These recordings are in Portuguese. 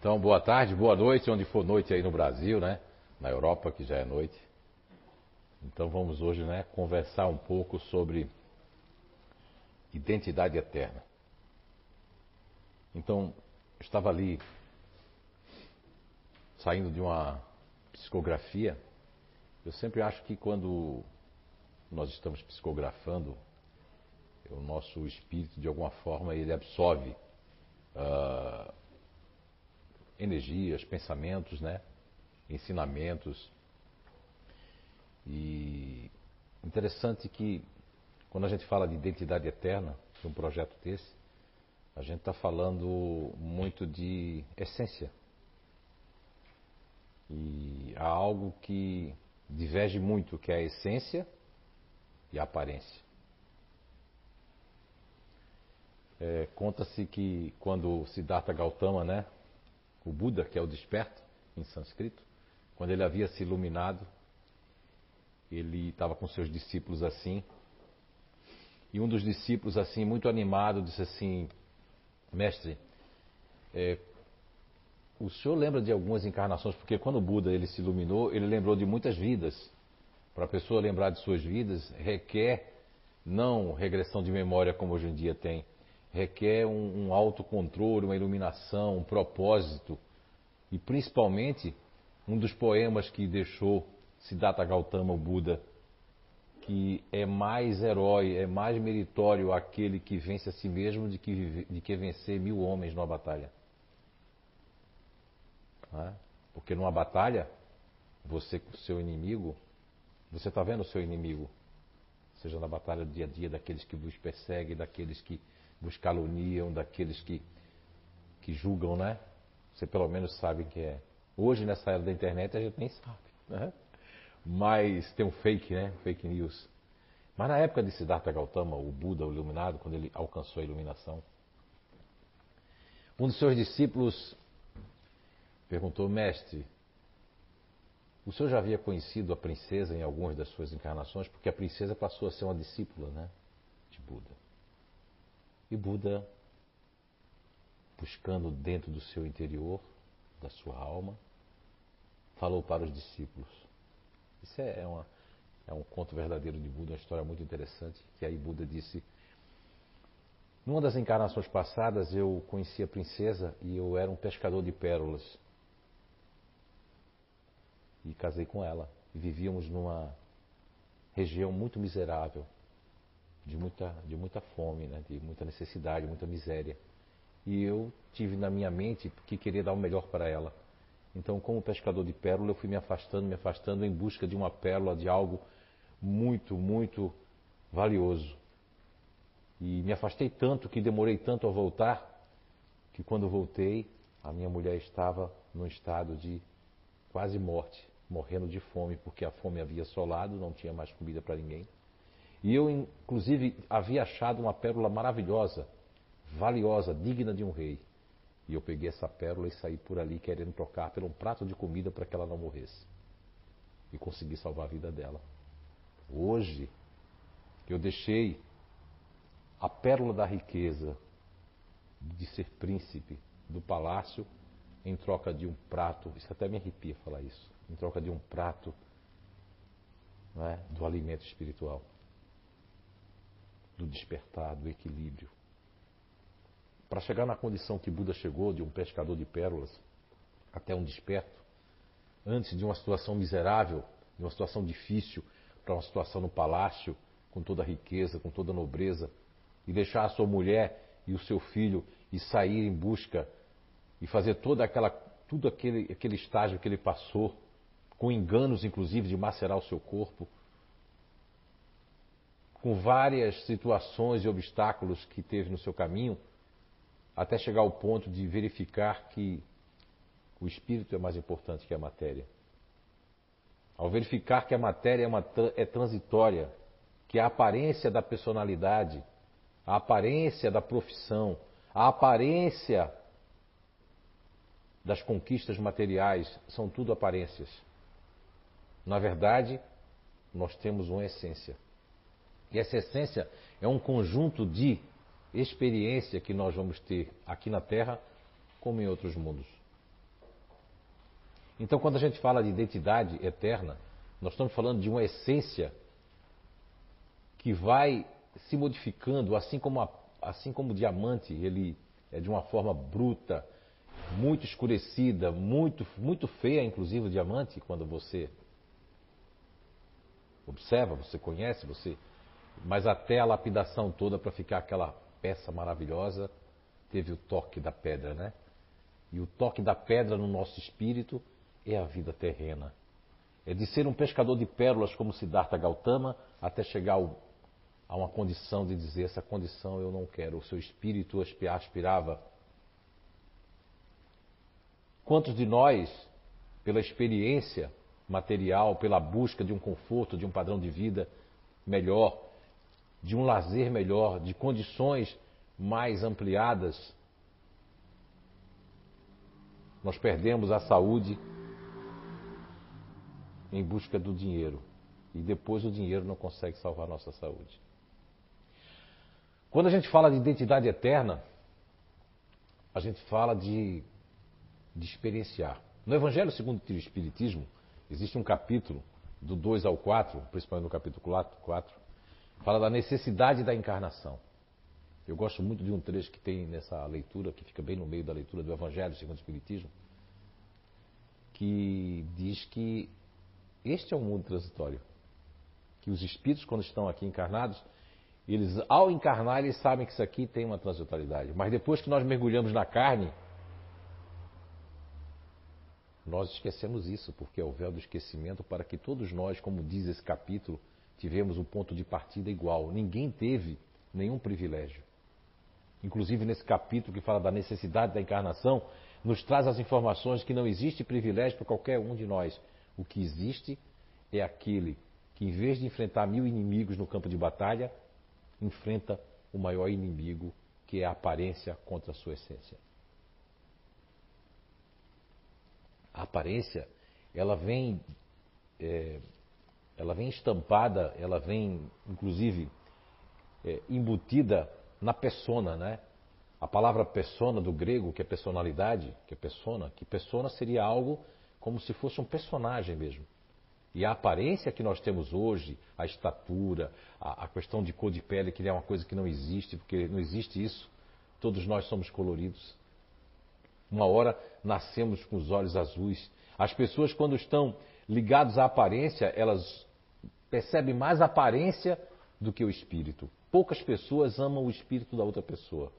Então, boa tarde, boa noite, onde for noite aí no Brasil, né? Na Europa, que já é noite. Então, vamos hoje, né, conversar um pouco sobre identidade eterna. Então, estava ali saindo de uma psicografia. Eu sempre acho que quando nós estamos psicografando, o nosso espírito, de alguma forma, ele absorve uh, energias, pensamentos, né? ensinamentos. E interessante que quando a gente fala de identidade eterna, de um projeto desse, a gente está falando muito de essência. E há algo que diverge muito, que é a essência e a aparência. É, Conta-se que quando Siddhartha Gautama, né, o Buda, que é o desperto em sânscrito, quando ele havia se iluminado, ele estava com seus discípulos assim, e um dos discípulos, assim, muito animado, disse assim: Mestre, é, o senhor lembra de algumas encarnações? Porque quando o Buda ele se iluminou, ele lembrou de muitas vidas. Para a pessoa lembrar de suas vidas, requer não regressão de memória como hoje em dia tem, requer um, um autocontrole, uma iluminação, um propósito. E principalmente, um dos poemas que deixou Siddhartha Gautama, o Buda, que é mais herói, é mais meritório aquele que vence a si mesmo de que, de que vencer mil homens numa batalha. É? Porque numa batalha, você com o seu inimigo, você está vendo o seu inimigo, seja na batalha do dia a dia, daqueles que vos perseguem, daqueles que vos caluniam, daqueles que, que julgam, né? Você pelo menos sabe que é. Hoje, nessa era da internet, a gente nem sabe, né? Mas tem um fake, né? Fake news. Mas na época de Siddhartha Gautama, o Buda, o iluminado, quando ele alcançou a iluminação, um dos seus discípulos perguntou, mestre, o senhor já havia conhecido a princesa em algumas das suas encarnações? Porque a princesa passou a ser uma discípula, né? De Buda. E Buda, buscando dentro do seu interior, da sua alma, falou para os discípulos. Isso é, uma, é um conto verdadeiro de Buda, uma história muito interessante, que aí Buda disse. Numa das encarnações passadas eu conheci a princesa e eu era um pescador de pérolas. E casei com ela. E vivíamos numa região muito miserável, de muita, de muita fome, né? de muita necessidade, muita miséria. E eu tive na minha mente que queria dar o melhor para ela. Então, como pescador de pérola, eu fui me afastando, me afastando em busca de uma pérola, de algo muito, muito valioso. E me afastei tanto que demorei tanto a voltar, que quando voltei, a minha mulher estava num estado de quase morte, morrendo de fome, porque a fome havia assolado, não tinha mais comida para ninguém. E eu, inclusive, havia achado uma pérola maravilhosa, valiosa, digna de um rei. E eu peguei essa pérola e saí por ali querendo trocar por um prato de comida para que ela não morresse. E consegui salvar a vida dela. Hoje, eu deixei a pérola da riqueza de ser príncipe do palácio em troca de um prato, isso até me arrepia falar isso, em troca de um prato é, do alimento espiritual do despertar, do equilíbrio. Para chegar na condição que Buda chegou, de um pescador de pérolas, até um desperto, antes de uma situação miserável, de uma situação difícil, para uma situação no palácio, com toda a riqueza, com toda a nobreza, e deixar a sua mulher e o seu filho e sair em busca e fazer toda aquela, tudo aquele, aquele estágio que ele passou, com enganos inclusive de macerar o seu corpo, com várias situações e obstáculos que teve no seu caminho, até chegar ao ponto de verificar que o espírito é mais importante que a matéria. Ao verificar que a matéria é, uma, é transitória, que a aparência da personalidade, a aparência da profissão, a aparência das conquistas materiais são tudo aparências. Na verdade, nós temos uma essência. E essa essência é um conjunto de experiência que nós vamos ter aqui na Terra, como em outros mundos. Então, quando a gente fala de identidade eterna, nós estamos falando de uma essência que vai se modificando, assim como, a, assim como o diamante, ele é de uma forma bruta, muito escurecida, muito, muito feia, inclusive o diamante, quando você observa, você conhece, você. Mas até a lapidação toda para ficar aquela peça maravilhosa, teve o toque da pedra, né? E o toque da pedra no nosso espírito é a vida terrena. É de ser um pescador de pérolas como Siddhartha Gautama até chegar ao, a uma condição de dizer: essa condição eu não quero. O seu espírito aspirava Quantos de nós, pela experiência material, pela busca de um conforto, de um padrão de vida melhor, de um lazer melhor, de condições mais ampliadas, nós perdemos a saúde em busca do dinheiro. E depois o dinheiro não consegue salvar nossa saúde. Quando a gente fala de identidade eterna, a gente fala de de experienciar. No Evangelho segundo o Espiritismo, existe um capítulo, do 2 ao 4, principalmente no capítulo 4, 4, fala da necessidade da encarnação. Eu gosto muito de um trecho que tem nessa leitura, que fica bem no meio da leitura do Evangelho segundo o Espiritismo, que diz que este é um mundo transitório. Que os espíritos, quando estão aqui encarnados, eles, ao encarnar, eles sabem que isso aqui tem uma transitoriedade. Mas depois que nós mergulhamos na carne, nós esquecemos isso, porque é o véu do esquecimento para que todos nós, como diz esse capítulo, tivemos um ponto de partida igual. Ninguém teve nenhum privilégio. Inclusive, nesse capítulo que fala da necessidade da encarnação, nos traz as informações que não existe privilégio para qualquer um de nós. O que existe é aquele que, em vez de enfrentar mil inimigos no campo de batalha, enfrenta o maior inimigo, que é a aparência contra a sua essência. a aparência, ela vem, é, ela vem estampada, ela vem, inclusive, é, embutida na persona, né? A palavra persona do grego, que é personalidade, que é persona, que persona seria algo como se fosse um personagem mesmo. E a aparência que nós temos hoje, a estatura, a, a, questão de cor de pele, que é uma coisa que não existe, porque não existe isso. Todos nós somos coloridos. Uma hora nascemos com os olhos azuis. As pessoas, quando estão ligadas à aparência, elas percebem mais a aparência do que o espírito. Poucas pessoas amam o espírito da outra pessoa.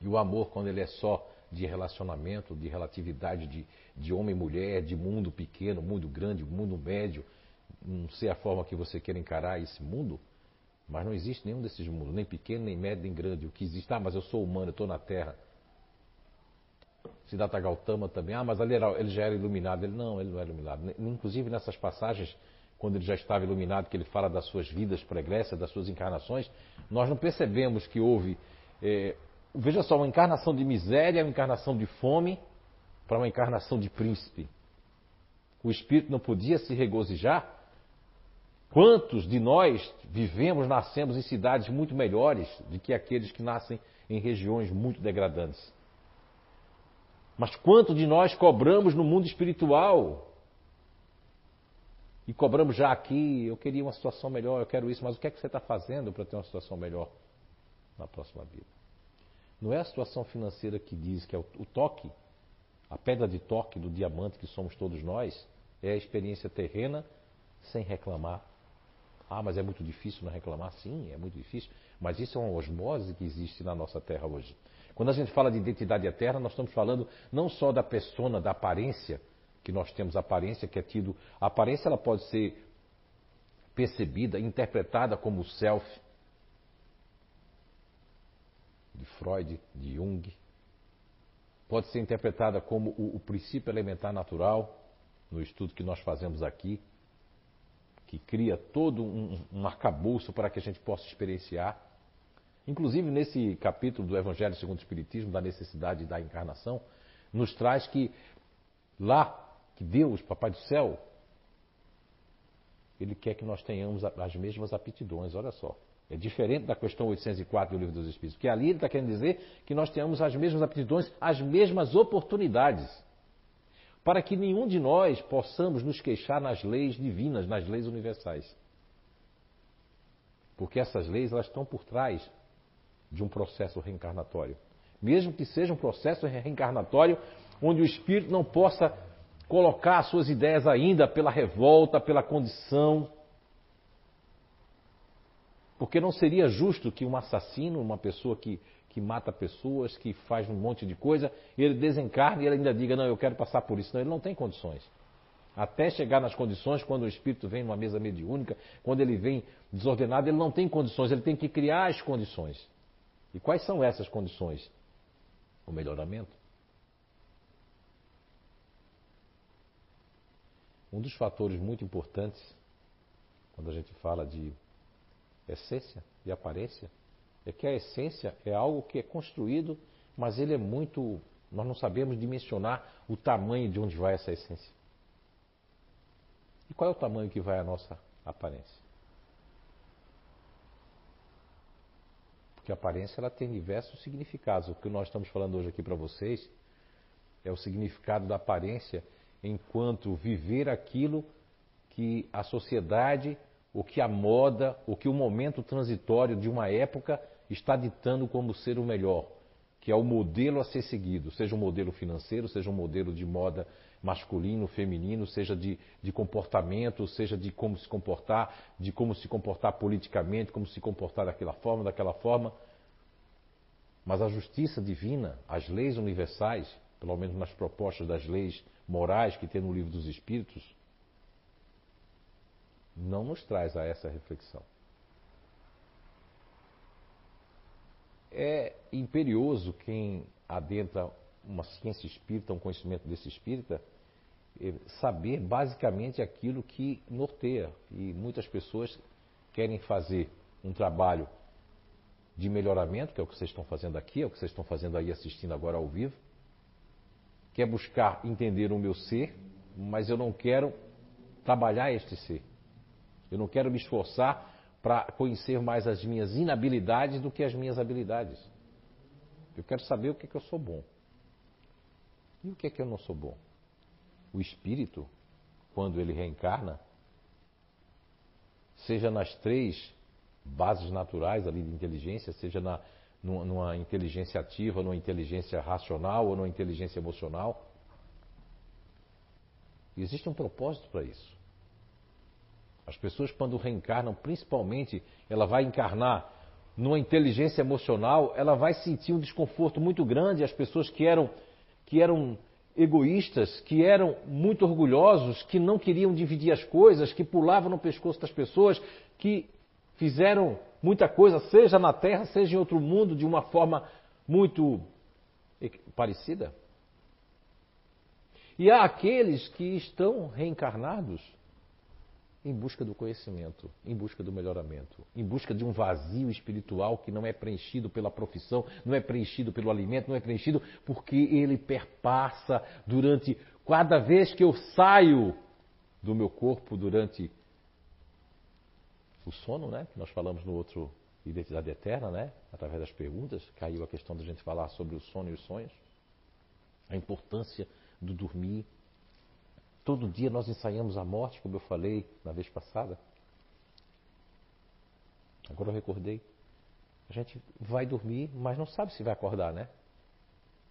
E o amor, quando ele é só de relacionamento, de relatividade de, de homem e mulher, de mundo pequeno, mundo grande, mundo médio, não sei a forma que você queira encarar esse mundo, mas não existe nenhum desses mundos, nem pequeno, nem médio, nem grande. O que existe, ah, mas eu sou humano, eu estou na Terra. Siddhartha Gautama também, ah, mas ali era, ele já era iluminado. Ele não, ele não era iluminado. Inclusive nessas passagens, quando ele já estava iluminado, que ele fala das suas vidas pregressas, das suas encarnações, nós não percebemos que houve, é, veja só, uma encarnação de miséria, uma encarnação de fome, para uma encarnação de príncipe. O espírito não podia se regozijar? Quantos de nós vivemos, nascemos em cidades muito melhores do que aqueles que nascem em regiões muito degradantes? Mas quanto de nós cobramos no mundo espiritual? E cobramos já aqui, eu queria uma situação melhor, eu quero isso, mas o que é que você está fazendo para ter uma situação melhor na próxima vida? Não é a situação financeira que diz que é o, toque, a pedra de toque do diamante que somos todos nós, é a experiência terrena sem reclamar. Ah, mas é muito difícil não reclamar? Sim, é muito difícil. Mas isso é uma osmose que existe na nossa terra hoje. Quando a gente fala de identidade eterna, nós estamos falando não só da persona, da aparência, que nós temos aparência, que é tido. A aparência ela pode ser percebida, interpretada como self, de Freud, de Jung. Pode ser interpretada como o, o princípio elementar natural, no estudo que nós fazemos aqui, que cria todo um, um arcabouço para que a gente possa experienciar. Inclusive, nesse capítulo do Evangelho segundo o Espiritismo, da necessidade da encarnação, nos traz que lá, que Deus, Papai do Céu, Ele quer que nós tenhamos as mesmas aptidões, olha só. É diferente da questão 804 do Livro dos Espíritos, porque ali ele está querendo dizer que nós tenhamos as mesmas aptidões, as mesmas oportunidades. para que nenhum de nós possamos nos queixar nas leis divinas, nas leis universais. Porque essas leis elas estão por trás de um processo reencarnatório. Mesmo que seja um processo reencarnatório onde o espírito não possa colocar suas ideias ainda pela revolta, pela condição. Porque não seria justo que um assassino, uma pessoa que que mata pessoas, que faz um monte de coisa, ele desencarna e ele ainda diga, não, eu quero passar por isso. Não, ele não tem condições. Até chegar nas condições, quando o espírito vem numa mesa mediúnica, quando ele vem desordenado, ele não tem condições, ele tem que criar as condições. E quais são essas condições? O melhoramento. Um dos fatores muito importantes, quando a gente fala de essência e aparência, é que a essência é algo que é construído, mas ele é muito. Nós não sabemos dimensionar o tamanho de onde vai essa essência. E qual é o tamanho que vai a nossa aparência? Porque a aparência ela tem diversos significados. O que nós estamos falando hoje aqui para vocês é o significado da aparência enquanto viver aquilo que a sociedade, o que a moda, o que o momento transitório de uma época está ditando como ser o melhor, que é o modelo a ser seguido, seja um modelo financeiro, seja um modelo de moda masculino, feminino, seja de, de comportamento, seja de como se comportar, de como se comportar politicamente, como se comportar daquela forma, daquela forma. Mas a justiça divina, as leis universais, pelo menos nas propostas das leis morais que tem no livro dos Espíritos, não nos traz a essa reflexão. É imperioso quem adentra uma ciência espírita, um conhecimento desse espírita, é, saber basicamente aquilo que norteia. E muitas pessoas querem fazer um trabalho de melhoramento, que é o que vocês estão fazendo aqui, é o que vocês estão fazendo aí assistindo agora ao vivo. Quer buscar entender o meu ser, mas eu não quero trabalhar este ser. Eu não quero me esforçar para conhecer mais as minhas inabilidades do que as minhas habilidades. Eu quero saber o que, é que eu sou bom. E o que é que eu não sou bom? O espírito, quando ele reencarna, seja nas três bases naturais ali de inteligência, seja na, numa inteligência ativa, numa inteligência racional ou numa inteligência emocional, existe um propósito para isso. As pessoas, quando reencarnam, principalmente, ela vai encarnar numa inteligência emocional, ela vai sentir um desconforto muito grande. As pessoas que eram, que eram egoístas, que eram muito orgulhosos, que não queriam dividir as coisas, que pulavam no pescoço das pessoas, que fizeram muita coisa, seja na Terra, seja em outro mundo, de uma forma muito parecida. E há aqueles que estão reencarnados em busca do conhecimento, em busca do melhoramento, em busca de um vazio espiritual que não é preenchido pela profissão, não é preenchido pelo alimento, não é preenchido porque ele perpassa durante cada vez que eu saio do meu corpo durante o sono, né? Que nós falamos no outro Identidade Eterna, né? Através das perguntas, caiu a questão da gente falar sobre o sono e os sonhos, a importância do dormir, Todo dia nós ensaiamos a morte, como eu falei na vez passada. Agora eu recordei. A gente vai dormir, mas não sabe se vai acordar, né?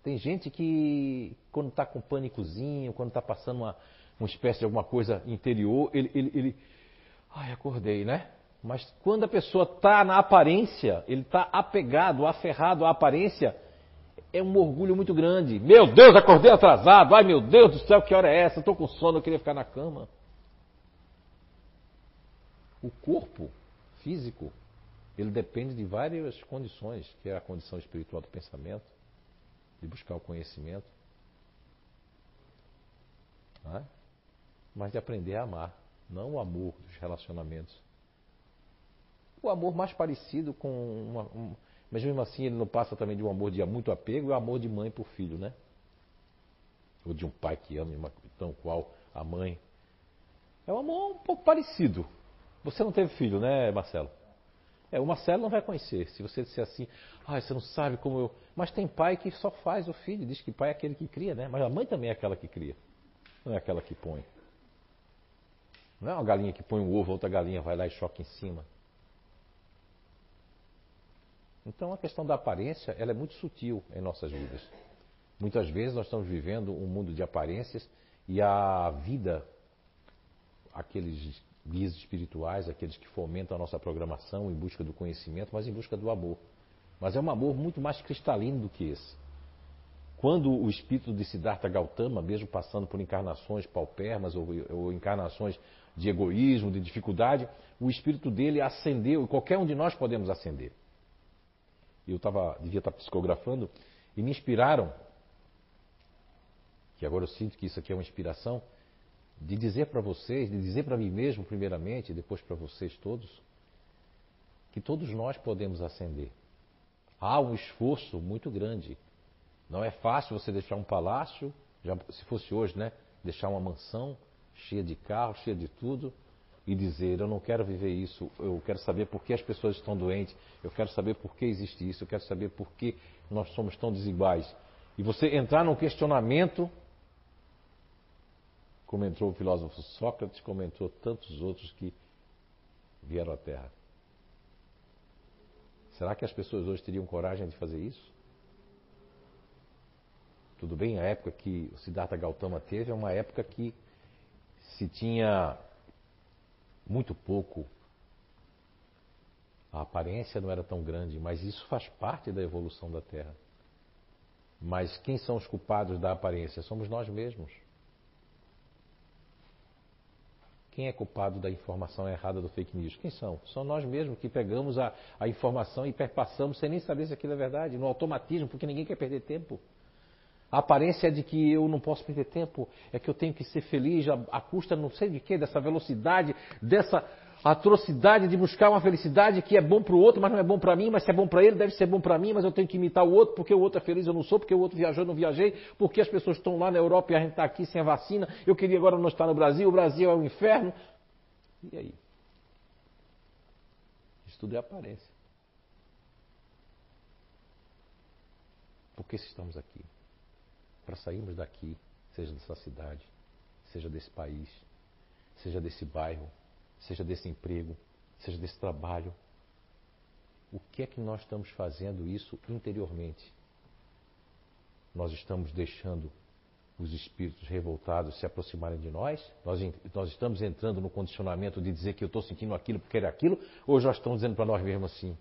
Tem gente que, quando está com pânicozinho, quando está passando uma, uma espécie de alguma coisa interior, ele, ele, ele. Ai, acordei, né? Mas quando a pessoa está na aparência, ele está apegado, aferrado à aparência, é um orgulho muito grande. Meu Deus, acordei atrasado. Ai, meu Deus do céu, que hora é essa? Estou com sono, eu queria ficar na cama. O corpo físico, ele depende de várias condições, que é a condição espiritual do pensamento, de buscar o conhecimento, é? mas de aprender a amar, não o amor dos relacionamentos. O amor mais parecido com uma, um, mas mesmo assim ele não passa também de um amor de muito apego e o amor de mãe por filho, né? Ou de um pai que ama tão qual a mãe. É um amor um pouco parecido. Você não teve filho, né, Marcelo? É, o Marcelo não vai conhecer. Se você disser assim, ah, você não sabe como eu. Mas tem pai que só faz o filho, diz que pai é aquele que cria, né? Mas a mãe também é aquela que cria. Não é aquela que põe. Não é uma galinha que põe o ovo, outra galinha vai lá e choca em cima. Então a questão da aparência ela é muito sutil em nossas vidas. Muitas vezes nós estamos vivendo um mundo de aparências e a vida, aqueles guias espirituais, aqueles que fomentam a nossa programação em busca do conhecimento, mas em busca do amor. Mas é um amor muito mais cristalino do que esse. Quando o espírito de Siddhartha Gautama, mesmo passando por encarnações paupermas ou, ou encarnações de egoísmo, de dificuldade, o espírito dele ascendeu, e qualquer um de nós podemos ascender. Eu tava, devia estar psicografando, e me inspiraram, que agora eu sinto que isso aqui é uma inspiração, de dizer para vocês, de dizer para mim mesmo, primeiramente, e depois para vocês todos, que todos nós podemos ascender. Há um esforço muito grande. Não é fácil você deixar um palácio, já, se fosse hoje, né? Deixar uma mansão cheia de carros, cheia de tudo, e dizer: Eu não quero viver isso, eu quero saber por que as pessoas estão doentes, eu quero saber por que existe isso, eu quero saber por que nós somos tão desiguais. E você entrar num questionamento, como entrou o filósofo Sócrates, como entrou tantos outros que vieram à Terra. Será que as pessoas hoje teriam coragem de fazer isso? Tudo bem, a época que o Siddhartha Gautama teve é uma época que se tinha muito pouco, a aparência não era tão grande, mas isso faz parte da evolução da Terra. Mas quem são os culpados da aparência? Somos nós mesmos. Quem é culpado da informação errada do fake news? Quem são? São nós mesmos que pegamos a, a informação e perpassamos sem nem saber se aquilo é verdade, no automatismo, porque ninguém quer perder tempo. A aparência é de que eu não posso perder tempo, é que eu tenho que ser feliz à, custa não sei de quê, dessa velocidade, dessa atrocidade de buscar uma felicidade que é bom para o outro, mas não é bom para mim, mas se é bom para ele, deve ser bom para mim, mas eu tenho que imitar o outro, porque o outro é feliz, eu não sou, porque o outro viajou, eu não viajei, porque as pessoas estão lá na Europa e a gente está aqui sem a vacina, eu queria agora não estar no Brasil, o Brasil é um inferno. E aí? Isso tudo é aparência. Por que estamos aqui? Para sairmos daqui, seja dessa cidade, seja desse país, seja desse bairro, seja desse emprego, seja desse trabalho. O que é que nós estamos fazendo isso interiormente? Nós estamos deixando os espíritos revoltados se aproximarem de nós? Nós, nós estamos entrando no condicionamento de dizer que eu estou sentindo aquilo porque era aquilo? Ou já estão dizendo para nós mesmos assim: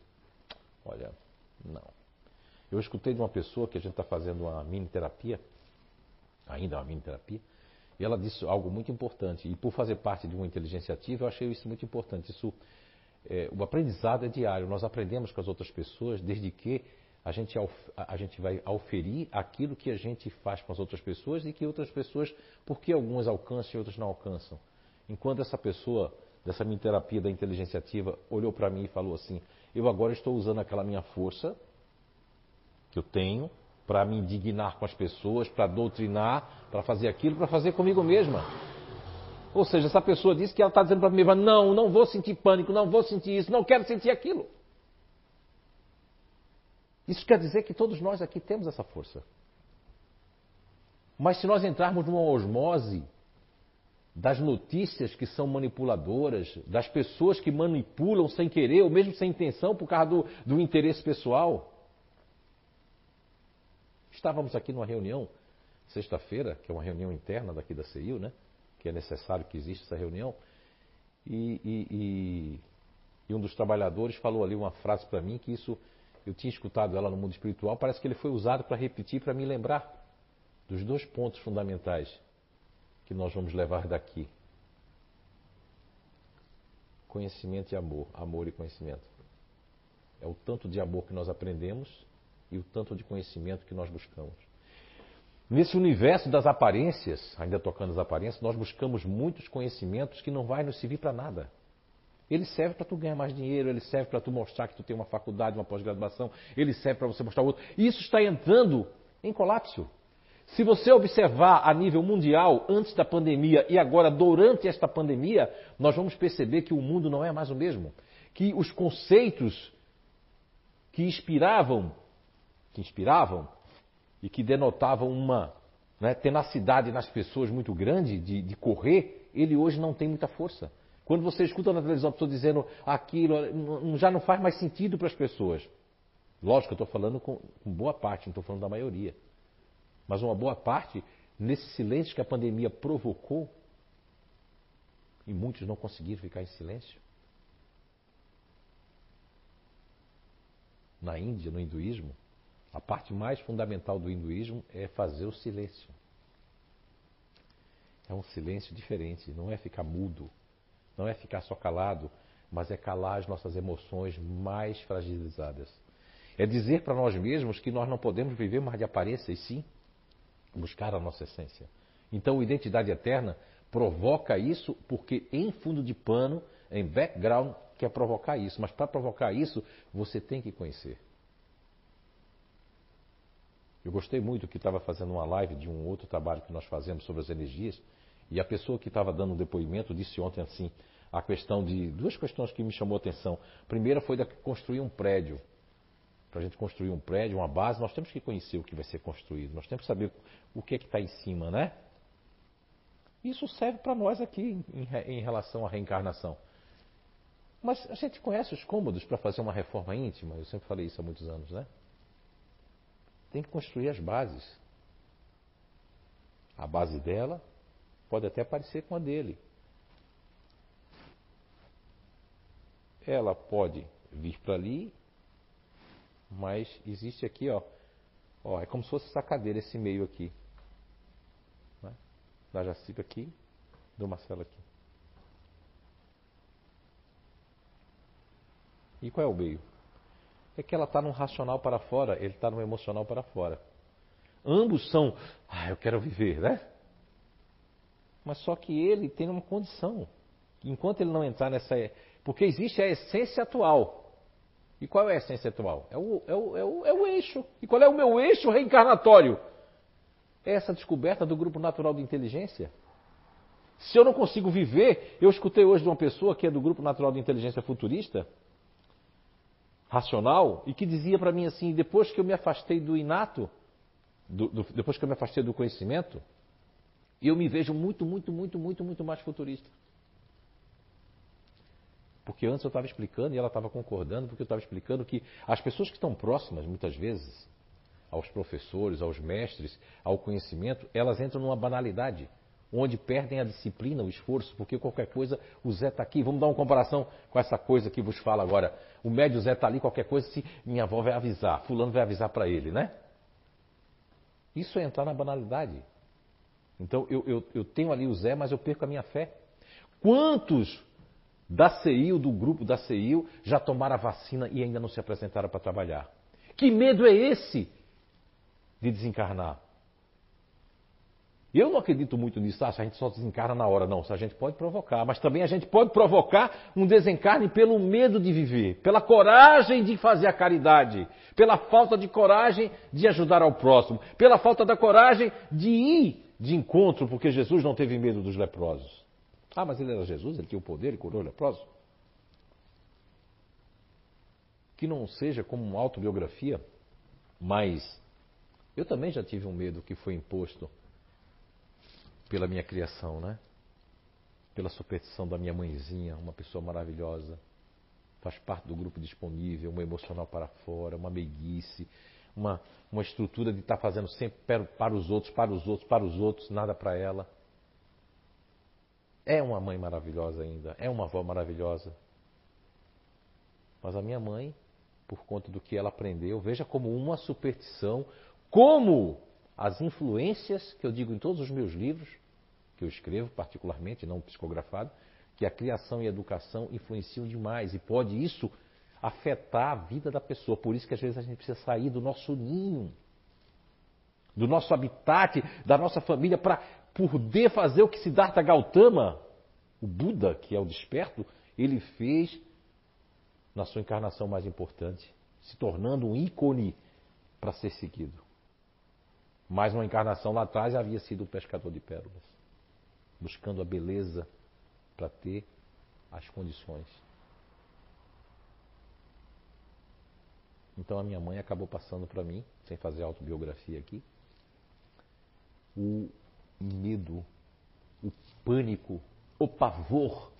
olha, não. Eu escutei de uma pessoa que a gente está fazendo uma mini terapia, ainda uma mini terapia, e ela disse algo muito importante. E por fazer parte de uma inteligência ativa, eu achei isso muito importante. Isso, é, o aprendizado é diário. Nós aprendemos com as outras pessoas desde que a gente, a gente vai auferir aquilo que a gente faz com as outras pessoas e que outras pessoas, porque algumas alcançam e outras não alcançam. Enquanto essa pessoa, dessa minha terapia da inteligência ativa, olhou para mim e falou assim: Eu agora estou usando aquela minha força que eu tenho para me indignar com as pessoas, para doutrinar, para fazer aquilo, para fazer comigo mesma. Ou seja, essa pessoa disse que ela está dizendo para mim não, não vou sentir pânico, não vou sentir isso, não quero sentir aquilo. Isso quer dizer que todos nós aqui temos essa força. Mas se nós entrarmos numa osmose das notícias que são manipuladoras, das pessoas que manipulam sem querer ou mesmo sem intenção por causa do, do interesse pessoal, Estávamos aqui numa reunião, sexta-feira, que é uma reunião interna daqui da CIU, né? Que é necessário que exista essa reunião. E, e, e um dos trabalhadores falou ali uma frase para mim que isso, eu tinha escutado ela no mundo espiritual, parece que ele foi usado para repetir, para me lembrar dos dois pontos fundamentais que nós vamos levar daqui. Conhecimento e amor, amor e conhecimento. É o tanto de amor que nós aprendemos e o tanto de conhecimento que nós buscamos. Nesse universo das aparências, ainda tocando as aparências, nós buscamos muitos conhecimentos que não vai nos servir para nada. Ele serve para tu ganhar mais dinheiro, ele serve para tu mostrar que tu tem uma faculdade, uma pós-graduação, ele serve para você mostrar outro. Isso está entrando em colapso. Se você observar a nível mundial, antes da pandemia e agora durante esta pandemia, nós vamos perceber que o mundo não é mais o mesmo. Que os conceitos que inspiravam que inspiravam e que denotavam uma né, tenacidade nas pessoas muito grande de, de correr, ele hoje não tem muita força. Quando você escuta na televisão a pessoa dizendo aquilo, já não faz mais sentido para as pessoas. Lógico, eu estou falando com, com boa parte, não estou falando da maioria. Mas uma boa parte, nesse silêncio que a pandemia provocou, e muitos não conseguiram ficar em silêncio. Na Índia, no hinduísmo, a parte mais fundamental do hinduísmo é fazer o silêncio. É um silêncio diferente, não é ficar mudo, não é ficar só calado, mas é calar as nossas emoções mais fragilizadas. É dizer para nós mesmos que nós não podemos viver mais de aparência e sim buscar a nossa essência. Então, identidade eterna provoca isso porque em fundo de pano, em background, quer provocar isso. Mas para provocar isso, você tem que conhecer. Eu gostei muito que estava fazendo uma live de um outro trabalho que nós fazemos sobre as energias. E a pessoa que estava dando um depoimento disse ontem assim, a questão de duas questões que me chamou a atenção. A primeira foi da construir um prédio. Para a gente construir um prédio, uma base, nós temos que conhecer o que vai ser construído. Nós temos que saber o que é que está em cima, né? Isso serve para nós aqui em, em, relação à reencarnação. Mas a gente conhece os cômodos para fazer uma reforma íntima, eu sempre falei isso há muitos anos, né? Tem que construir as bases. A base dela pode até parecer com a dele. Ela pode vir para ali, mas existe aqui, ó, ó, é como se fosse essa cadeira, esse meio aqui. Né? Da Jaciba aqui, do Marcelo aqui. E qual é o meio? É que ela está num racional para fora, ele está no emocional para fora. Ambos são, ah, eu quero viver, né? Mas só que ele tem uma condição. Enquanto ele não entrar nessa. Porque existe a essência atual. E qual é a essência atual? É o, é o, é o, é o eixo. E qual é o meu eixo reencarnatório? É essa descoberta do grupo natural de inteligência. Se eu não consigo viver, eu escutei hoje de uma pessoa que é do grupo natural de inteligência futurista, racional, e que dizia para mim assim: depois que eu me afastei do inato, do, do, depois que eu me afastei do conhecimento, eu me vejo muito, muito, muito, muito, muito mais futurista. Porque antes eu estava explicando e ela estava concordando, porque eu estava explicando que as pessoas que estão próximas, muitas vezes, aos professores, aos mestres, ao conhecimento, elas entram numa banalidade, onde perdem a disciplina, o esforço, porque qualquer coisa, o Zé está aqui. Vamos dar uma comparação com essa coisa que vos fala agora. O médio Zé está ali, qualquer coisa, se minha avó vai avisar, fulano vai avisar para ele, né? Isso é entrar na banalidade. Então eu, eu, eu tenho ali o Zé, mas eu perco a minha fé. Quantos da CEIU, do grupo da CEIU, já tomaram a vacina e ainda não se apresentaram para trabalhar. Que medo é esse de desencarnar? Eu não acredito muito nisso, ah, se a gente só desencarna na hora. Não, se a gente pode provocar, mas também a gente pode provocar um desencarne pelo medo de viver, pela coragem de fazer a caridade, pela falta de coragem de ajudar ao próximo, pela falta da coragem de ir de encontro, porque Jesus não teve medo dos leprosos. Ah, mas ele era Jesus, ele tinha o poder e curou o leproso. Que não seja como uma autobiografia, mas eu também já tive um medo que foi imposto pela minha criação, né? Pela superstição da minha mãezinha, uma pessoa maravilhosa, faz parte do grupo disponível, uma emocional para fora, uma meiguice, uma, uma estrutura de estar fazendo sempre para os outros, para os outros, para os outros, nada para ela. É uma mãe maravilhosa ainda, é uma avó maravilhosa. Mas a minha mãe, por conta do que ela aprendeu, veja como uma superstição, como as influências que eu digo em todos os meus livros, que eu escrevo particularmente, não psicografado, que a criação e a educação influenciam demais e pode isso afetar a vida da pessoa. Por isso que às vezes a gente precisa sair do nosso ninho, do nosso habitat, da nossa família para poder fazer o que Siddhartha Gautama, o Buda, que é o desperto, ele fez na sua encarnação mais importante, se tornando um ícone para ser seguido. Mas uma encarnação lá atrás havia sido o pescador de pérolas, buscando a beleza para ter as condições. Então a minha mãe acabou passando para mim, sem fazer autobiografia aqui, o medo, o pânico, o pavor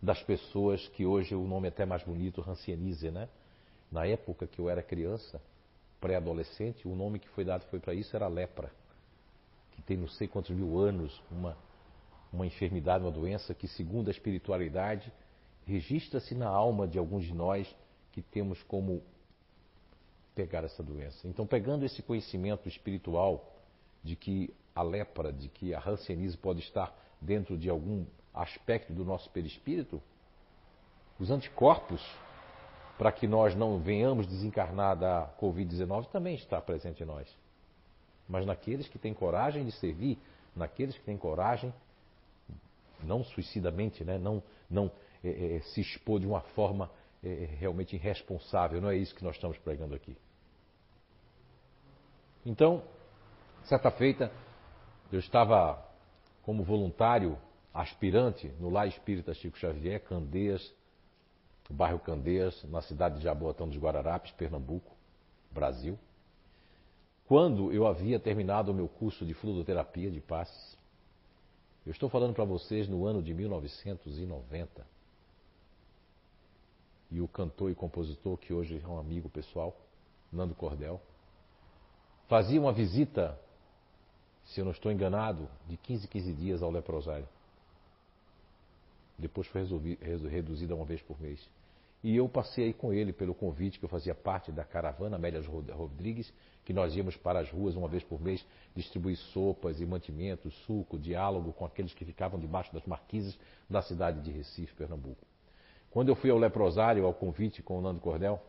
das pessoas que hoje o nome é até mais bonito, Hanseníase, né? Na época que eu era criança, pré-adolescente, o nome que foi dado foi para isso era lepra, que tem não sei quantos mil anos, uma, uma enfermidade, uma doença que, segundo a espiritualidade, registra-se na alma de alguns de nós que temos como pegar essa doença. Então, pegando esse conhecimento espiritual de que a lepra, de que a hanseníase pode estar dentro de algum aspecto do nosso perispírito, os anticorpos para que nós não venhamos desencarnar da Covid-19 também está presente em nós. Mas naqueles que têm coragem de servir, naqueles que têm coragem, não suicidamente, né? não, não é, é, se expor de uma forma é, realmente irresponsável, não é isso que nós estamos pregando aqui. Então, certa feita, eu estava como voluntário aspirante no Lar Espírita Chico Xavier, Candeias, no bairro Candeias, na cidade de Jaboatão dos Guararapes, Pernambuco, Brasil. Quando eu havia terminado o meu curso de fluidoterapia de passes, eu estou falando para vocês no ano de 1990. E o cantor e compositor, que hoje é um amigo pessoal, Nando Cordel, fazia uma visita, se eu não estou enganado, de 15 15 dias ao leprosário. Depois foi reduzida uma vez por mês. E eu passei com ele pelo convite que eu fazia parte da caravana Amélia Rodrigues, que nós íamos para as ruas uma vez por mês distribuir sopas e mantimentos, suco, diálogo com aqueles que ficavam debaixo das marquises da cidade de Recife, Pernambuco. Quando eu fui ao leprosário, ao convite com o Nando Cordel,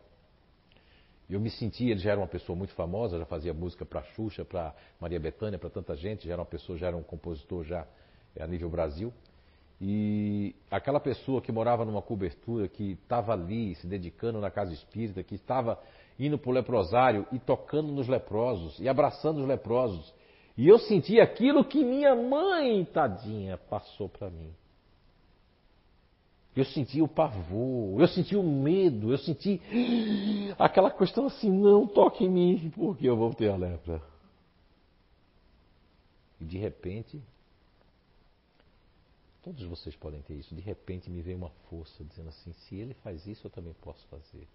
eu me senti, ele já era uma pessoa muito famosa, já fazia música para Xuxa, para Maria Bethânia, para tanta gente, já era uma pessoa, já era um compositor já a nível Brasil. E aquela pessoa que morava numa cobertura, que estava ali se dedicando na casa espírita, que estava indo para o leprosário e tocando nos leprosos e abraçando os leprosos. E eu senti aquilo que minha mãe, tadinha, passou para mim. Eu senti o pavor, eu senti o medo, eu senti aquela questão assim: não toque em mim, porque eu vou ter a lepra. E de repente, Todos vocês podem ter isso. De repente me veio uma força dizendo assim: se ele faz isso, eu também posso fazer.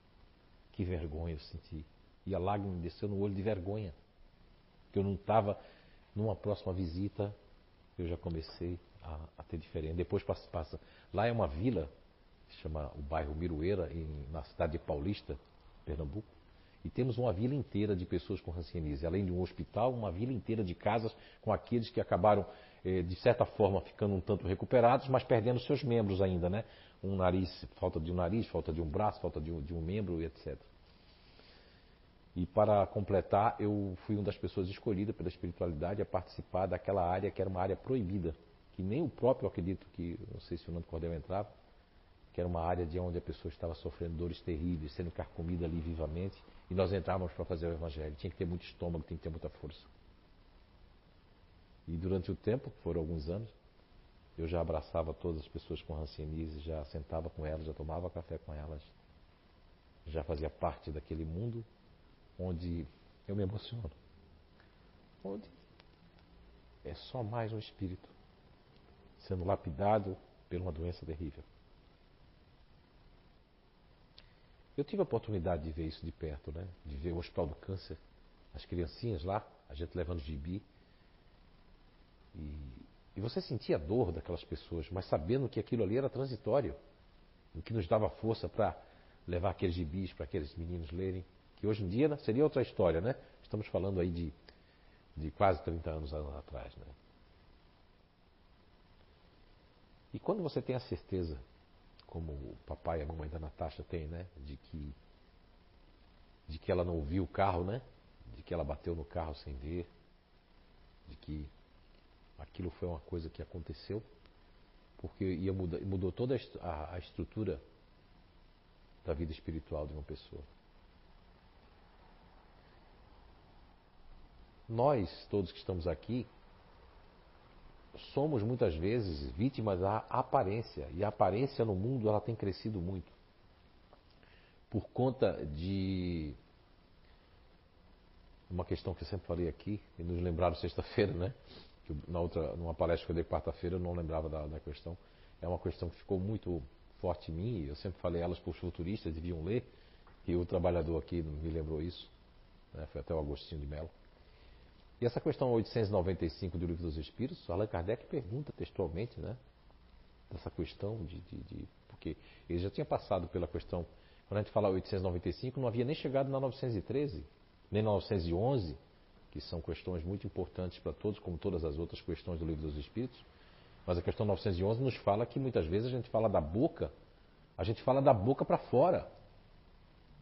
Que vergonha eu senti. E a lágrima desceu no olho de vergonha. Que eu não estava numa próxima visita, eu já comecei a, a, ter diferença. Depois passa, passa. Lá é uma vila, chama o bairro Miroeira, em, na cidade de Paulista, Pernambuco. E temos uma vila inteira de pessoas com rancianise. Além de um hospital, uma vila inteira de casas com aqueles que acabaram de certa forma ficando um tanto recuperados, mas perdendo seus membros ainda, né? Um nariz, falta de um nariz, falta de um braço, falta de um, de um membro, etc. E para completar, eu fui uma das pessoas escolhidas pela espiritualidade a participar daquela área que era uma área proibida, que nem o próprio acredito que, não sei se o Nando Cordel entrava, que era uma área de onde a pessoa estava sofrendo dores terríveis, sendo carcomida ali vivamente, e nós entrávamos para fazer o evangelho. Tinha que ter muito estômago, tinha que ter muita força. E durante o tempo, foram alguns anos, eu já abraçava todas as pessoas com rancianise, já sentava com elas, já tomava café com elas, já fazia parte daquele mundo onde eu me emociono. Onde é só mais um espírito sendo lapidado por uma doença terrível. Eu tive a oportunidade de ver isso de perto, né? De ver o Hospital do Câncer, as criancinhas lá, a gente levando gibi, e, e você sentia a dor daquelas pessoas, mas sabendo que aquilo ali era transitório, o que nos dava força para levar aqueles gibis para aqueles meninos lerem, que hoje em dia né, seria outra história, né? Estamos falando aí de, de quase 30 anos atrás, né? E quando você tem a certeza, como o papai e a mamãe da Natasha têm, né? De que, de que ela não viu o carro, né? De que ela bateu no carro sem ver, de que aquilo foi uma coisa que aconteceu, porque ia mudar, mudou toda a, estrutura da vida espiritual de uma pessoa. Nós, todos que estamos aqui, somos muitas vezes vítimas da aparência. E a aparência no mundo ela tem crescido muito. Por conta de uma questão que eu sempre falei aqui, e nos lembraram sexta-feira, né? Que na outra, numa palestra que eu dei quarta-feira, eu não lembrava da, da questão. É uma questão que ficou muito forte em mim, eu sempre falei elas para os futuristas, deviam ler, e o trabalhador aqui me lembrou isso, né? foi até o Agostinho de Mello. E essa questão 895 do Livro dos Espíritos, Allan Kardec pergunta textualmente, né? Dessa questão de, de, de, Porque ele já tinha passado pela questão. Quando a gente fala 895, não havia nem chegado na 913, nem na 911, que são questões muito importantes para todos, como todas as outras questões do Livro dos Espíritos. Mas a questão 911 nos fala que muitas vezes a gente fala da boca, a gente fala da boca para fora.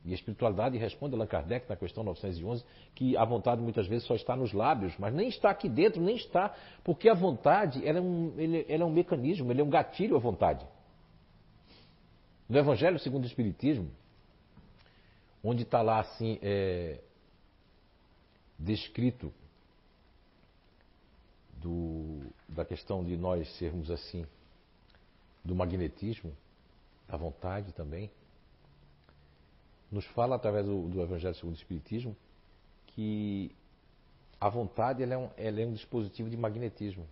E a espiritualidade responde Allan Kardec na questão 911 que a vontade muitas vezes só está nos lábios, mas nem está aqui dentro, nem está, porque a vontade ela é, um, ela é um mecanismo, ele é um gatilho à vontade. No Evangelho segundo o Espiritismo, onde está lá assim é, descrito do, da questão de nós sermos assim, do magnetismo, da vontade também, nos fala através do, do Evangelho segundo o Espiritismo que a vontade ela é, um, ela é um dispositivo de magnetismo.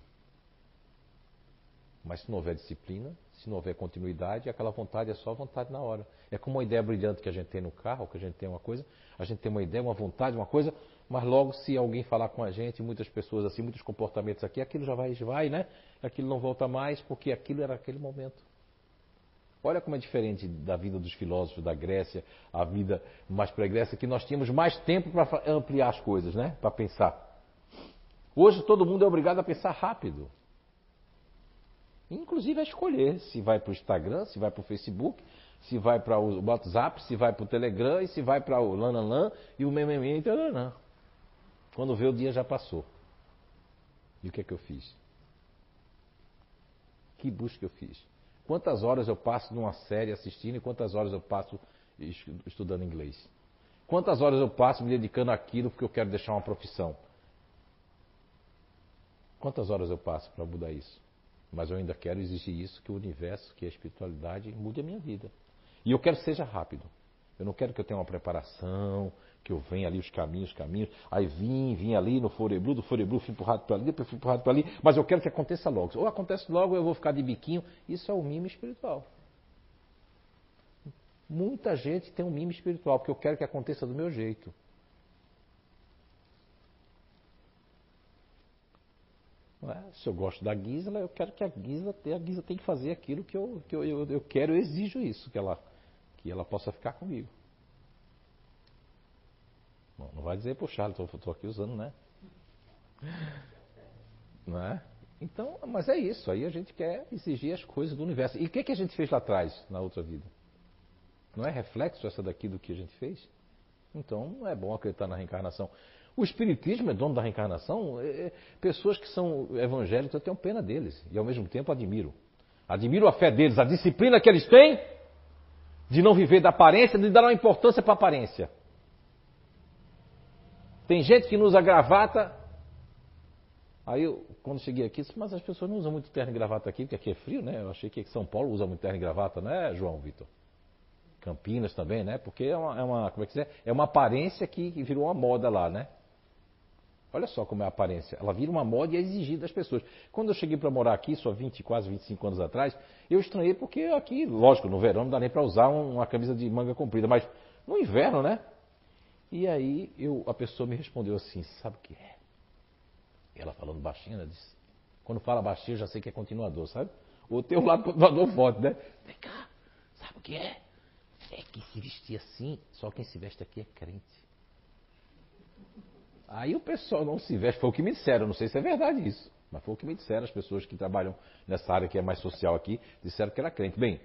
Mas se não houver disciplina, se não houver continuidade, aquela vontade é só vontade na hora. É como uma ideia brilhante que a gente tem no carro, que a gente tem uma coisa, a gente tem uma ideia, uma vontade, uma coisa, mas logo se alguém falar com a gente, muitas pessoas assim, muitos comportamentos aqui, aquilo já vai, vai, né? Aquilo não volta mais, porque aquilo era aquele momento. Olha como é diferente da vida dos filósofos da Grécia, a vida mais pré-Grécia, que nós tínhamos mais tempo para ampliar as coisas, né? Para pensar. Hoje todo mundo é obrigado a pensar rápido. Inclusive a escolher se vai para o Instagram, se vai para o Facebook, se vai para o WhatsApp, se vai para o Telegram e se vai para o Lananlan e o Mememê e tal. Quando vê o dia já passou. E o que é que eu fiz? Que busca eu fiz? Quantas horas eu passo numa série assistindo e quantas horas eu passo estudando inglês? Quantas horas eu passo me dedicando àquilo porque eu quero deixar uma profissão? Quantas horas eu passo para mudar isso? Mas eu ainda quero exigir isso, que o universo, que a espiritualidade mude a minha vida. E eu quero que seja rápido. Eu não quero que eu tenha uma preparação, que eu venha ali os caminhos, os caminhos, aí vim, vim ali no Foreblu, do Foreblu fui empurrado para ali, depois fui empurrado para ali, mas eu quero que aconteça logo. Ou acontece logo, eu vou ficar de biquinho. Isso é o mimo espiritual. Muita gente tem um mimo espiritual, porque eu quero que aconteça do meu jeito. É? Se eu gosto da Gisela, eu quero que a Gisela, a tem que fazer aquilo que eu, que eu, eu, eu quero, eu exijo isso, que ela, que ela possa ficar comigo. Bom, não vai dizer, puxar, estou aqui usando, né? Não é? Então, mas é isso, aí a gente quer exigir as coisas do universo. E o que, que a gente fez lá atrás, na outra vida? Não é reflexo essa daqui do que a gente fez? Então, não é bom acreditar na reencarnação. O Espiritismo é dono da reencarnação. É, é, pessoas que são evangélicas, eu tenho pena deles. E ao mesmo tempo admiro. Admiro a fé deles, a disciplina que eles têm de não viver da aparência, de dar uma importância para a aparência. Tem gente que não usa gravata. Aí, eu, quando cheguei aqui, disse, mas as pessoas não usam muito terno e gravata aqui, porque aqui é frio, né? Eu achei que São Paulo usa muito terno e gravata, né, João Vitor? Campinas também, né? Porque é uma, é uma como é que dizer? É uma aparência que virou uma moda lá, né? Olha só como é a aparência. Ela vira uma moda e é exigida das pessoas. Quando eu cheguei para morar aqui, só 20, quase 25 anos atrás, eu estranhei porque aqui, lógico, no verão não dá nem para usar uma camisa de manga comprida, mas no inverno, né? E aí eu, a pessoa me respondeu assim, sabe o que é? Ela falando baixinho, ela disse, quando fala baixinho eu já sei que é continuador, sabe? O teu lado continuador forte, né? Vem cá, sabe o que é? É que se vestir assim, só quem se veste aqui é crente. Aí o pessoal não se veste, foi o que me disseram, não sei se é verdade isso, mas foi o que me disseram as pessoas que trabalham nessa área que é mais social aqui, disseram que era crente. Bem,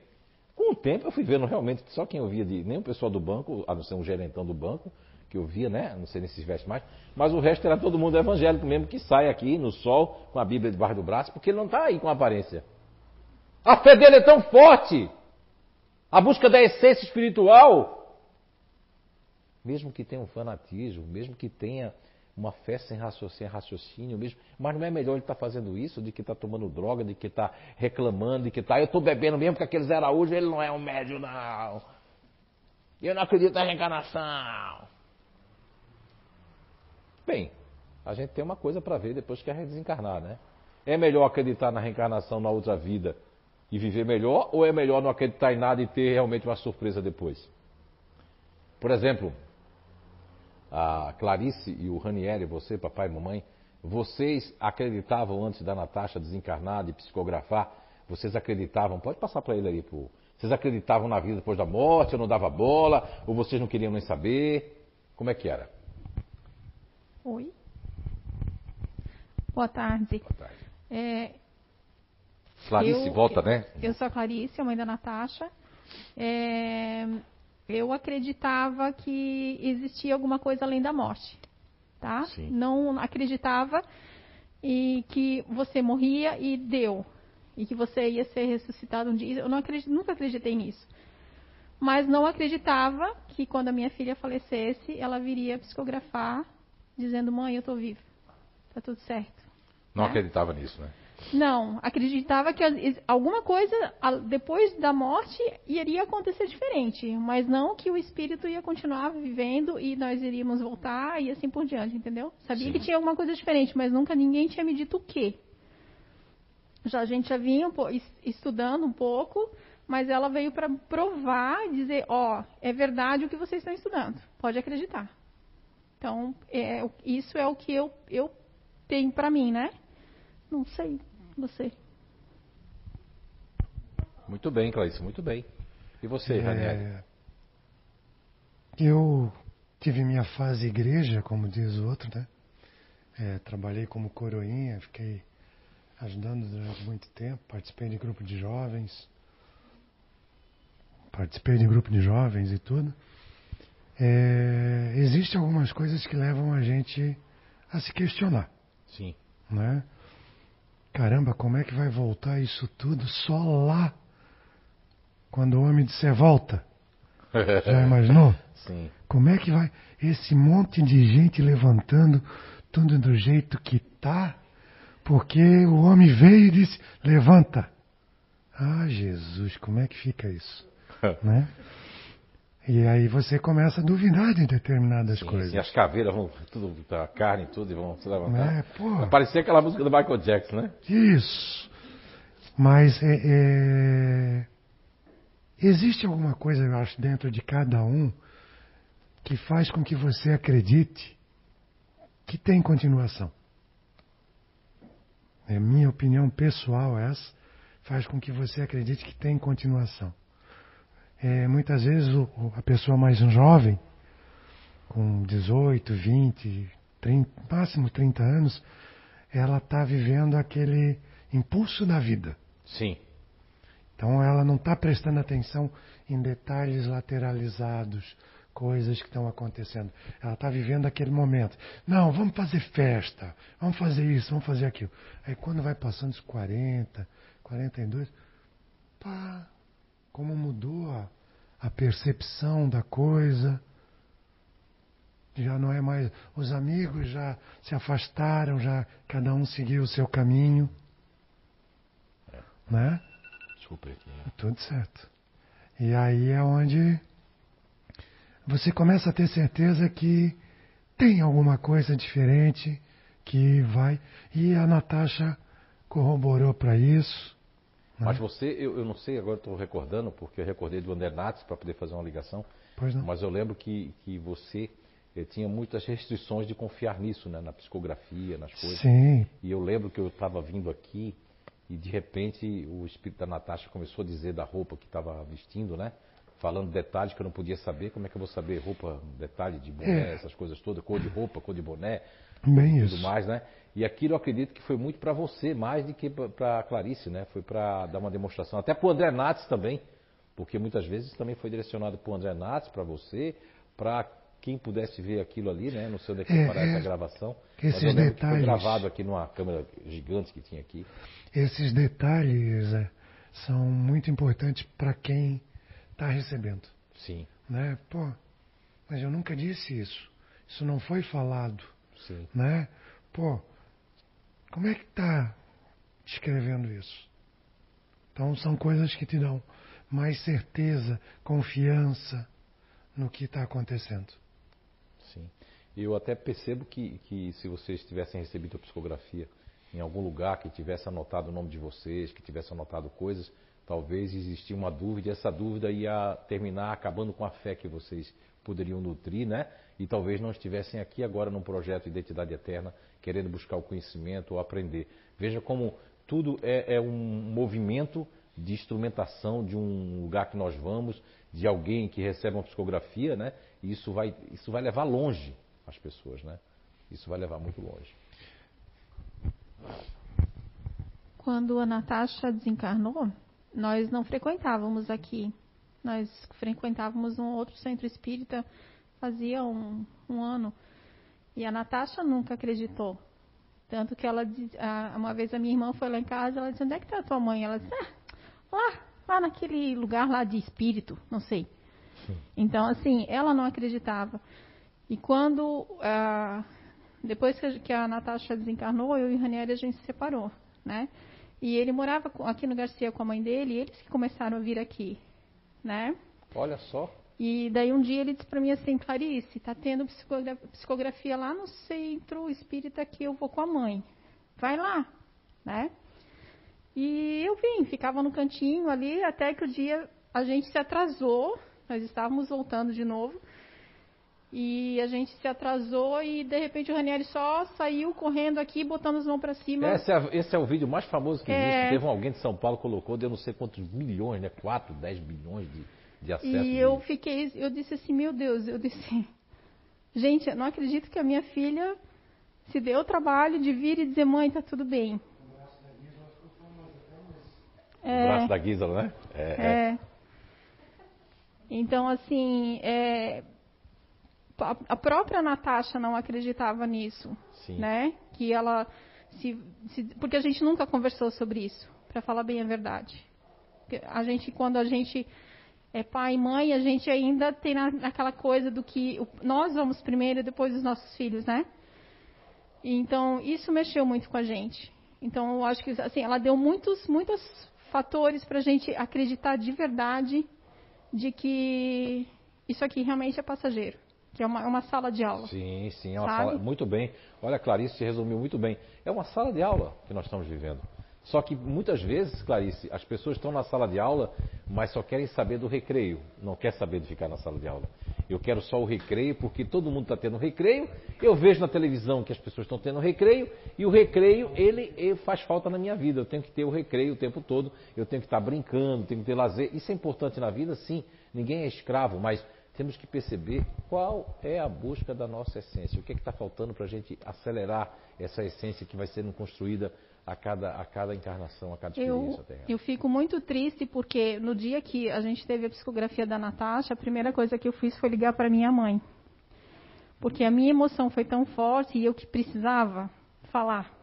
com o tempo eu fui vendo realmente só quem eu via de, nem o pessoal do banco, a não ser um gerentão do banco, que eu via, né? Não sei nem se veste mais, mas o resto era todo mundo evangélico mesmo que sai aqui no sol com a Bíblia debaixo do braço, porque ele não está aí com aparência. A fé dele é tão forte, a busca da essência espiritual, mesmo que tenha um fanatismo, mesmo que tenha uma fé sem raciocínio, raciocínio mesmo, mas não é melhor ele estar tá fazendo isso de que está tomando droga, de que está reclamando, de que está, eu estou bebendo mesmo porque aquele Zé Araújo, ele não é um médio não. Eu não acredito na reencarnação. Bem, a gente tem uma coisa para ver depois que gente desencarnar, né? É melhor acreditar na reencarnação na outra vida e viver melhor, ou é melhor não acreditar em nada e ter realmente uma surpresa depois? Por exemplo, a Clarice e o Ranieri, você, papai e mamãe, vocês acreditavam antes da Natasha desencarnar, de psicografar, vocês acreditavam, pode passar para ele ali, pô. Vocês acreditavam na vida depois da morte, ou não dava bola, ou vocês não queriam nem saber? Como é que era? Oi. Boa tarde. Boa tarde. É, Clarice, eu, volta, né? Eu sou a Clarice, a mãe da Natasha. É, eu acreditava que existia alguma coisa além da morte, tá? Sim. Não acreditava e que você morria e deu e que você ia ser ressuscitado um dia. Eu não acredito, nunca acreditei nisso. Mas não acreditava que quando a minha filha falecesse, ela viria psicografar dizendo: "Mãe, eu estou viva. Tá tudo certo". Não né? acreditava nisso, né? Não, acreditava que alguma coisa depois da morte iria acontecer diferente, mas não que o espírito ia continuar vivendo e nós iríamos voltar e assim por diante, entendeu? Sabia Sim. que tinha alguma coisa diferente, mas nunca ninguém tinha me dito o quê. Já a gente já vinha estudando um pouco, mas ela veio para provar e dizer, ó, é verdade o que vocês estão estudando, pode acreditar. Então, é, isso é o que eu, eu tenho para mim, né? Não sei, você. Muito bem, Clarice, muito bem. E você, Ranieri? É, eu tive minha fase igreja, como diz o outro, né? É, trabalhei como coroinha, fiquei ajudando durante muito tempo, participei de grupo de jovens, participei de grupo de jovens e tudo. É, Existem algumas coisas que levam a gente a se questionar, Sim. né? Caramba, como é que vai voltar isso tudo só lá? Quando o homem disser volta. Já imaginou? Sim. Como é que vai esse monte de gente levantando tudo do jeito que tá? Porque o homem veio e disse: levanta. Ah, Jesus, como é que fica isso? né? E aí você começa a duvidar de determinadas Sim, coisas. sim, as caveiras vão tudo, a carne, tudo, e vão se levantar. É, pô. Parecia aquela música do Michael Jackson, né? Isso. Mas é, é, existe alguma coisa, eu acho, dentro de cada um que faz com que você acredite que tem continuação. É minha opinião pessoal essa, faz com que você acredite que tem continuação. É, muitas vezes o- a pessoa mais jovem, com 18, 20, 30, máximo 30 anos, ela está vivendo aquele impulso da vida. Sim. Então ela não está prestando atenção em detalhes lateralizados, coisas que estão acontecendo. Ela está vivendo aquele momento. Não, vamos fazer festa, vamos fazer isso, vamos fazer aquilo. Aí quando vai passando os 40, 42, pá, como mudou a, a percepção da coisa. Já não é mais. Os amigos já se afastaram, já cada um seguiu o seu caminho. Né? Desculpa aqui. Tudo certo. E aí é onde você começa a ter certeza que tem alguma coisa diferente que vai. E a Natasha corroborou para isso. Mas você, eu, eu não sei, agora estou recordando, porque eu recordei do André Nates para poder fazer uma ligação, Pois não. mas eu lembro que, que você eh, tinha muitas restrições de confiar nisso, né? Na psicografia, nas coisas. Sim, E eu lembro que eu estava vindo aqui e de repente o espírito da Natasha começou a dizer da roupa que estava vestindo, né? Falando detalhes que eu não podia saber. Como é que eu vou saber roupa, detalhe de boné, É. essas coisas todas, cor de roupa, cor de boné, bem tudo isso. mais, né? E aquilo eu acredito que foi muito para você, mais do que para Clarice, né? Foi para dar uma demonstração. Até para o André Nates também, porque muitas vezes também foi direcionado para o André Nates, para você, para quem pudesse ver aquilo ali, né? Não sei onde é que É, aparece é. a gravação. Esses que foi detalhes. gravado aqui numa câmera gigante que tinha aqui. Esses detalhes é, são muito importantes para quem está recebendo. Sim, Né? Pô, mas eu nunca disse isso. Isso não foi falado. Sim. né? Pô, como é que tá escrevendo isso? Então são coisas que te dão mais certeza, confiança no que está acontecendo. Sim. Eu até percebo que, que se vocês tivessem recebido a psicografia em algum lugar, que tivesse anotado o nome de vocês, que tivesse anotado coisas, talvez existia uma dúvida, e essa dúvida ia terminar acabando com a fé que vocês poderiam nutrir, né? E talvez não estivessem aqui agora num projeto de Identidade Eterna, querendo buscar o conhecimento ou aprender. Veja como tudo é, é um movimento de instrumentação de um lugar que nós vamos, de alguém que recebe uma psicografia, né? E isso vai, isso vai levar longe as pessoas, né? Isso vai levar muito longe. Quando a Natasha desencarnou, nós não frequentávamos aqui. Nós frequentávamos um outro centro espírita fazia um, um ano. E a Natasha nunca acreditou. Tanto que ela uma vez a minha irmã foi lá em casa, ela disse, onde é que está a tua mãe? Ela disse, ah, lá, lá naquele lugar lá de espírito, não sei. Então, assim, ela não acreditava. E quando, ah, depois que a Natasha desencarnou, eu e o Ranieri a gente se separou, né? E ele morava aqui no Garcia com a mãe dele, e eles que começaram a vir aqui, né? Olha só. E daí um dia ele disse para mim assim, Clarice, tá tendo psicografia lá no centro espírita que eu vou com a mãe. Vai lá, né? E eu vim, ficava no cantinho ali, até que o dia a gente se atrasou, nós estávamos voltando de novo. E a gente se atrasou e de repente o Ranieri só saiu correndo aqui, botando as mãos para cima. Esse é, esse é, o vídeo mais famoso que é... existe. Teve alguém de São Paulo colocou, deu não sei quantos milhões, né? 4, 10 bilhões de, de acessos. E eu fiquei, eu disse assim, meu Deus, eu disse, gente, eu não acredito que a minha filha se deu o trabalho de vir e dizer, mãe, tá tudo bem. É, o braço da Gisela, né? É. é. Então, assim, é, a própria Natasha não acreditava nisso, Sim. né? Que ela se, se, porque a gente nunca conversou sobre isso, para falar bem a verdade. A gente quando a gente é pai e mãe, a gente ainda tem na, aquela coisa do que nós vamos primeiro e depois os nossos filhos, né? Então isso mexeu muito com a gente. Então eu acho que assim ela deu muitos muitos fatores para a gente acreditar de verdade de que isso aqui realmente é passageiro que é uma, é uma sala de aula. Sim, sim, é uma sabe? sala. Muito bem. Olha, Clarice resumiu muito bem. É uma sala de aula que nós estamos vivendo. Só que muitas vezes, Clarice, as pessoas estão na sala de aula, mas só querem saber do recreio, não quer saber de ficar na sala de aula. Eu quero só o recreio porque todo mundo está tendo recreio. Eu vejo na televisão que as pessoas estão tendo recreio e o recreio ele, ele, faz falta na minha vida. Eu tenho que ter o recreio o tempo todo. Eu tenho que estar brincando, tenho que ter lazer. Isso é importante na vida, sim. Ninguém é escravo, mas temos que perceber qual é a busca da nossa essência, o que é está faltando para a gente acelerar essa essência que vai sendo construída a cada, a cada encarnação, a cada experiência eu, terrena. Eu fico muito triste porque no dia que a gente teve a psicografia da Natasha, a primeira coisa que eu fiz foi ligar para minha mãe. Porque a minha emoção foi tão forte e eu que precisava falar.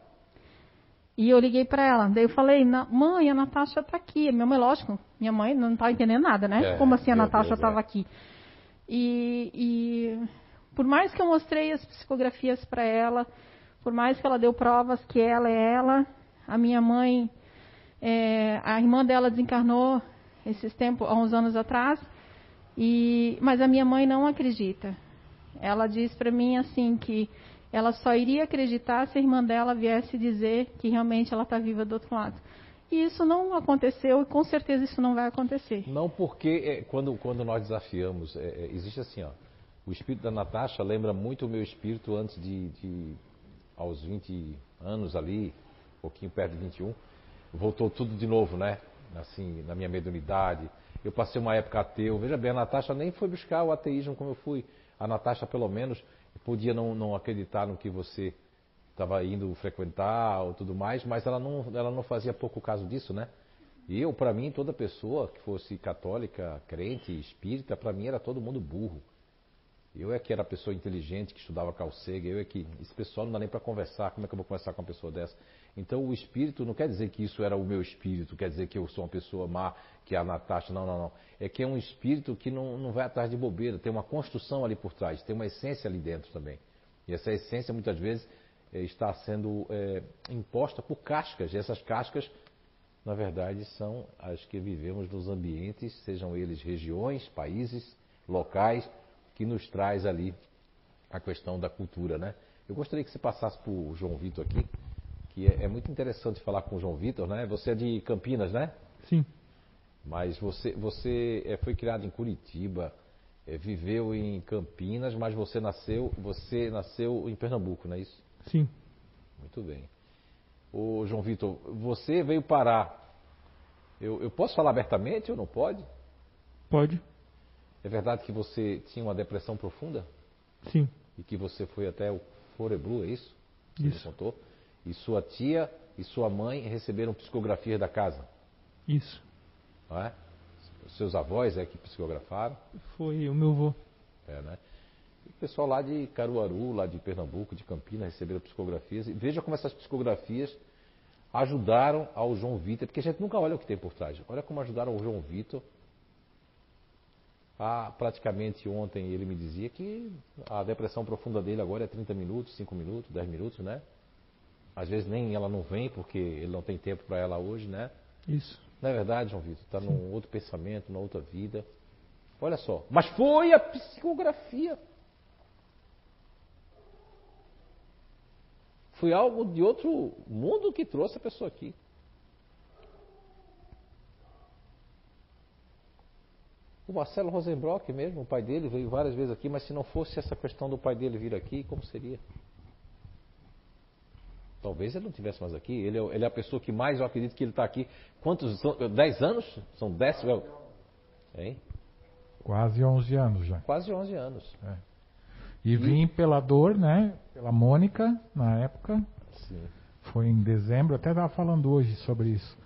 E eu liguei para ela. Daí eu falei, mãe, a Natasha está aqui. Minha mãe, lógico, minha mãe não estava entendendo nada, né? É, Como assim a Natasha estava é. aqui? E, e por mais que eu mostrei as psicografias para ela, por mais que ela deu provas que ela é ela, a minha mãe, é, a irmã dela desencarnou esses tempos, há uns anos atrás, e, mas a minha mãe não acredita. Ela diz para mim assim que ela só iria acreditar se a irmã dela viesse dizer que realmente ela está viva do outro lado. E isso não aconteceu e com certeza isso não vai acontecer. Não, porque é, quando, quando nós desafiamos, é, é, existe assim, ó, o espírito da Natasha lembra muito o meu espírito antes de, de aos 20 anos ali, um pouquinho perto de 21, voltou tudo de novo, né? Assim, na minha mediunidade. Eu passei uma época ateu. Veja bem, a Natasha nem foi buscar o ateísmo como eu fui. A Natasha, pelo menos, podia não, não acreditar no que você estava indo frequentar ou tudo mais, mas ela não, ela não fazia pouco caso disso, né? E eu, para mim, toda pessoa que fosse católica, crente, espírita, para mim era todo mundo burro. Eu é que era pessoa inteligente, que estudava calcega, eu é que. Esse pessoal não dá nem para conversar, como é que eu vou conversar com uma pessoa dessa? Então o espírito não quer dizer que isso era o meu espírito, quer dizer que eu sou uma pessoa má, que é a Natasha, não, não, não. É que é um espírito que não, não vai atrás de bobeira, tem uma construção ali por trás, tem uma essência ali dentro também. E essa essência muitas vezes está sendo é, imposta por cascas. E essas cascas, na verdade, são as que vivemos nos ambientes, sejam eles regiões, países, locais, que nos traz ali a questão da cultura, né? Eu gostaria que você passasse para o João Vitor aqui, que é, é, muito interessante falar com o João Vitor, né? Você é de Campinas, né? Sim. Mas você, você é, foi criado em Curitiba, viveu em Campinas, mas você nasceu, você nasceu em Pernambuco, não é isso? Sim. Muito bem. Ô, João Vitor, você veio parar. Eu, eu posso falar abertamente ou não pode? Pode. É verdade que você tinha uma depressão profunda? Sim. E que você foi até o Foreblu, é isso? Você isso. contou? E sua tia e sua mãe receberam psicografias da casa? Isso. Não é? Seus avós é que psicografaram? Foi o meu avô. É, né? O pessoal lá de Caruaru, lá de Pernambuco, de Campinas, receberam psicografias. E veja como essas psicografias ajudaram ao João Vitor, porque a gente nunca olha o que tem por trás. Olha como ajudaram o João Vitor. Ah, praticamente ontem ele me dizia que a depressão profunda dele agora é 30 minutos, 5 minutos, 10 minutos, né? Às vezes nem ela não vem porque ele não tem tempo para ela hoje, né? Isso. Não é verdade, João Vitor? Está num outro pensamento, numa outra vida. Olha só. Mas foi a psicografia. Foi algo de outro mundo que trouxe a pessoa aqui. O Marcelo Rosenbrock mesmo, o pai dele, veio várias vezes aqui, mas se não fosse essa questão do pai dele vir aqui, como seria? Talvez ele não tivesse mais aqui. Ele é, ele é a pessoa que mais eu acredito que ele está aqui. Quantos? São, dez anos? São dez? Hein? Quase 11 anos já. Quase 11 anos. É. E, vim pela dor, né? Pela Mônica, na época. Sim. Foi em dezembro, até estava falando hoje sobre isso.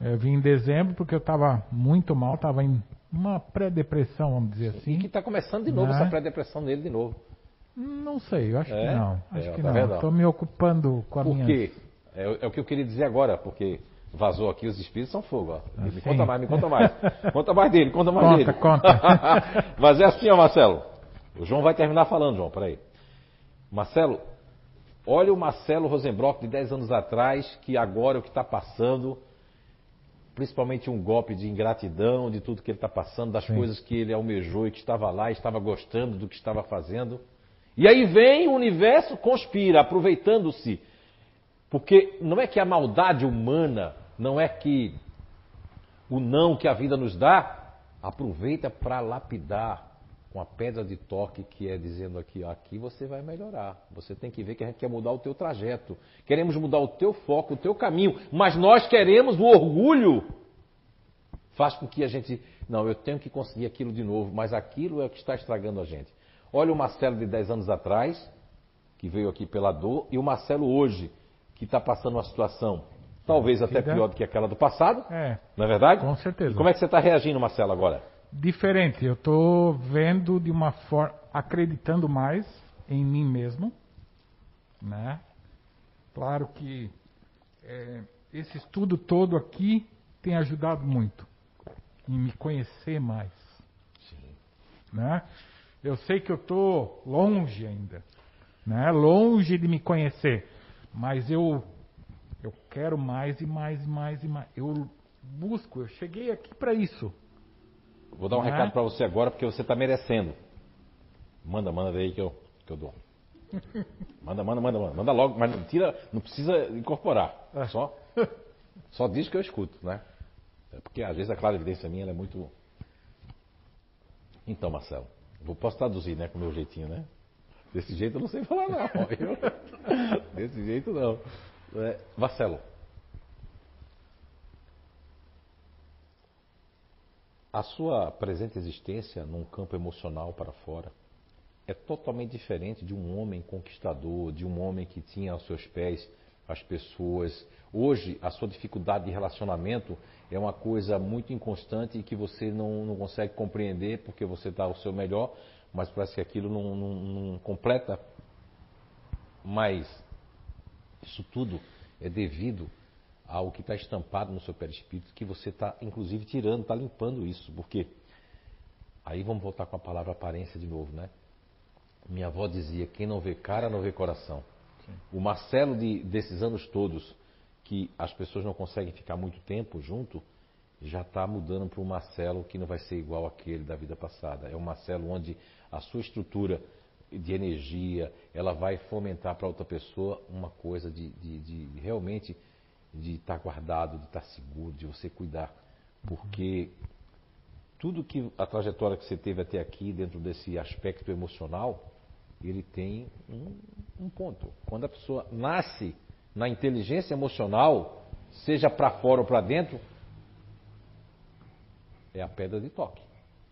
Eu vim em dezembro porque eu estava muito mal, estava em uma pré-depressão, vamos dizer assim. E que está começando de novo né? essa pré-depressão dele de novo. Não sei, eu acho é? que não. Acho é, que tá não. Estou me ocupando com a Por minha. Quê? É, é, o que eu queria dizer agora, porque vazou aqui, os espíritos são fogo. Ó. Ah, me sim. conta mais, me conta mais. conta mais dele, conta mais conta, dele. Conta, Mas é assim, ó, Marcelo. O João vai terminar falando, João, peraí. Marcelo, olha o Marcelo Rosenbrock de 10 anos atrás, que agora é o que está passando, principalmente um golpe de ingratidão, de tudo que ele está passando, das sim. coisas que ele almejou e que estava lá, estava gostando do que estava fazendo. E aí vem o universo conspira, aproveitando-se. Porque não é que a maldade humana, não é que o não que a vida nos dá, aproveita para lapidar com a pedra de toque que é dizendo aqui, ó, aqui você vai melhorar. Você tem que ver que a gente quer mudar o teu trajeto. Queremos mudar o teu foco, o teu caminho, mas nós queremos o orgulho. Faz com que a gente, não, eu tenho que conseguir aquilo de novo, mas aquilo é o que está estragando a gente. Olha o Marcelo de 10 anos atrás, que veio aqui pela dor, e o Marcelo hoje, que está passando uma situação talvez até pior do que aquela do passado. É. Não é verdade? Com certeza. Como é que você está reagindo, Marcelo, agora? Diferente. Eu estou vendo de uma forma, acreditando mais em mim mesmo, né? Claro que é, esse estudo todo aqui tem ajudado muito em me conhecer mais, Sim. né? Eu sei que eu estou longe ainda, né? longe de me conhecer, mas eu, eu quero mais e mais e mais e mais. Eu busco, eu cheguei aqui para isso. Vou dar um né? recado para você agora, porque você está merecendo. Manda, manda aí que eu, que eu dou. Manda, manda, manda, manda. Manda logo, mas não tira, não precisa incorporar. É. Só, só diz que eu escuto, né? É porque às vezes a clara evidência minha é muito. Então, Marcelo. Vou, posso traduzir, né, com o meu jeitinho, né? Desse jeito eu não sei falar, não. Desse jeito não. É, Marcelo. A sua presente existência num campo emocional para fora é totalmente diferente de um homem conquistador, de um homem que tinha aos seus pés as pessoas. Hoje, a sua dificuldade de relacionamento é uma coisa muito inconstante e que você não, não consegue compreender porque você está ao seu melhor, mas parece que aquilo não, não, não completa. Mas isso tudo é devido ao que está estampado no seu perispírito, que você está, inclusive, tirando, está limpando isso. Porque aí vamos voltar com a palavra aparência de novo, né? Minha avó dizia: quem não vê cara não vê coração. Sim. O Marcelo de, desses anos todos, que as pessoas não conseguem ficar muito tempo junto, já está mudando para um Marcelo que não vai ser igual aquele da vida passada. É um Marcelo onde a sua estrutura de energia, ela vai fomentar para outra pessoa uma coisa de, de, de realmente de estar guardado, de estar seguro, de você cuidar. Porque tudo que a trajetória que você teve até aqui, dentro desse aspecto emocional, ele tem um, um ponto. Quando a pessoa nasce na inteligência emocional, seja para fora ou para dentro, é a pedra de toque.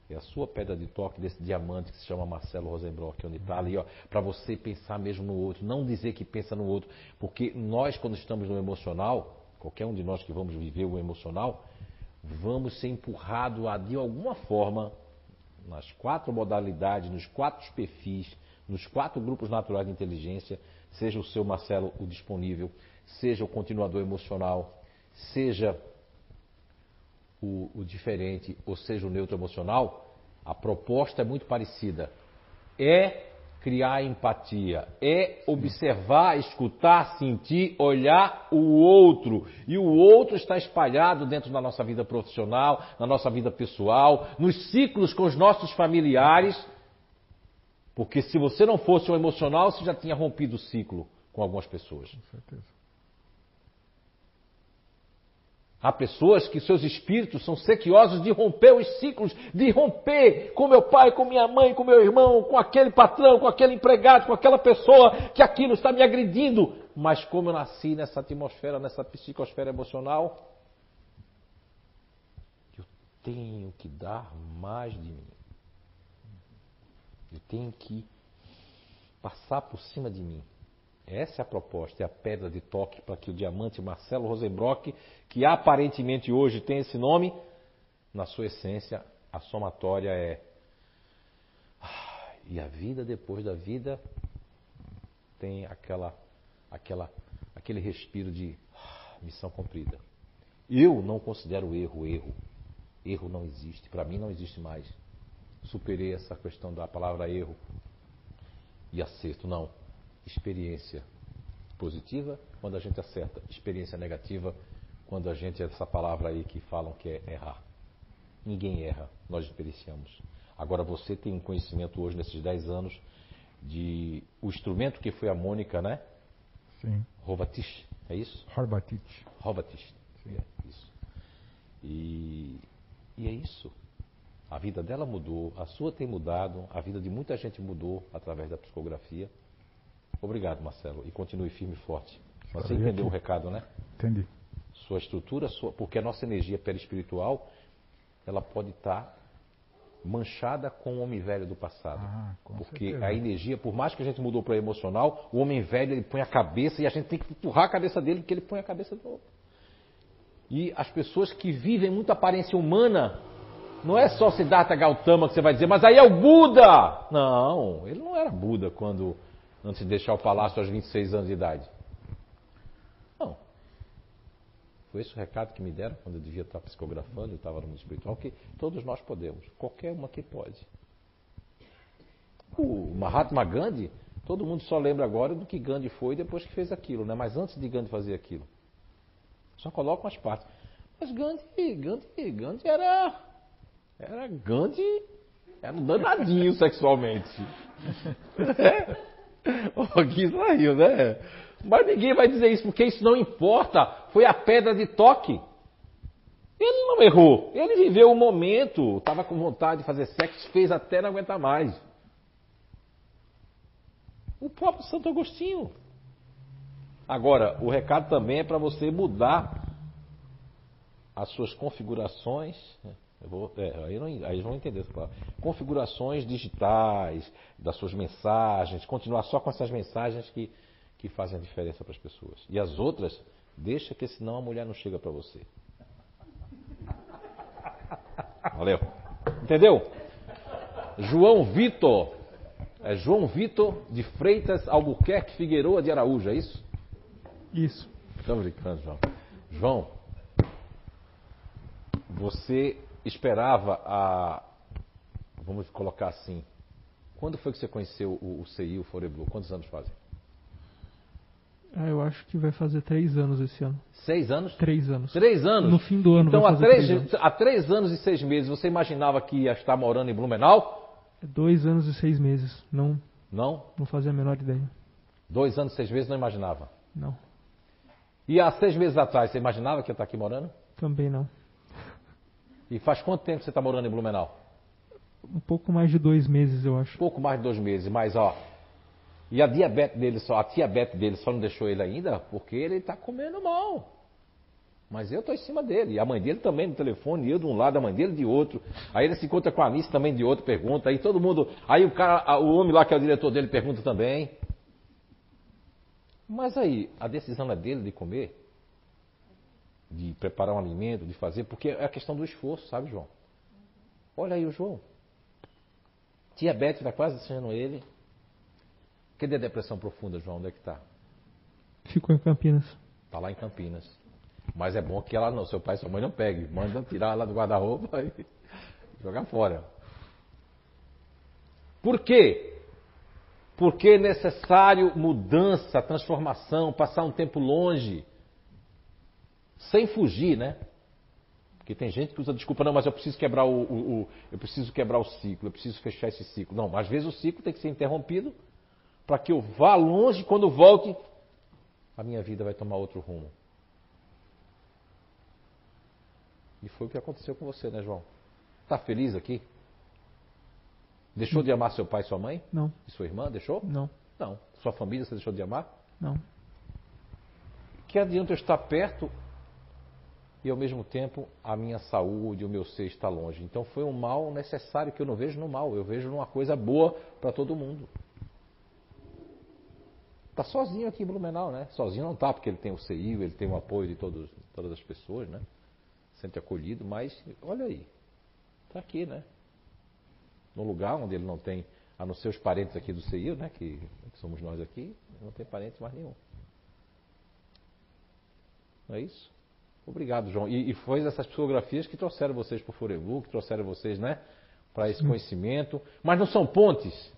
É a sua pedra de toque desse diamante que se chama Marcelo Rosenbrock, onde está ali, ó, para você pensar mesmo no outro, não dizer que pensa no outro, porque nós, quando estamos no emocional, qualquer um de nós que vamos viver o emocional, vamos ser empurrados a, de alguma forma, nas quatro modalidades, nos quatro perfis, nos quatro grupos naturais de inteligência, seja o seu Marcelo o disponível, seja o continuador emocional, seja o, o diferente, ou seja o neutro emocional, a proposta é muito parecida. É criar empatia, é observar, escutar, sentir, olhar o outro. E o outro está espalhado dentro da nossa vida profissional, na nossa vida pessoal, nos ciclos com os nossos familiares. Porque se você não fosse um emocional, você já tinha rompido o ciclo com algumas pessoas. Com certeza. Há pessoas que seus espíritos são sequiosos de romper os ciclos, de romper com meu pai, com minha mãe, com meu irmão, com aquele patrão, com aquele empregado, com aquela pessoa que aquilo está me agredindo. Mas como eu nasci nessa atmosfera, nessa psicosfera emocional, eu tenho que dar mais de mim. Eu tenho que passar por cima de mim. Essa é a proposta, é a pedra de toque para que o diamante Marcelo Rosenbrock, que aparentemente hoje tem esse nome, na sua essência, a somatória é. E a vida depois da vida tem aquela, aquela, aquele respiro de missão cumprida. Eu não considero erro erro. Erro não existe. Para mim não existe mais. Superei essa questão da palavra erro e acerto. Não experiência positiva quando a gente acerta, experiência negativa quando a gente, essa palavra aí que falam que é errar. Ninguém erra, nós experienciamos. Agora você tem um conhecimento hoje, nesses 10 anos, de o instrumento que foi a Mônica, né? Sim. Rovatish, é isso? Horbatich. Rovatish, é isso. E, e é isso. A vida dela mudou, a sua tem mudado, a vida de muita gente mudou através da psicografia. Obrigado, Marcelo. E continue firme e forte. Você entendeu o recado, né? Entendi. Sua estrutura, sua, porque a nossa energia perispiritual, ela pode estar manchada com o homem velho do passado. Ah, porque certeza. a energia, por mais que a gente mudou para emocional, o homem velho ele põe a cabeça e a gente tem que empurrar a cabeça dele porque ele põe a cabeça do outro. E as pessoas que vivem muita aparência humana, não é só Siddhartha Gautama que você vai dizer, mas aí é o Buda! Não, ele não era Buda quando antes de deixar o palácio aos 26 anos de idade. Não. Foi esse o recado que me deram quando eu devia estar psicografando e estava no mundo espiritual, que todos nós podemos, qualquer uma que pode. O Mahatma Gandhi, todo mundo só lembra agora do que Gandhi foi depois que fez aquilo, né? mas antes de Gandhi fazer aquilo. Só colocam as partes. Mas Gandhi, Gandhi, Gandhi era. Era Gandhi. Era um danadinho sexualmente. É. Gui saiu, né? Mas ninguém vai dizer isso, porque isso não importa. Foi a pedra de toque. Ele não errou. Ele viveu o momento, estava com vontade de fazer sexo, fez até não aguentar mais. O próprio Santo Agostinho. Agora, o recado também é para você mudar as suas configurações. Eu vou, é, aí, não, aí eles vão entender essa palavra. Configurações digitais das suas mensagens, continuar só com essas mensagens que, que fazem a diferença para as pessoas. E as outras, deixa que senão a mulher não chega para você. Valeu. Entendeu? João Vitor. É João Vitor de Freitas Albuquerque Figueroa de Araújo, é isso? Isso. Estou brincando, João. João, você esperava a. Vamos colocar assim. Quando foi que você conheceu o, o CI, o Foreblue? Quantos anos fazem? Ah, eu acho que vai fazer três anos esse ano. Seis anos? Três anos. Três anos? No fim do ano Então, vai há três, três anos. há três anos e seis meses, você imaginava que ia estar morando em Blumenau? É Dois anos e seis meses. Não, Não? Não fazia a menor ideia. Dois anos, seis meses, não imaginava. Não. E há seis meses atrás, você imaginava que ia estar aqui morando? Também não. E faz quanto tempo você está morando em Blumenau? Um pouco mais de dois meses, eu acho. Pouco mais de dois meses, mas ó. E a diabetes dele só, a diabetes dele só não deixou ele ainda porque ele está comendo mal. Mas eu estou em cima dele. E a mãe dele também no telefone, eu de um lado, a mãe dele de outro. Aí ele se encontra com a Anice também de outro, pergunta. Aí todo mundo. Aí o cara, o homem lá que é o diretor dele pergunta também. Mas aí, a decisão é dele de comer, de preparar um alimento, de fazer, porque é a questão do esforço, sabe, João? Olha aí o João. Diabetes está quase deixando ele. Cadê a depressão profunda, João? Onde é que está? Ficou em Campinas. Está lá em Campinas. Mas é bom que ela não, seu pai e sua mãe não peguem. Manda tirar ela do guarda-roupa e jogar fora. Por quê? Porque é necessário mudança, transformação, passar um tempo longe. Sem fugir, né? Porque tem gente que usa desculpa, não, mas eu preciso quebrar o, o, o, eu preciso quebrar o ciclo, eu preciso fechar esse ciclo. Não, às vezes o ciclo tem que ser interrompido para que eu vá longe, quando volte, a minha vida vai tomar outro rumo. E foi o que aconteceu com você, né, João? Tá feliz aqui? Deixou de amar seu pai e sua mãe? Não, E sua irmã? Deixou? não, Não. Sua família você deixou de amar? não. Que adianta eu estar perto e ao mesmo tempo a minha saúde, o meu ser está longe. Então foi um mal necessário que eu não vejo no mal, eu vejo numa coisa boa para todo mundo. Tá sozinho aqui em Blumenau, né? Sozinho não tá, porque ele tem o CIO, ele tem o apoio de todos, todas as pessoas, né? Sente acolhido, mas olha aí, tá aqui, né? No lugar onde ele não tem, a não ser os parentes aqui do CIO, né? Que, que somos nós aqui, não tem parentes mais nenhum. Não é isso? Obrigado, João. E, e foi essas psicografias que trouxeram vocês para o Forebu, que trouxeram vocês, né? Para esse conhecimento. Mas não são pontes.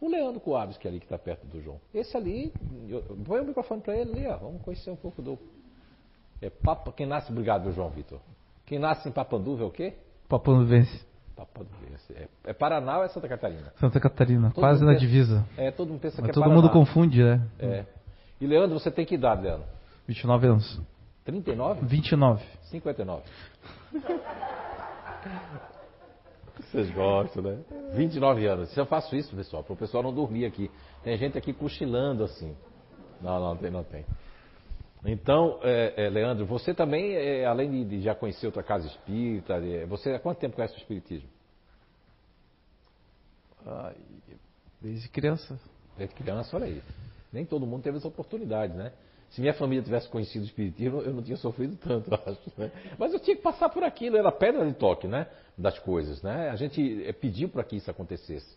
O Leandro Coabes, que é ali que está perto do João. Esse ali, eu, põe o microfone para ele ali, ó. Vamos conhecer um pouco do. É Papa, quem nasce, obrigado, João Vitor. Quem nasce em Papanduva é o quê? Papanduvense, Papanduvense. É, é Paraná ou é Santa Catarina? Santa Catarina, Todo quase na pensa- divisa. É, todo mundo pensa que Mas é todo Paraná. mundo confunde, né? É. E Leandro, você tem que idade, Leandro? 29 anos. 39? 29. 59. Vocês gostam, né? 29 anos. Se eu faço isso, pessoal, para o pessoal não dormir aqui. Tem gente aqui cochilando assim. Não, não tem, não tem. Então, é, é, Leandro, você também, é, além de, de já conhecer outra casa espírita, é, você há quanto tempo conhece o espiritismo? Ai, desde criança. Desde criança, olha aí. Nem todo mundo teve essa oportunidade, né? Se minha família tivesse conhecido o espiritismo, eu não tinha sofrido tanto, eu acho. Né? Mas eu tinha que passar por aquilo, era a pedra de toque, né? Das coisas, né? A gente eh, pediu para que isso acontecesse,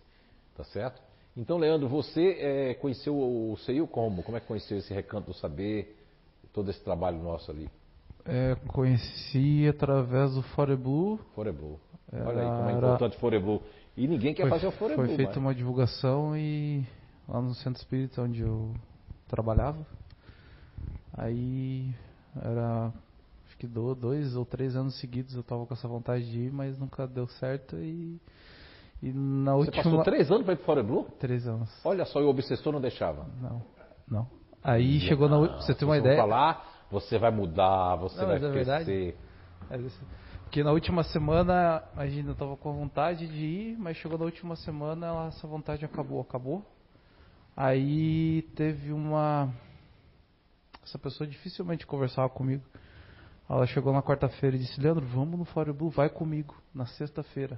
tá certo? Então, Leandro, você eh, conheceu o CEIU como? Como é que conheceu esse recanto do saber, todo esse trabalho nosso ali? É, conheci através do Foreblue. Foreblue. Olha aí como é importante Foreblue. E ninguém quer Foi, fazer o Foreblue. foi feita mas- uma divulgação e lá no centro espírita onde eu trabalhava. Aí era acho que do- dois ou três anos seguidos eu tava com essa vontade de ir, mas nunca deu certo e, e na Você última passou três anos para ir para Foreblue? três anos. Olha só, e o obsessor não deixava. Não, não. Aí chegou na você tem uma ideia? falar, você vai mudar, você Não, vai é crescer. verdade. É isso. Porque na última semana, imagina, eu tava com vontade de ir, mas chegou na última semana, ela- essa vontade acabou, acabou. Aí teve uma. Essa pessoa dificilmente conversava comigo. Ela chegou na quarta-feira e disse, Leandro, vamos no Fire Blue, vai comigo, na sexta-feira.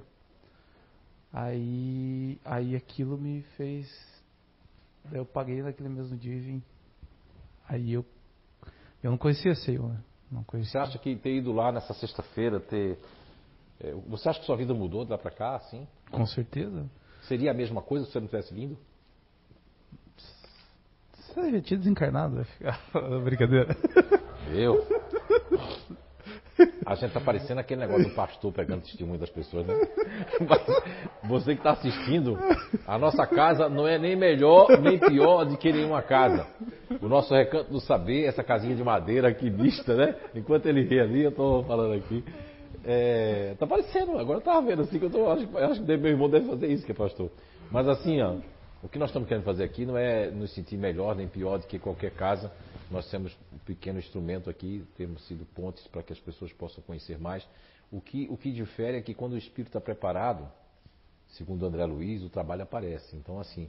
Aí, aí aquilo me fez. Eu paguei naquele mesmo dia e vim. Aí eu. Eu não conhecia Seio, né? Não Você conhecia. acha que ter ido lá nessa sexta-feira, ter. é, Você acha que sua vida mudou de lá pra cá, assim? Com certeza. Seria a mesma coisa se você não tivesse vindo? Você já tinha desencarnado, vai ficar. Brincadeira. Eu? A gente tá parecendo aquele negócio do pastor pegando testemunho das pessoas, né? Mas você que está assistindo, a nossa casa não é nem melhor nem pior de que nenhuma casa. O nosso recanto do saber, essa casinha de madeira aqui vista, né? Enquanto ele ri ali, eu estou falando aqui. É, tá parecendo, agora eu tava vendo assim que eu tô, acho, acho que meu irmão deve fazer isso, que é pastor. Mas assim, ó, o que nós estamos querendo fazer aqui não é nos sentir melhor nem pior do que qualquer casa. Nós temos um pequeno instrumento aqui, temos sido pontes para que as pessoas possam conhecer mais. O que, o que difere é que quando o espírito está preparado, segundo André Luiz, o trabalho aparece. Então, assim,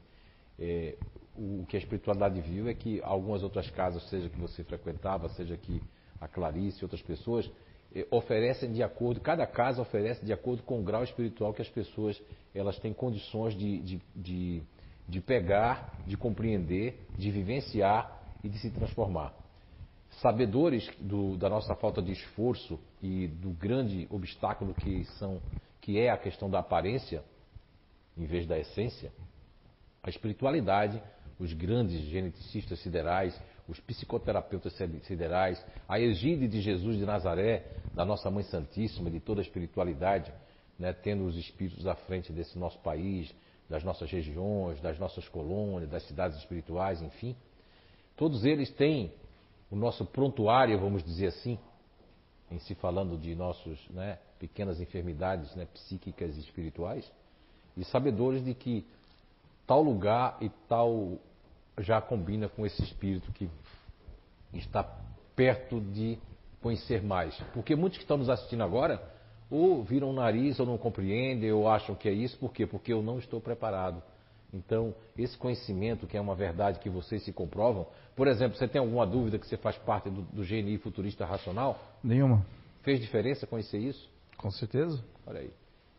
é, o que a espiritualidade viu é que algumas outras casas, seja que você frequentava, seja que a Clarice e outras pessoas, eh, oferecem de acordo, cada casa oferece de acordo com o grau espiritual que as pessoas elas têm condições de, de, de, de pegar, de compreender, de vivenciar e de se transformar. Sabedores do- da nossa falta de esforço e do grande obstáculo que, são, que é a questão da aparência, em vez da essência, a espiritualidade, os grandes geneticistas siderais, os psicoterapeutas siderais, a egíde de Jesus de Nazaré, da nossa Mãe Santíssima, de toda a espiritualidade, né, tendo os espíritos à frente desse nosso país, das nossas regiões, das nossas colônias, das cidades espirituais, enfim. Todos eles têm o nosso prontuário, vamos dizer assim, em se falando de nossas né, pequenas enfermidades né, psíquicas e espirituais, e sabedores de que tal lugar e tal já combina com esse espírito que está perto de conhecer mais. Porque muitos que estão nos assistindo agora ou viram o nariz ou não compreendem ou acham que é isso, por quê? Porque eu não estou preparado. Então, esse conhecimento, que é uma verdade que vocês se comprovam, por exemplo, você tem alguma dúvida que você faz parte do, do GNI futurista racional? Nenhuma. Fez diferença conhecer isso? Com certeza. Olha aí.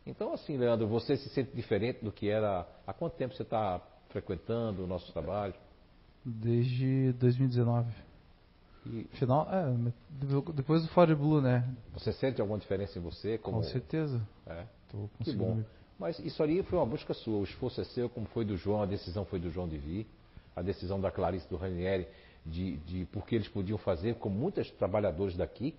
Então, assim, Leandro, você se sente diferente do que era. Há quanto tempo você está frequentando o nosso trabalho? Desde 2019. E Final, é, depois do Fire Blue, né? você sente alguma diferença em você? Como... Com certeza. É. Tô Que bom. me- Mas isso ali foi uma busca sua. O esforço é seu, como foi do João, a decisão foi do João de vir, a decisão da Clarice do Ranieri de, de porque eles podiam fazer, como muitos trabalhadores daqui,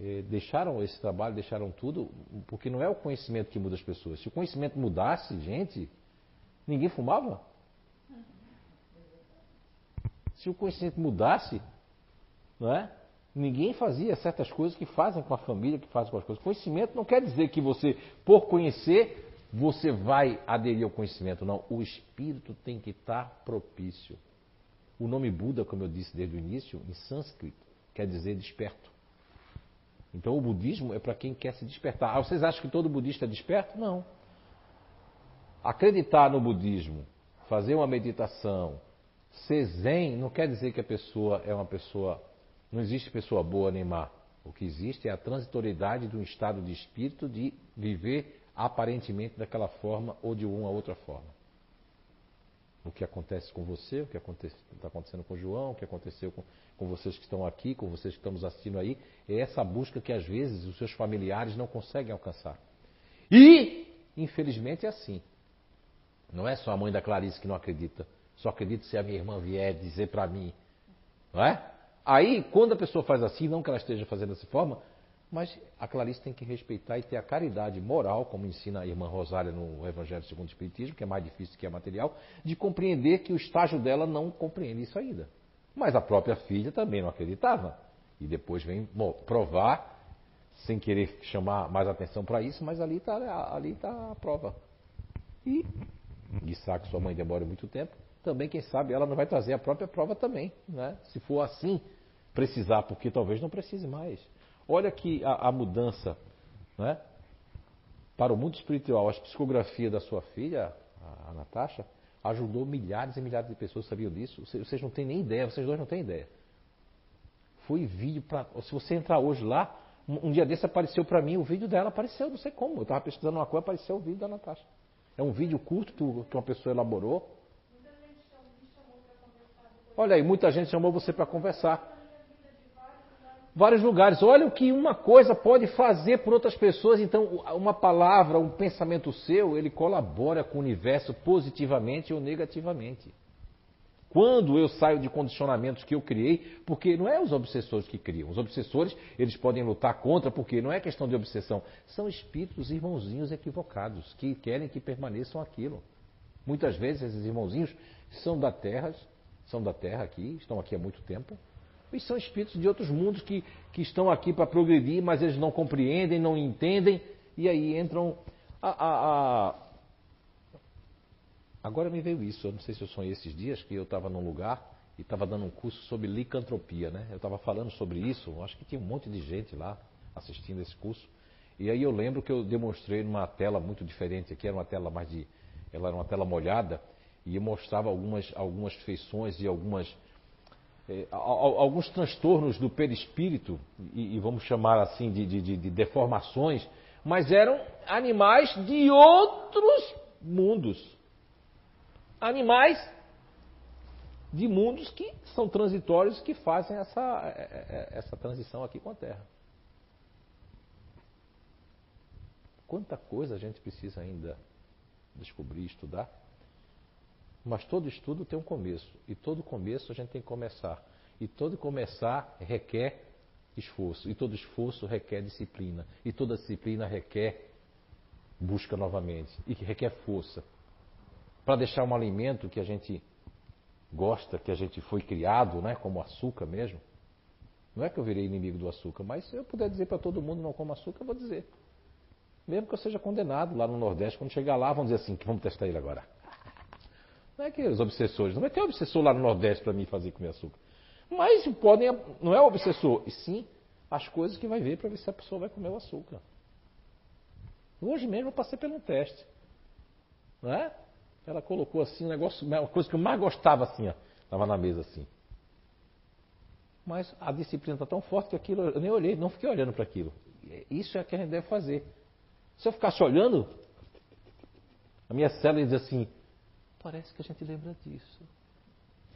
eh, deixaram esse trabalho, deixaram tudo, porque não é o conhecimento que muda as pessoas. Se o conhecimento mudasse, gente, ninguém fumava. Se o conhecimento mudasse, não é? Ninguém fazia certas coisas que fazem com a família, que fazem com as coisas. Conhecimento não quer dizer que você, por conhecer, você vai aderir ao conhecimento. Não, o espírito tem que estar propício. O nome Buda, como eu disse desde o início, em sânscrito, quer dizer desperto. Então o budismo é para quem quer se despertar. Ah, vocês acham que todo budista é desperto? Não. Acreditar no budismo, fazer uma meditação, ser zen, não quer dizer que a pessoa é uma pessoa. Não existe pessoa boa nem má. O que existe é a transitoriedade de um estado de espírito de viver aparentemente daquela forma ou de uma outra forma. O que acontece com você, o que está acontecendo com o João, o que aconteceu com, com vocês que estão aqui, com vocês que estão nos assistindo aí, é essa busca que às vezes os seus familiares não conseguem alcançar. E, infelizmente, é assim. Não é só a mãe da Clarice que não acredita. Só acredito se a minha irmã vier dizer para mim. Não é? Aí, quando a pessoa faz assim, não que ela esteja fazendo dessa forma, mas a Clarice tem que respeitar e ter a caridade moral, como ensina a irmã Rosália no Evangelho segundo o Espiritismo, que é mais difícil que é material, de compreender que o estágio dela não compreende isso ainda. Mas a própria filha também não acreditava. E depois vem bom, provar, sem querer chamar mais atenção para isso, mas ali está ali tá a prova. E, e sabe que sua mãe demora muito tempo, também, quem sabe, ela não vai trazer a própria prova também. Né? Se for assim, precisar, porque talvez não precise mais. Olha que a, a mudança né? para o mundo espiritual, a psicografia da sua filha, a, Natasha, ajudou milhares e milhares de pessoas, sabiam disso? Vocês, vocês não têm nem ideia, vocês dois não têm ideia. Foi vídeo para. Se você entrar hoje lá, um, um dia desse apareceu para mim, o vídeo dela apareceu, não sei como. Eu estava pesquisando uma coisa, apareceu o vídeo da Natasha. É um vídeo curto que uma pessoa elaborou. Olha aí, muita gente chamou você para conversar. Vários lugares. Olha o que uma coisa pode fazer por outras pessoas. Então, uma palavra, um pensamento seu, ele colabora com o universo positivamente ou negativamente. Quando eu saio de condicionamentos que eu criei, porque não é os obsessores que criam. Os obsessores, eles podem lutar contra, porque não é questão de obsessão. São espíritos irmãozinhos equivocados, que querem que permaneçam aquilo. Muitas vezes esses irmãozinhos são da terra, são da terra aqui, estão aqui há muito tempo, E são espíritos de outros mundos que, que estão aqui para progredir, mas eles não compreendem, não entendem, e aí entram. A, a, a... Agora me veio isso, eu não sei se eu sonhei esses dias, que eu estava num lugar e estava dando um curso sobre licantropia, né? Eu estava falando sobre isso, acho que tinha um monte de gente lá assistindo esse curso. E aí eu lembro que eu demonstrei numa tela muito diferente, aqui era uma tela mais de. Ela era uma tela molhada, e mostrava algumas, algumas feições e algumas. Eh, alguns transtornos do perispírito, e, e vamos chamar assim de, de, de deformações, mas eram animais de outros mundos. Animais de mundos que são transitórios que fazem essa, eh, eh, essa transição aqui com a Terra. Quanta coisa a gente precisa ainda descobrir, estudar. Mas todo estudo tem um começo. E todo começo a gente tem que começar. E todo começar requer esforço. E todo esforço requer disciplina. E toda disciplina requer busca novamente. E requer força. Para deixar um alimento que a gente gosta, que a gente foi criado, né, como açúcar mesmo. Não é que eu virei inimigo do açúcar, mas se eu puder dizer para todo mundo não coma açúcar, eu vou dizer. Mesmo que eu seja condenado lá no Nordeste, quando chegar lá, vamos dizer assim, que vamos testar ele agora. Não é que os obsessores, não vai ter obsessor lá no Nordeste para mim fazer comer açúcar. Mas podem, não é o obsessor, e sim as coisas que vai ver para ver se a pessoa vai comer o açúcar. Hoje mesmo eu passei por um teste. Não é? Ela colocou assim um negócio, uma coisa que eu mais gostava assim, ó. Estava na mesa assim. Mas a disciplina está tão forte que aquilo, eu nem olhei, não fiquei olhando para aquilo. Isso é o que a gente deve fazer. Se eu ficasse olhando, a minha célula diz assim: parece que a gente lembra disso.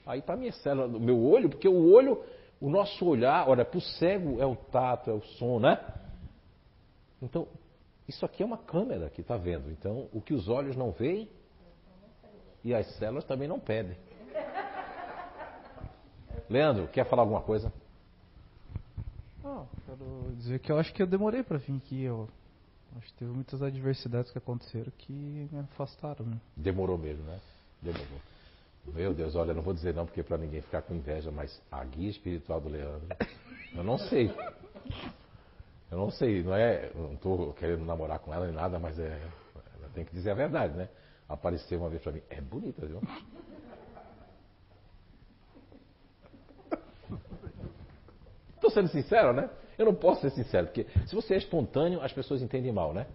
Aí para a minha célula, o meu olho, porque o olho, o nosso olhar, olha, para o cego é o tato, é o som, né? Então, isso aqui é uma câmera que está vendo. Então, o que os olhos não veem e as células também não pedem. Leandro, quer falar alguma coisa? Não, quero dizer que eu acho que eu demorei para vir aqui. Eu Acho que teve muitas adversidades que aconteceram que me afastaram. Né? Demorou mesmo, né? Meu Deus, olha, não vou dizer não, porque para ninguém ficar com inveja, mas a guia espiritual do Leandro, eu não sei. Eu não sei, não é. Não estou querendo namorar com ela nem nada, mas é. Ela tem que dizer a verdade, né? Apareceu uma vez para mim. É bonita, viu? Estou sendo sincero, né? Eu não posso ser sincero, porque se você é espontâneo, as pessoas entendem mal, né?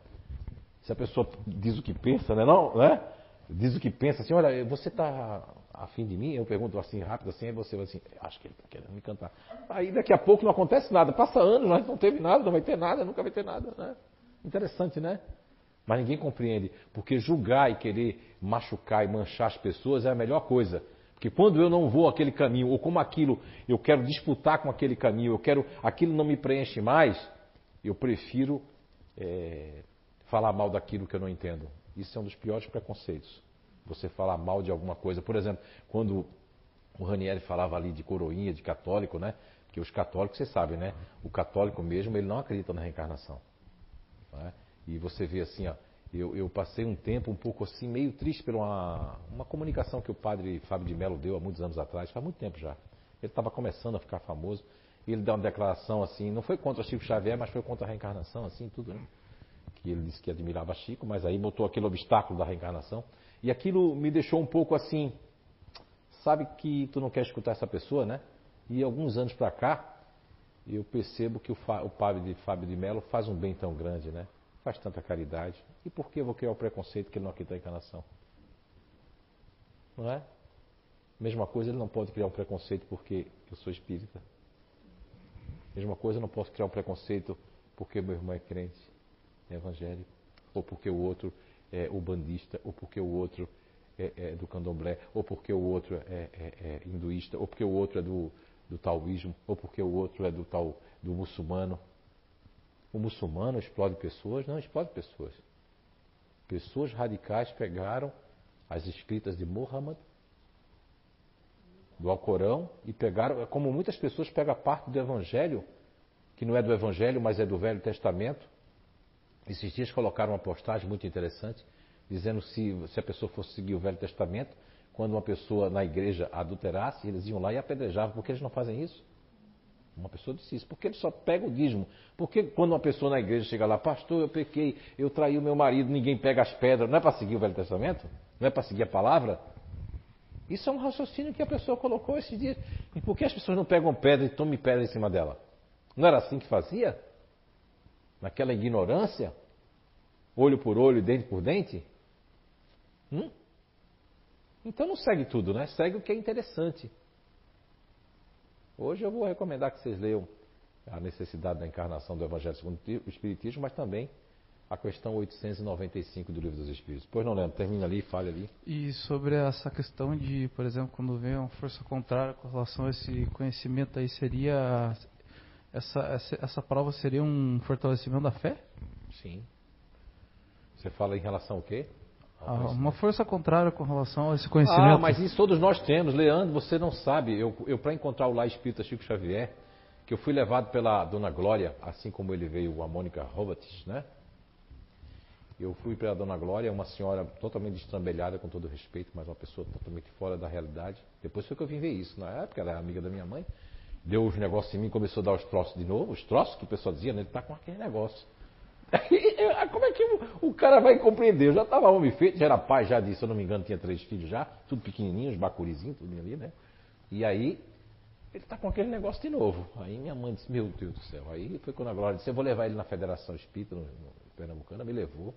Se a pessoa diz o que pensa, né? Não, né? Diz o que pensa, assim, olha, você está afim de mim? Eu pergunto assim, rápido assim, aí você vai assim, acho que ele está querendo me cantar. Aí daqui a pouco não acontece nada, passa anos, não teve nada, não vai ter nada, nunca vai ter nada, né? Interessante, né? Mas ninguém compreende, porque julgar e querer machucar e manchar as pessoas é a melhor coisa. Porque quando eu não vou aquele caminho, ou como aquilo eu quero disputar com aquele caminho, eu quero aquilo não me preenche mais, eu prefiro é, falar mal daquilo que eu não entendo. Isso é um dos piores preconceitos. Você falar mal de alguma coisa. Por exemplo, quando o Ranieri falava ali de coroinha, de católico, né? Que os católicos, você sabe, né? O católico mesmo, ele não acredita na reencarnação. É? E você vê assim, ó, eu, eu, passei um tempo um pouco assim, meio triste por uma, uma comunicação que o padre Fábio de Mello deu há muitos anos atrás, faz muito tempo já. Ele estava começando a ficar famoso, e ele deu uma declaração assim, não foi contra Chico Xavier, mas foi contra a reencarnação, assim, tudo, né? Que ele disse que admirava Chico, mas aí botou aquele obstáculo da reencarnação. E aquilo me deixou um pouco assim, sabe que tu não quer escutar essa pessoa, né? E alguns anos para cá, eu percebo que o, o padre Fábio de Mello faz um bem tão grande, né? faz tanta caridade. E por que eu vou criar o preconceito que ele não acredita a encarnação? Não é? Mesma coisa, ele não pode criar um preconceito porque eu sou espírita. Mesma coisa, eu não posso criar um preconceito porque meu irmão é crente, evangélico, ou porque o outro é ubandista, ou porque o outro é, é do candomblé, ou porque o outro é, é, é hinduísta, ou porque o outro é do, do taoísmo, ou porque o outro é do tal do muçulmano. O muçulmano explode pessoas? Não explode pessoas. Pessoas radicais pegaram as escritas de Muhammad, do Alcorão, e pegaram, como muitas pessoas pegam parte do Evangelho, que não é do Evangelho, mas é do Velho Testamento. Esses dias colocaram uma postagem muito interessante, dizendo se, se a pessoa fosse seguir o Velho Testamento, quando uma pessoa na igreja adulterasse, eles iam lá e apedrejavam. Por que eles não fazem isso? Uma pessoa disse isso, porque ele só pega o dízimo. Porque quando uma pessoa na igreja chega lá, pastor, eu pequei, eu traí o meu marido, ninguém pega as pedras, não é para seguir o Velho Testamento? Não é para seguir a palavra? Isso é um raciocínio que a pessoa colocou esses dias. E por que as pessoas não pegam pedra e tomam pedra em cima dela? Não era assim que fazia? Naquela ignorância? Olho por olho, dente por dente? Hum? Então não segue tudo, né? Segue o que é interessante. Hoje eu vou recomendar que vocês leiam a necessidade da encarnação do Evangelho segundo o Espiritismo, mas também a questão 895 do Livro dos Espíritos. Pois não lembro, termina ali, fale ali. E sobre essa questão de, por exemplo, quando vem uma força contrária com relação a esse conhecimento aí, seria. Essa, essa, essa prova seria um fortalecimento da fé? Sim. Você fala em relação ao quê? Ah, uma força contrária com relação a esse conhecimento. Ah, mas isso todos nós temos. Leandro, você não sabe. Eu, eu para encontrar o lá espírita Chico Xavier, que eu fui levado pela Dona Glória, assim como ele veio a Mônica Roberts, né? Eu fui para a Dona Glória, uma senhora totalmente destrambelhada, com todo respeito, mas uma pessoa totalmente fora da realidade. Depois foi que eu vim ver isso. Na época, ela era amiga da minha mãe. Deu os negócios em mim, começou a dar os troços de novo. Os troços que o pessoal dizia, né? Ele está com aquele negócio. Como é que o, o, cara vai compreender? Eu já estava homem feito, já era pai já de, se eu não me engano, tinha três filhos já, tudo pequenininhos, bacurizinhos, tudo ali, né? E aí, ele está com aquele negócio de novo. Aí minha mãe disse, meu Deus do céu. Aí foi quando a Glória disse, eu vou levar ele na Federação Espírita, no, no Pernambucana, me levou.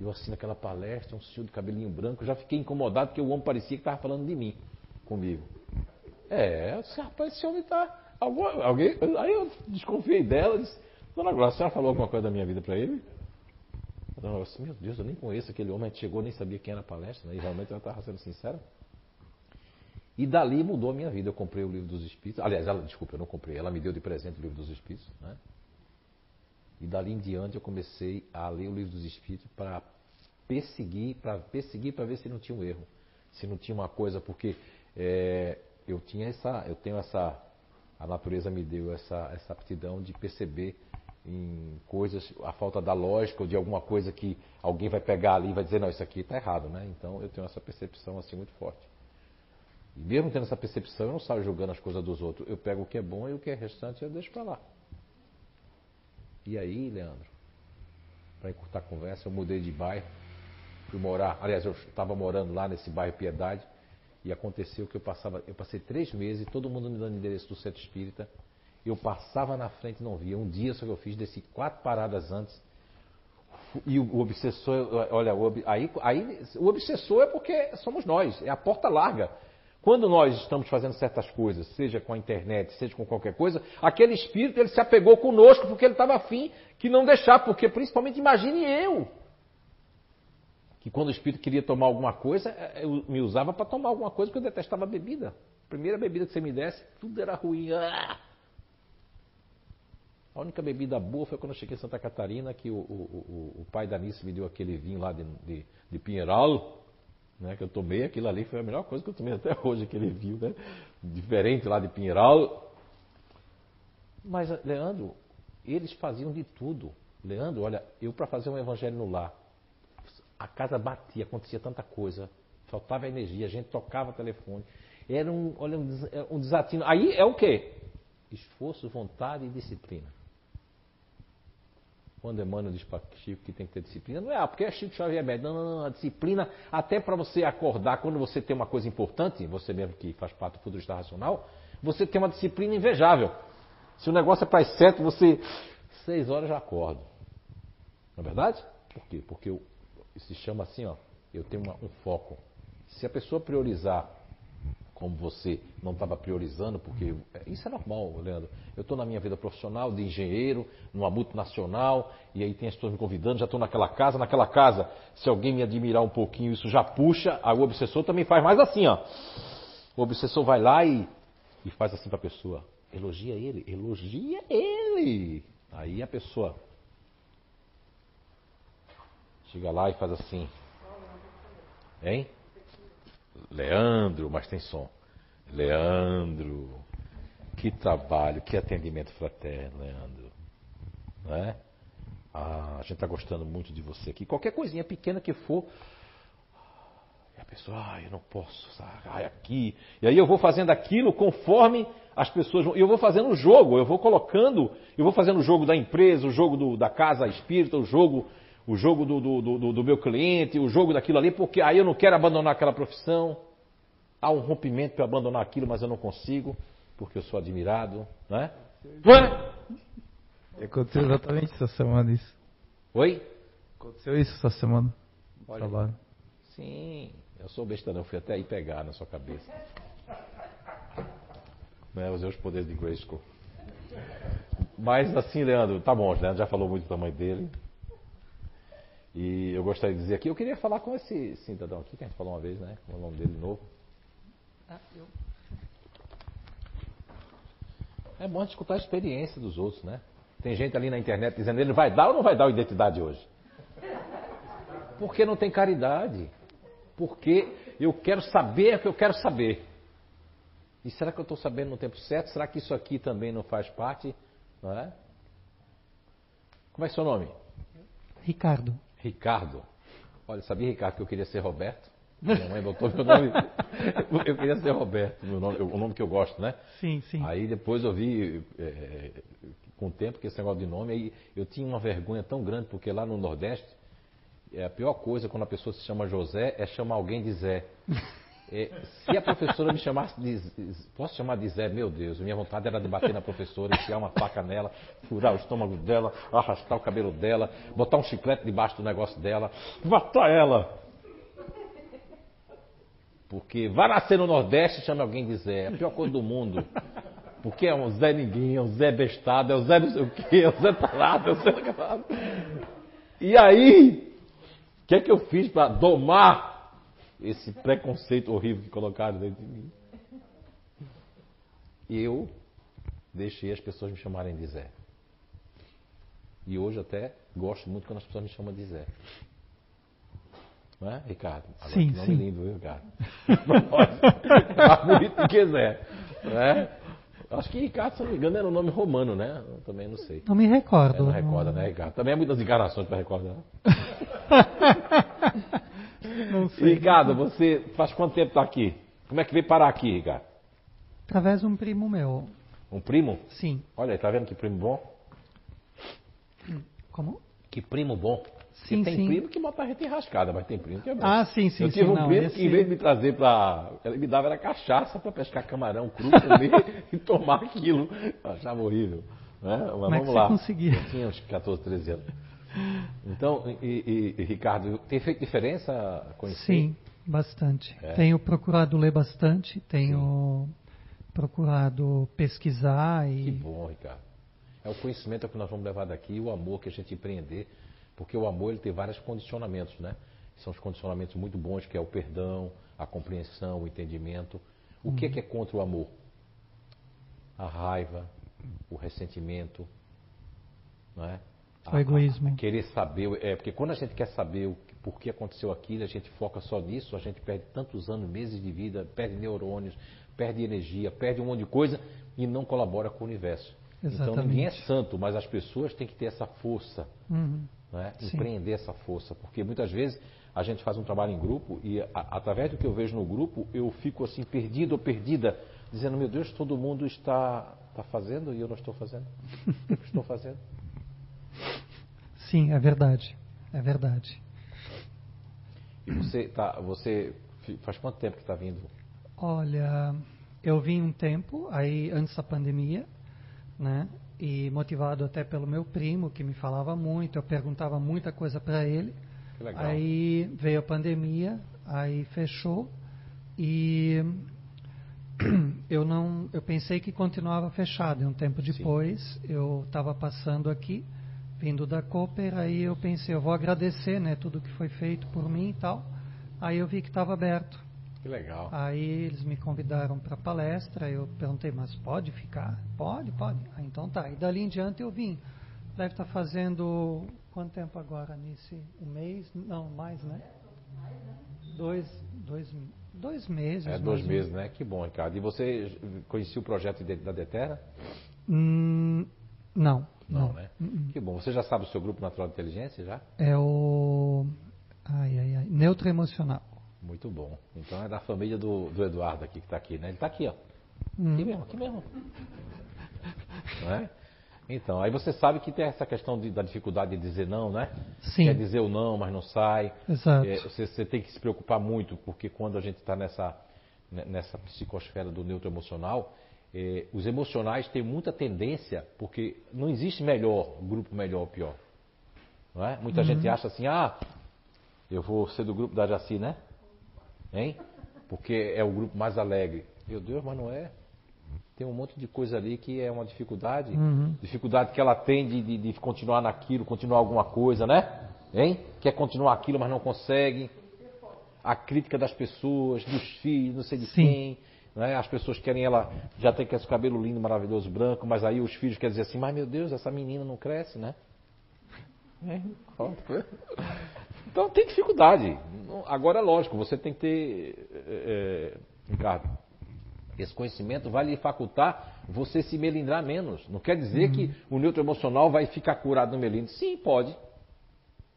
Eu assim naquela palestra, um senhor de cabelinho branco, já fiquei incomodado porque o homem parecia que estava falando de mim comigo. É, disse, rapaz, esse homem está. Alguém, aí eu desconfiei dela, disse, Dona Glória, a senhora falou alguma coisa da minha vida para ele? A dona Glória, meu Deus, eu nem conheço aquele homem, chegou, nem sabia quem era a palestra, né? e realmente ela estava sendo sincera. E dali mudou a minha vida. Eu comprei o livro dos Espíritos. Aliás, ela, desculpa, eu não comprei, ela me deu de presente o livro dos Espíritos. Né? E dali em diante eu comecei a ler o livro dos Espíritos para perseguir, para perseguir para ver se não tinha um erro, se não tinha uma coisa, porque é, eu tinha essa, eu tenho essa, a natureza me deu essa, essa aptidão de perceber em coisas, a falta da lógica ou de alguma coisa que alguém vai pegar ali e vai dizer, não, isso aqui está errado, né? Então eu tenho essa percepção assim muito forte. E mesmo tendo essa percepção, eu não saio julgando as coisas dos outros. Eu pego o que é bom e o que é restante eu deixo para lá. E aí, Leandro, para encurtar a conversa, eu mudei de bairro, fui morar, aliás, eu estava morando lá nesse bairro Piedade, e aconteceu que eu passava, eu passei três meses, todo mundo me dando endereço do centro espírita, eu passava na frente e não via. Um dia só que eu fiz, desci quatro paradas antes. E o, obsessor, olha, aí, aí o obsessor é porque somos nós, é a porta larga. Quando nós estamos fazendo certas coisas, seja com a internet, seja com qualquer coisa, aquele espírito ele se apegou conosco porque ele estava afim que não deixar, porque principalmente imagine eu, que quando o espírito queria tomar alguma coisa, é, eu me usava para tomar alguma coisa porque eu detestava bebida. A primeira bebida que você me desse, tudo era ruim. Ah! A única bebida boa foi quando eu cheguei em Santa Catarina, que o, o, o, o pai da Nice me deu aquele vinho lá de, de, de Pinheiral, né, que eu tomei, aquilo ali foi a melhor coisa que eu tomei até hoje, aquele vinho, né? Diferente lá de Pinheiral. Mas, Leandro, eles faziam de tudo. Leandro, olha, eu para fazer um evangelho no lar, a casa batia, acontecia tanta coisa, faltava energia, a gente tocava telefone. Era um, olha, um desatino. Aí é o quê? Esforço, vontade e disciplina. Quando Emmanuel diz para Chico que tem que ter disciplina, não é ah, porque é Chico Xavier médio. Não, não, não. A disciplina, até para você acordar, quando você tem uma coisa importante, você mesmo que faz parte do futurista racional, você tem uma disciplina invejável. Se o negócio é para as sete, você. Seis horas já acordo. Não é verdade? Por quê? Porque se chama assim, ó, eu tenho uma, um foco. Se a pessoa priorizar como você não estava priorizando, porque isso é normal, Leandro. Eu estou na minha vida profissional de engenheiro, numa multinacional, e aí tem as pessoas me convidando, já estou naquela casa, naquela casa, se alguém me admirar um pouquinho, isso já puxa, aí o obsessor também faz mais assim, ó. O obsessor vai lá e, e faz assim para a pessoa, elogia ele, elogia ele. Aí a pessoa chega lá e faz assim, hein? Leandro, mas tem som. Leandro, que trabalho, que atendimento fraterno, Leandro. Não é? Ah, a gente está gostando muito de você aqui. Qualquer coisinha pequena que for, a pessoa, ah, eu não posso, ai, aqui. E aí eu vou fazendo aquilo conforme as pessoas vão. Eu vou fazendo o jogo, eu vou colocando, eu vou fazendo o jogo da empresa, o jogo do, da casa espírita, o jogo, o jogo do, do, do, do meu cliente, o jogo daquilo ali, porque aí eu não quero abandonar aquela profissão. Há um rompimento para abandonar aquilo, mas eu não consigo, porque eu sou admirado, não é? Não é? Aconteceu exatamente essa semana isso. Oi? Aconteceu isso essa semana. Olha. Trabalho. Sim, eu sou besta não, fui até aí pegar na sua cabeça. Não é, usei os poderes de Grayskull. Mas assim, Leandro, tá bom, Leandro já falou muito do tamanho dele. E eu gostaria de dizer aqui, eu queria falar com esse cidadão aqui, que a gente falou uma vez, né? Como é o nome dele de novo. É bom a gente escutar a experiência dos outros, né? Tem gente ali na internet dizendo, ele vai dar ou não vai dar a identidade hoje? Porque não tem caridade. Porque eu quero saber o que eu quero saber. E será que eu estou sabendo no tempo certo? Será que isso aqui também não faz parte? Não é? Como é seu nome? Ricardo. Ricardo. Olha, sabia, Ricardo, que eu queria ser Roberto? Minha mãe botou meu nome. Eu queria ser Roberto, nome, o nome que eu gosto, né? Sim, sim. Aí depois eu vi, é, com o tempo, que esse negócio de nome, aí eu tinha uma vergonha tão grande, porque lá no Nordeste, é a pior coisa quando a pessoa se chama José é chamar alguém de Zé. É, se a professora me chamasse de. Posso chamar de Zé? Meu Deus, minha vontade era de bater na professora, enfiar uma faca nela, furar o estômago dela, arrastar o cabelo dela, botar um chiclete debaixo do negócio dela, matar ela. Porque vai nascer no Nordeste e chama alguém de Zé. É a pior coisa do mundo. Porque é um Zé Ninguém, é um Zé Bestado, é o Zé não sei o quê, é o Zé Talado, é o Zé Calado. E aí, o que é que eu fiz para domar esse preconceito horrível que colocaram dentro de mim? Eu deixei as pessoas me chamarem de Zé. E hoje até gosto muito quando as pessoas me chamam de Zé. Não é, Ricardo? Agora, Sim, que nome sim. lindo, viu, Ricardo? Mais bonito que Zé. Não é? Acho que Ricardo, se não me engano, era um nome romano, né? Eu também não sei. Não me É, recordo. não recorda, né, Ricardo? Também é muitas encarnações para recordar. Não sei. Ricardo, você faz quanto tempo está aqui? Como é que veio parar aqui, Ricardo? Através de um primo meu. Um primo? Sim. Olha tá vendo que primo bom? Como? Que primo bom. Sim, tem sim. primo que bota a gente enrascada, mas tem primo que é bom. Ah, sim, sim, Eu sim. tive um não, primo esse- que, em vez de me trazer para. Ele me dava era cachaça para pescar camarão cru, comer e tomar aquilo. Eu achava horrível. Né? Mas Como é que vamos você lá. conseguia? Eu tinha uns 14, 13 anos. Então, e, e- Ricardo, tem feito diferença conhecer? Sim, bastante. É. Tenho procurado ler bastante, tenho procurado pesquisar Que e. bom, Ricardo. É o conhecimento que nós vamos levar daqui o amor que a gente empreender. Porque o amor ele tem vários condicionamentos, né? São os condicionamentos muito bons, que é o perdão, a compreensão, o entendimento. O que é que é contra o amor? A raiva, o ressentimento, não é? O egoísmo. querer saber, é porque quando a gente quer saber o, por que aconteceu aquilo, a gente foca só nisso, a gente perde tantos anos, meses de vida, perde neurônios, perde energia, perde um monte de coisa e não colabora com o universo. Então Exatamente. ninguém é santo, mas as pessoas têm que ter essa força, Uhum. né? Empreender essa força, porque muitas vezes a gente faz um trabalho em grupo e a- através do que eu vejo no grupo eu fico assim perdido ou perdida, dizendo meu Deus todo mundo está está fazendo e eu não estou fazendo, eu estou fazendo? Sim, é verdade. É verdade. E você tá, você faz quanto tempo que está vindo? Olha, eu vim um tempo, aí antes da pandemia, né? E motivado até pelo meu primo, que me falava muito, eu perguntava muita coisa para ele. Que legal. Aí veio a pandemia, aí fechou e eu não, eu pensei que continuava fechado. E um tempo depois eu estava passando aqui, vindo da Cooper, aí eu pensei, eu vou agradecer, né, tudo que foi feito por mim e tal. Aí eu vi que estava aberto. Que legal. Aí eles me convidaram para palestra, eu perguntei, mas pode ficar? Pode, pode. Ah, então tá. E dali em diante eu vim. Deve estar fazendo quanto tempo agora nesse um mês? Não, mais, né? Dois, dois, dois meses. É dois meses, né? Que bom, Ricardo. E você conhecia o projeto da Detera? Hum, não, Não, não. né? Hum, Que bom. Você já sabe o seu grupo natural de inteligência já? É o ai, ai, ai, neutro emocional. Muito bom. Então é da família do, do Eduardo aqui que está aqui, né? Ele está aqui, ó. Hum. Aqui mesmo, aqui mesmo. Não é? Então, aí você sabe que tem essa questão de- da dificuldade de dizer não, né? Sim. Quer dizer o não, mas não sai. Exato. É, você, você tem que se preocupar muito, porque quando a gente está nessa, ne- nessa psicosfera do neutro emocional, é, os emocionais têm muita tendência, porque não existe melhor, grupo melhor ou pior. Não é? Muita gente acha assim, ah, eu vou ser do grupo da Jaci, né? Hein? Porque é o grupo mais alegre. Meu Deus, mas não é. Tem um monte de coisa ali que é uma dificuldade. Uhum. Dificuldade que ela tem de, de- de continuar naquilo, continuar alguma coisa, né? Hein? Quer continuar aquilo, mas não consegue. A crítica das pessoas, dos filhos, não sei de Sim. quem. Né? As pessoas querem ela, já tem com esse cabelo lindo, maravilhoso, branco, mas aí os filhos querem dizer assim, mas meu Deus, essa menina não cresce, né? É, Então tem dificuldade. Agora, lógico, você tem que ter, é, é, Ricardo, esse conhecimento vai lhe facultar você se melindrar menos. Não quer dizer que o neutro emocional vai ficar curado no melindre. Sim, pode.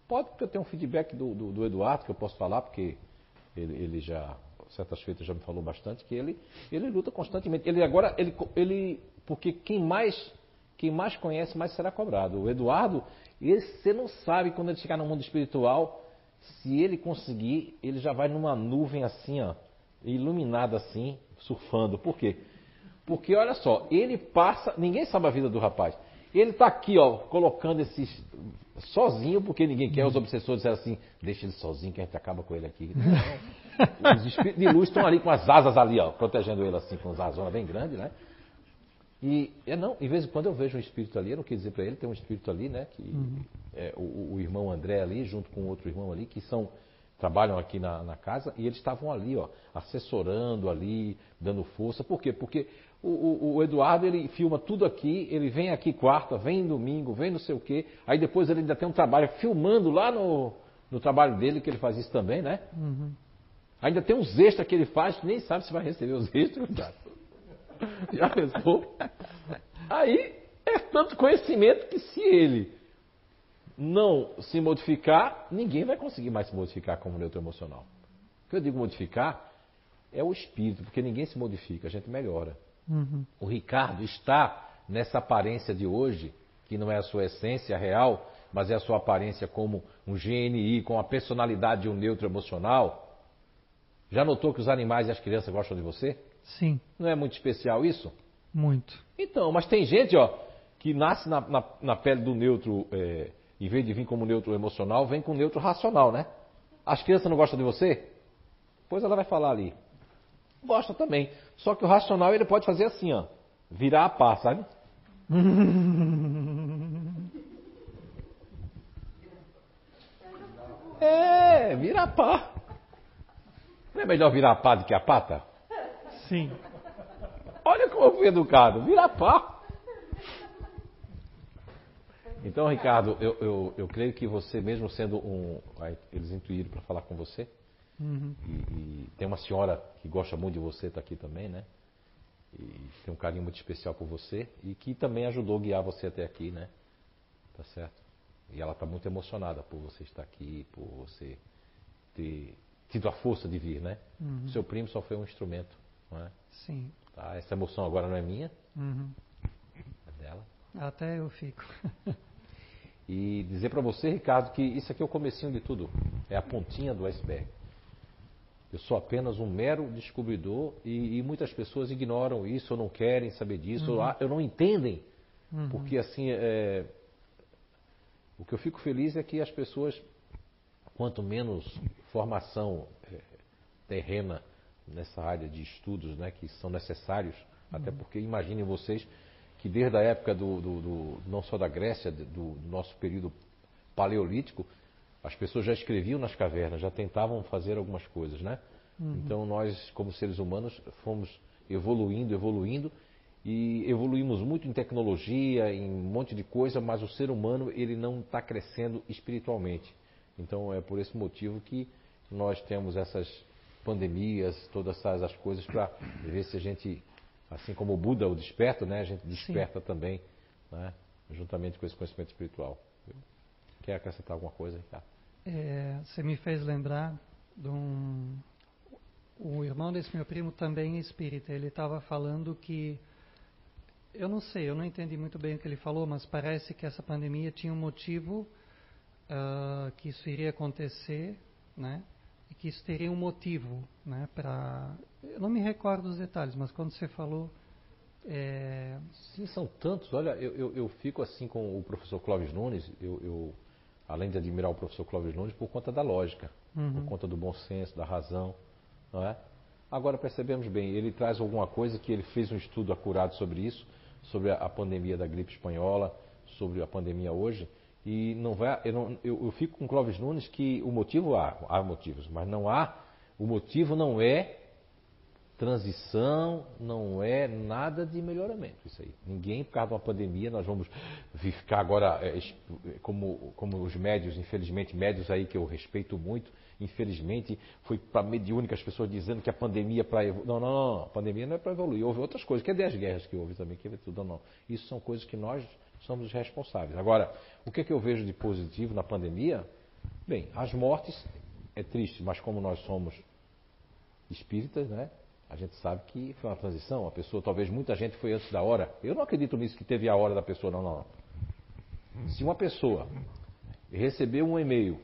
Pode, porque eu tenho um feedback do, do- do Eduardo que eu posso falar, porque ele, ele já, certas feitas já me falou bastante, que ele, ele luta constantemente. Ele agora, ele, ele, porque quem mais, quem mais conhece, mais será cobrado. O Eduardo, ele, você não sabe quando ele chegar no mundo espiritual, se ele conseguir, ele já vai numa nuvem assim, ó, iluminada assim, surfando. Por quê? Porque olha só, ele passa, ninguém sabe a vida do rapaz. Ele está aqui, ó, colocando esses sozinho, porque ninguém quer. Os obsessores disseram assim: deixa ele sozinho que a gente acaba com ele aqui. Não. Os espíritos de luz estão ali com as asas ali, ó, protegendo ele assim, com as asas bem grandes, né? E é não, em vez em quando eu vejo um espírito ali, eu não quis dizer para ele, tem um espírito ali, né? Que é o, o irmão André ali, junto com outro irmão ali, que são trabalham aqui na, na casa e eles estavam ali, ó, assessorando ali, dando força. Por quê? Porque o, o- o Eduardo ele filma tudo aqui, ele vem aqui quarta, vem domingo, vem não sei o quê. Aí depois ele ainda tem um trabalho filmando lá no, no trabalho dele, que ele faz isso também, né? Ainda tem uns extras que ele faz, que nem sabe se vai receber os extras, cara. Já pensou? Aí é tanto conhecimento que se ele não se modificar, ninguém vai conseguir mais se modificar como neutro emocional. O que eu digo modificar é o espírito, porque ninguém se modifica, a gente melhora. Uhum. O Ricardo está nessa aparência de hoje, que não é a sua essência real, mas é a sua aparência como um GNI, com a personalidade de um neutro emocional. Já notou que os animais e as crianças gostam de você? Sim, Não é muito especial isso? muito. Então, mas tem gente, ó, que nasce na, na- na pele do neutro, é, em vez de vir como neutro emocional, vem com neutro racional, né? As crianças não gostam de você? Pois ela vai falar ali. Gosta também. Só que o racional ele pode fazer assim, ó. Virar a pá, sabe? É, vira a pá. Não é melhor virar a pá do que a pata? Sim. Olha como eu fui educado, vira pá. Então, Ricardo, eu, eu, eu creio que você, mesmo sendo um. Eles intuíram para falar com você. Uhum. E, e tem uma senhora que gosta muito de você, está aqui também, né? E tem um carinho muito especial por você. E que também ajudou a guiar você até aqui, né? Tá certo? E ela está muito emocionada por você estar aqui, por você ter tido a força de vir, né? Uhum. Seu primo só foi um instrumento, não é? Sim. Tá? Essa emoção agora não é minha, Uhum. é dela. Até eu fico. E dizer para você, Ricardo, que isso aqui é o comecinho de tudo. É a pontinha do iceberg. Eu sou apenas um mero descobridor e, e muitas pessoas ignoram isso, ou não querem saber disso, ou, ah, ou não entendem. Uhum. Porque assim, é, o que eu fico feliz é que as pessoas, quanto menos formação é, terrena nessa área de estudos né, que são necessários, até porque imaginem vocês que desde a época do, do- do- não só da Grécia, do, do nosso período paleolítico, as pessoas já escreviam nas cavernas, já tentavam fazer algumas coisas, né? Então nós, como seres humanos, fomos evoluindo, evoluindo e evoluímos muito em tecnologia, em um monte de coisa, mas o ser humano ele não está crescendo espiritualmente. Então é por esse motivo que nós temos essas pandemias, todas essas as coisas para ver se a gente, assim como o Buda, o desperta, né? A gente desperta também, né? Juntamente com esse conhecimento espiritual. Quer acrescentar alguma coisa, Ricardo? É, você me fez lembrar de um o irmão desse meu primo também é espírita. Ele estava falando que. Eu não sei, eu não entendi muito bem o que ele falou, mas parece que essa pandemia tinha um motivo uh, que isso iria acontecer, né? E que isso teria um motivo, né? Para. Eu não me recordo dos detalhes, mas quando você falou. É... Sim, são tantos. Olha, eu, eu, eu, fico assim com o professor Clóvis Nunes, eu, eu, além de admirar o professor Clóvis Nunes, por conta da lógica, uhum. por conta do bom senso, da razão. Não é? Agora percebemos bem, ele traz alguma coisa que ele fez um estudo acurado sobre isso, sobre a, pandemia da gripe espanhola, sobre a pandemia hoje, e não vai, eu, não, eu, eu fico com Clóvis Nunes que o motivo há, há motivos, mas não há, o motivo não é transição, não é nada de melhoramento isso aí. Ninguém, por causa de uma pandemia, nós vamos ficar agora é, como, como os médios, infelizmente, médios aí que eu respeito muito, infelizmente, foi para mediúnica as pessoas dizendo que a pandemia é para evoluir. Não, não, não, a pandemia não é para evoluir. Houve outras coisas. Cadê as guerras que houve também? Que tudo não. Isso são coisas que nós somos os responsáveis. Agora, o que, é que eu vejo de positivo na pandemia? Bem, as mortes é triste, mas como nós somos espíritas, né? A gente sabe que foi uma transição. A pessoa, talvez muita gente foi antes da hora. Eu não acredito nisso que teve a hora da pessoa, não, não. Se uma pessoa recebeu um e-mail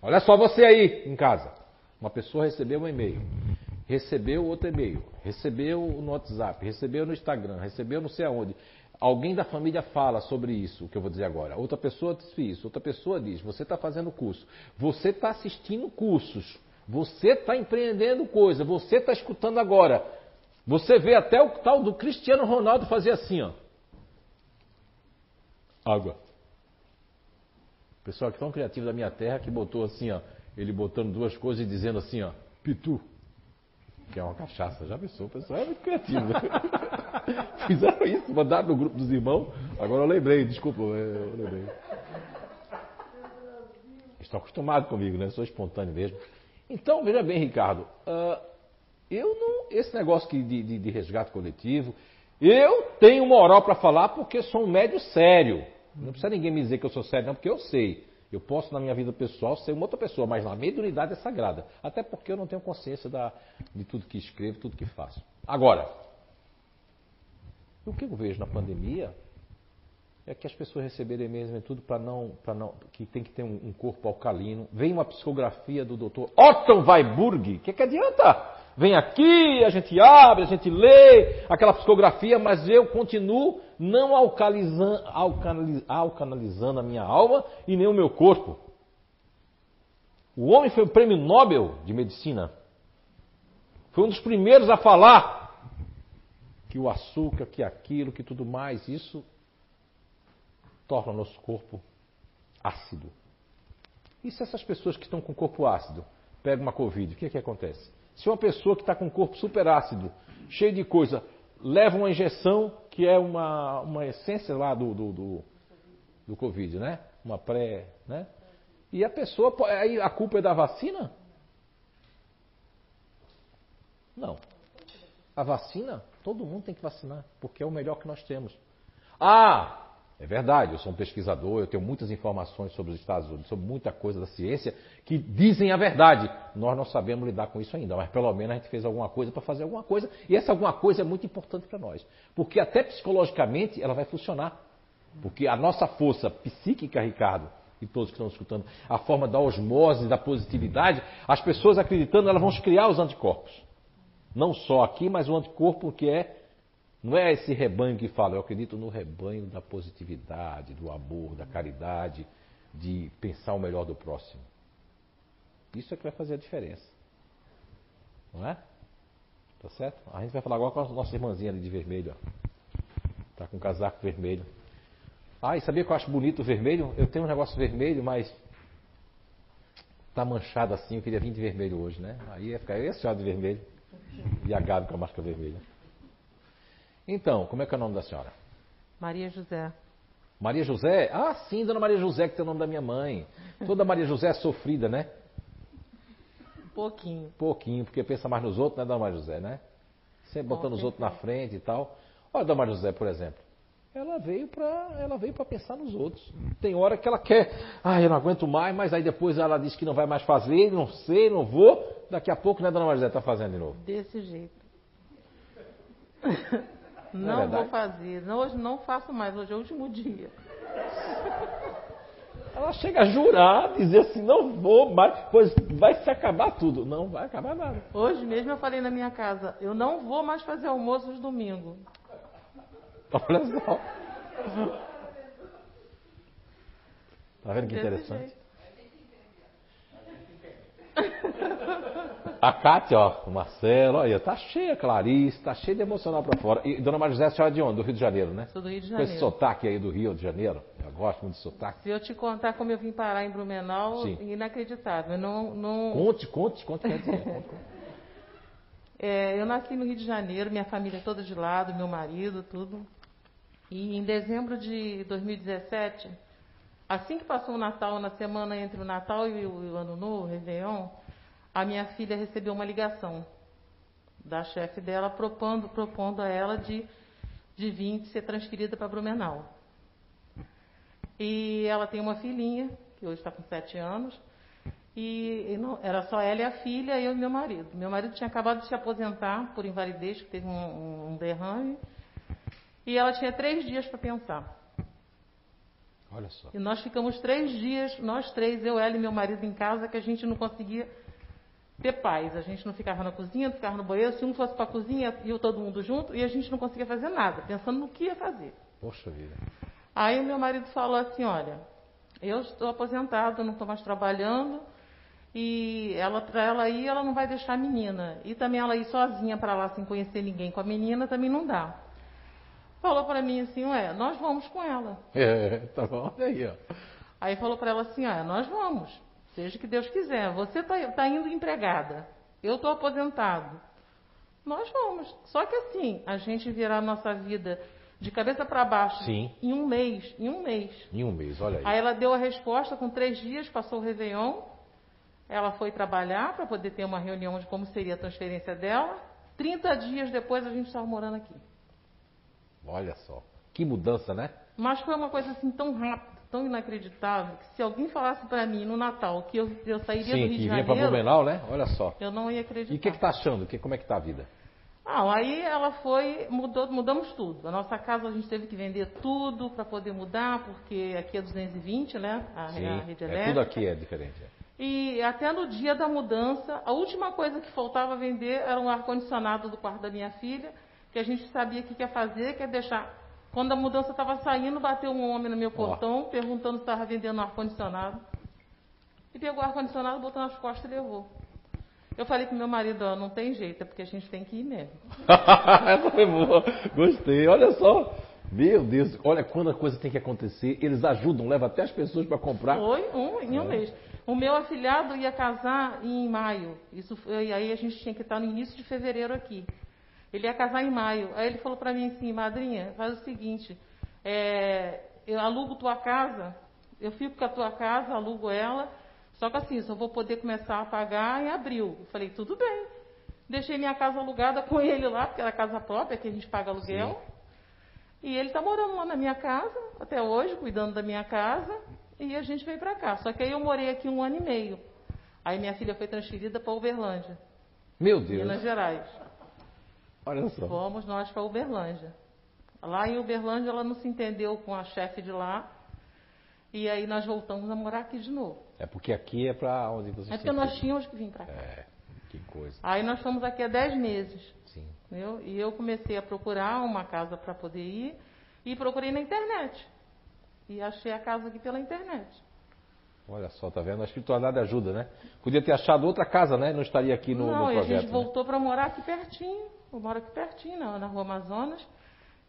Olha só você aí em casa. Uma pessoa recebeu um e-mail, recebeu outro e-mail, recebeu no WhatsApp, recebeu no Instagram, recebeu não sei aonde. Alguém da família fala sobre isso, o que eu vou dizer agora. Outra pessoa diz isso, outra pessoa diz, você está fazendo curso, você está assistindo cursos, você está empreendendo coisa, você está escutando agora. Você vê até o tal do Cristiano Ronaldo fazer assim, ó. Água pessoal que tão criativo da minha terra que botou assim, ó, ele botando duas coisas e dizendo assim, ó, pitu, que é uma cachaça. Já pensou? O pessoal é muito criativo. Fizeram isso, mandaram no grupo dos irmãos. Agora eu lembrei, desculpa, eu lembrei. Estão acostumados comigo, né? Sou espontâneo mesmo. Então, veja bem, Ricardo, uh, eu não. Esse negócio de, de, de resgate coletivo, eu tenho moral para falar porque sou um médio sério. Não precisa ninguém me dizer que eu sou sério, não, porque eu sei. Eu posso, na minha vida pessoal, ser uma outra pessoa, mas na mediunidade é sagrada. Até porque eu não tenho consciência da, de tudo que escrevo, tudo que faço. Agora, o que eu vejo na pandemia é que as pessoas receberem mesmo tudo para não, não. que tem que ter um, um, corpo alcalino. Vem uma psicografia do doutor Otto Weiburg. O que, que adianta? Vem aqui, a gente abre, a gente lê aquela psicografia, mas eu continuo não alcalizando, a minha alma e nem o meu corpo. O homem foi o prêmio Nobel de Medicina. Foi um dos primeiros a falar que o açúcar, que aquilo, que tudo mais, isso torna o nosso corpo ácido. E se essas pessoas que estão com o corpo ácido pegam uma Covid, o que, é que acontece? Se uma pessoa que está com o corpo super ácido, cheio de coisa, leva uma injeção que é uma, uma essência lá do, do, do, do Covid, né? Uma pré, né? E a pessoa, aí a culpa é da vacina? Não. A vacina, todo mundo tem que vacinar, porque é o melhor que nós temos. Ah, é verdade, eu sou um pesquisador, eu tenho muitas informações sobre os Estados Unidos, sobre muita coisa da ciência que dizem a verdade. Nós não sabemos lidar com isso ainda, mas pelo menos a gente fez alguma coisa para fazer alguma coisa, e essa alguma coisa é muito importante para nós, porque até psicologicamente ela vai funcionar. Porque a nossa força psíquica, Ricardo, e todos que estão escutando, a forma da osmose, da positividade, as pessoas acreditando, elas vão criar os anticorpos. Não só aqui, mas o anticorpo que é não é esse rebanho que fala, eu acredito no rebanho da positividade, do amor, da caridade, de pensar o melhor do próximo. Isso é que vai fazer a diferença. Não é? Tá certo? A gente vai falar agora com a nossa irmãzinha ali de vermelho. Ó. Tá com um casaco vermelho. Ah, e sabia que eu acho bonito o vermelho? Eu tenho um negócio vermelho, mas tá manchado assim, eu queria vir de vermelho hoje, né? Aí ia ficar eu a senhora de vermelho. E a Gabi com a marca vermelha. Então, como é que é o nome da senhora? Maria José. Maria José? Ah, sim, Dona Maria José, que tem o nome da minha mãe. Toda Maria José é sofrida, né? Pouquinho. Pouquinho, porque pensa mais nos outros, né, Dona Maria José, né? Sempre botando os outros na frente e tal. Olha, Dona Maria José, por exemplo. Ela veio para ela veio para pensar nos outros. Tem hora que ela quer, ah, eu não aguento mais, mas aí depois ela diz que não vai mais fazer, não sei, não vou. Daqui a pouco, né, dona Marisé, tá fazendo de novo? Desse jeito. Não é Não, vou verdade? fazer. Não, hoje não faço mais, hoje é o último dia. Ela chega a jurar, dizer assim, não vou mais, pois vai se acabar tudo. Não vai acabar nada. Hoje mesmo eu falei na minha casa, eu não vou mais fazer almoço aos domingos. Olha só. Tá vendo que Desse interessante? jeito. A Cátia, ó, o Marcelo, olha, tá cheia, Clarice, tá cheia de emocional pra fora. E Dona Maria José, a senhora é de onde? Do Rio de Janeiro, né? Sou do Rio de Com esse Janeiro. sotaque aí do Rio de Janeiro. Eu gosto muito de sotaque. Se eu te contar como eu vim parar em Blumenau, Sim. inacreditável. Não, não, Conte, conte, conte. dizer, conte, conte. É, eu nasci no Rio de Janeiro, minha família toda de lado, meu marido, tudo. E em dezembro de 2017, assim que passou o Natal, na semana entre o Natal e o, e o Ano Novo, o Réveillon, a minha filha recebeu uma ligação da chefe dela propondo, propondo a ela de, de vir ser transferida para Blumenau. E ela tem uma filhinha, que hoje está com sete anos, e, e não- era só ela e a filha, eu e meu marido. Meu marido tinha acabado de se aposentar por invalidez, que teve um, um derrame, e ela tinha três dias para pensar. Olha só. E nós ficamos três dias, nós três, eu, ela e meu marido em casa, que a gente não conseguia ter paz. A gente não ficava na cozinha, não ficava no banheiro. Se um fosse para a cozinha, ia todo mundo junto, e a gente não conseguia fazer nada, pensando no que ia fazer. Poxa vida. Aí o meu marido falou assim, olha, eu estou aposentado, não estou mais trabalhando, e ela para ela ir, ela não vai deixar a menina. E também ela ir sozinha para lá sem conhecer ninguém com a menina também não dá. Falou para mim assim, ué, nós vamos com ela. É, tá bom. Aí, ó. Aí falou para ela assim, ah, nós vamos, seja o que Deus quiser. Você está indo empregada, eu estou aposentado. Nós vamos. Só que assim, a gente virar a nossa vida de cabeça para baixo Sim. em um mês, em um mês. Em um mês, olha aí. Aí ela deu a resposta com três dias, passou o Réveillon. Ela foi trabalhar para poder ter uma reunião de como seria a transferência dela. 30 dias depois a gente estava morando aqui. Olha só. Que mudança, né? Mas foi uma coisa assim tão rápida, tão inacreditável, que se alguém falasse para mim no Natal que eu, eu sairia do Sim, Rio que de vinha pra Janeiro, Blumenau, né? Olha só. eu não ia acreditar. E o que que tá achando? Que, como é que tá a vida? Ah, aí ela foi, mudou, mudamos tudo. A nossa casa a gente teve que vender tudo para poder mudar, porque aqui é 220, né? A, Sim, a rede é, elétrica. tudo aqui é diferente. é. E até no dia da mudança, a última coisa que faltava vender era um ar-condicionado do quarto da minha filha, que a gente sabia que ia fazer, que é deixar. Quando a mudança estava saindo, bateu um homem no meu portão, perguntando se estava vendendo ar-condicionado. E pegou o ar-condicionado, botou nas costas e levou. Eu falei com meu marido, ó, não tem jeito, é porque a gente tem que ir mesmo. Essa foi boa. Gostei. Olha só. Meu Deus, olha quando a coisa tem que acontecer, eles ajudam, levam até as pessoas para comprar. Foi um em um É. mês. O meu afilhado ia casar em maio. Isso foi, e aí a gente tinha que estar no início de fevereiro aqui. Ele ia casar em maio. Aí ele falou para mim assim, madrinha, faz o seguinte, é, eu alugo tua casa, eu fico com a tua casa, alugo ela, só que assim, só vou poder começar a pagar em abril. Eu falei, tudo bem. Deixei minha casa alugada com ele lá, porque era casa própria, que a gente paga aluguel. E ele está morando lá na minha casa, até hoje, cuidando da minha casa, e a gente veio para cá. Só que aí eu morei aqui um ano e meio. Aí minha filha foi transferida para Uberlândia, Meu Deus. Minas Gerais. Olha só. Fomos nós para Uberlândia. Lá em Uberlândia ela não se entendeu com a chefe de lá. E aí nós voltamos a morar aqui de novo. É porque aqui é para onde você É porque nós tínhamos que vir para cá. É, que coisa. Aí nós fomos aqui há 10 meses. Sim. Entendeu? E eu comecei a procurar uma casa para poder ir e procurei na internet. E achei a casa aqui pela internet. Olha só, tá vendo? A espiritualidade ajuda, né? Podia ter achado outra casa, né? Não estaria aqui no, Não, no e a projeto. gente né? voltou para morar aqui pertinho. Eu moro aqui pertinho, na, na rua Amazonas.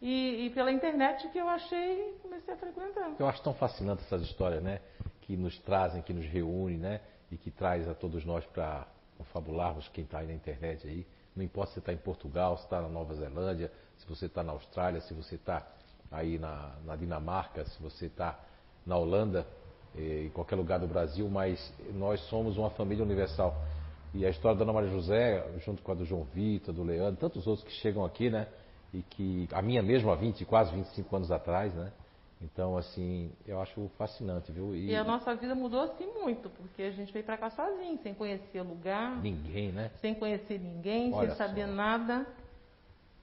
E, e pela internet que eu achei, comecei a frequentar. Eu acho tão fascinante essas histórias, né? Que nos trazem, que nos reúnem, né? E que traz a todos nós para confabularmos quem está aí na internet aí. Não importa se você está em Portugal, se está na Nova Zelândia, se você está na Austrália, se você está aí na, na Dinamarca, se você está na Holanda, eh, em qualquer lugar do Brasil, mas nós somos uma família universal. E a história da Dona Maria José, junto com a do João Vitor, do Leandro, tantos outros que chegam aqui, né? E que a minha mesmo há 20, quase 25 anos atrás, né? Então, assim, eu acho fascinante, viu? E a nossa vida mudou assim muito, porque a gente veio pra cá sozinho, sem conhecer lugar, Ninguém, né? sem conhecer ninguém, Olha sem saber só. nada.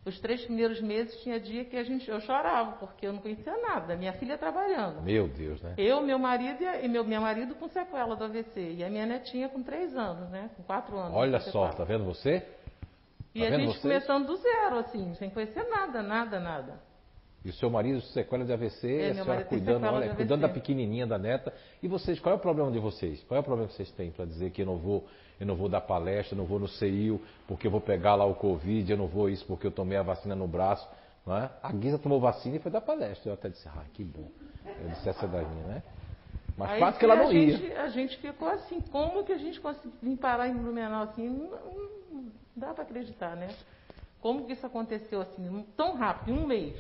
Os três primeiros meses tinha dia que a gente, eu chorava, porque eu não conhecia nada. Minha filha trabalhando. Meu Deus, né? Eu, meu marido e, meu, meu marido com sequela do AVC. E a minha netinha com três anos, né? Com quatro anos. Olha só, sequela. tá vendo você? E Tá a gente vocês? começando do zero, assim, sem conhecer nada, nada, nada. E o seu marido, sequela de AVC, É, a senhora cuidando, olha, cuidando da pequenininha, da neta. E vocês, qual é o problema de vocês? Qual é o problema que vocês têm para dizer que eu não vou, eu não vou dar palestra, eu não vou no CEIU porque eu vou pegar lá o Covid, eu não vou isso porque eu tomei a vacina no braço, é? A Guisa tomou vacina e foi dar palestra. Eu até disse, ah, que bom. Eu disse essa daí, né? Mas Aí fato que ela a não ia. gente, A gente ficou assim, como que a gente conseguiu vir parar em Blumenau assim? Não, não dá para acreditar, né? Como que isso aconteceu assim, tão rápido, em um mês?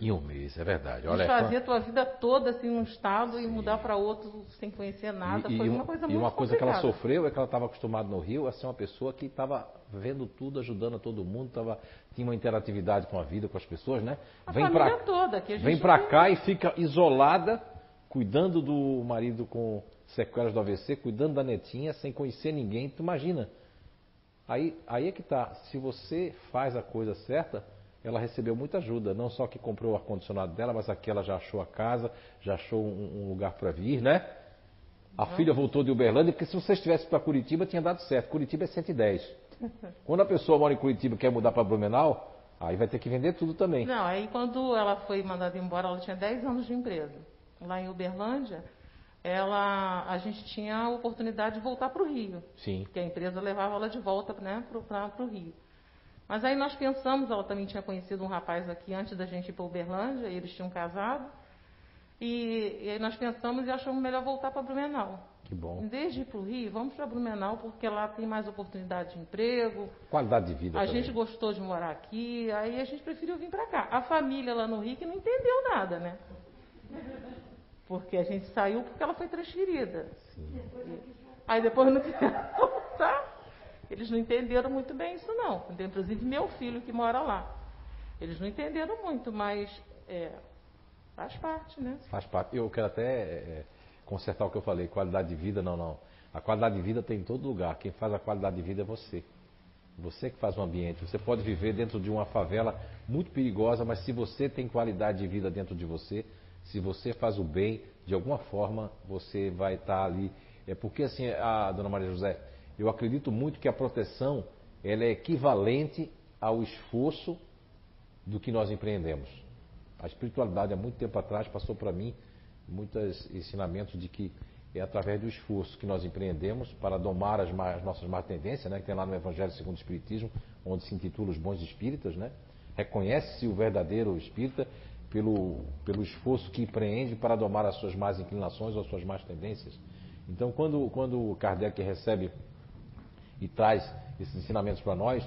Em um mês, é verdade. Olha, Desfazer a tua vida toda assim num estado e mudar para outro sem conhecer nada. E, e Foi uma, uma coisa e muito uma coisa que ela sofreu é que ela estava acostumada no Rio a ser uma pessoa que estava vendo tudo, ajudando todo mundo, tava, tinha uma interatividade com a vida, com as pessoas, né? A vem família pra, toda. Que a gente vem pra cá e fica isolada, cuidando do marido com sequelas do AVC, cuidando da netinha, sem conhecer ninguém. Tu imagina? Aí, aí é que tá. Se você faz a coisa certa, ela recebeu muita ajuda. Não só que comprou o ar-condicionado dela, mas aqui ela já achou a casa, já achou um, um lugar para vir, né? A filha voltou de Uberlândia, porque se você estivesse para Curitiba, tinha dado certo. Curitiba é 110. Quando a pessoa mora em Curitiba e quer mudar para Blumenau, aí vai ter que vender tudo também. Não, aí quando ela foi mandada embora, ela tinha 10 anos de empresa. Lá em Uberlândia, ela, a gente tinha a oportunidade de voltar para o Rio. Sim. Porque a empresa levava ela de volta né, para o Rio. Mas aí nós pensamos, ela também tinha conhecido um rapaz aqui antes da gente ir para Uberlândia, e eles tinham casado. E, e aí nós pensamos e achamos melhor voltar para Blumenau. Que bom. Em vez de ir para o Rio, vamos para Blumenau, porque lá tem mais oportunidade de emprego, Qualidade de vida a também. gente gostou de morar aqui, aí a gente preferiu vir para cá. A família lá no Rio que não entendeu nada, né? Porque a gente saiu porque ela foi transferida. Sim. Aí depois não. Eles não entenderam muito bem isso não. Inclusive meu filho que mora lá. Eles não entenderam muito, mas é, faz parte, né? Faz parte. Eu quero até é, consertar o que eu falei. Qualidade de vida, não, não. A qualidade de vida tem em todo lugar. Quem faz a qualidade de vida é você. Você que faz o ambiente. Você pode viver dentro de uma favela muito perigosa, mas se você tem qualidade de vida dentro de você, se você faz o bem, de alguma forma você vai estar ali. É porque assim, a dona Maria José, eu acredito muito que a proteção ela é equivalente ao esforço do que nós empreendemos. A espiritualidade há muito tempo atrás passou para mim muitos ensinamentos de que é através do esforço que nós empreendemos para domar as, as nossas más tendências, né, que tem lá no Evangelho segundo o Espiritismo, onde se intitula os bons espíritas, né? Reconhece-se o verdadeiro espírita pelo, pelo esforço que empreende para domar as suas más inclinações ou as suas más tendências. Então, quando, quando Kardec recebe e traz esses ensinamentos para nós,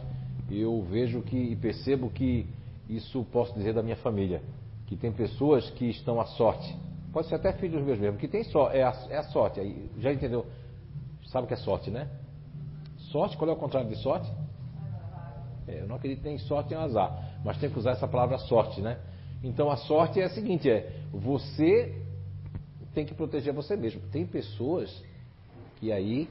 eu vejo que e percebo que isso posso dizer da minha família, que tem pessoas que estão à sorte, pode ser até filhos meus mesmo, que tem só é a, é a sorte. Aí, já entendeu? Sabe o que é sorte, né? Sorte, qual é o contrário de sorte? É, eu não acredito em sorte em azar, mas tem que usar essa palavra sorte, né? Então a sorte é a seguinte, é você tem que proteger você mesmo. Tem pessoas que aí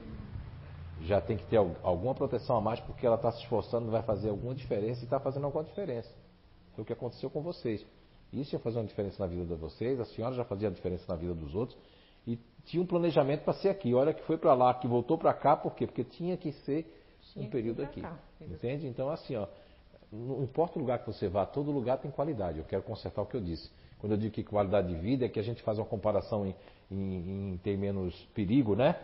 já tem que ter al- alguma proteção a mais porque ela está se esforçando, vai fazer alguma diferença e está fazendo alguma diferença. Foi o que aconteceu com vocês. Isso ia fazer uma diferença na vida de vocês, a senhora já fazia a diferença na vida dos outros e tinha um planejamento para ser aqui. Olha que foi para lá, que voltou para cá, por quê? Porque tinha que ser Tinha um período aqui. cá. Entende? Então, assim, ó, não importa o lugar que você vá, todo lugar tem qualidade. Eu quero consertar o que eu disse. Quando eu digo que qualidade de vida é que a gente faz uma comparação em, em, em ter menos perigo, né?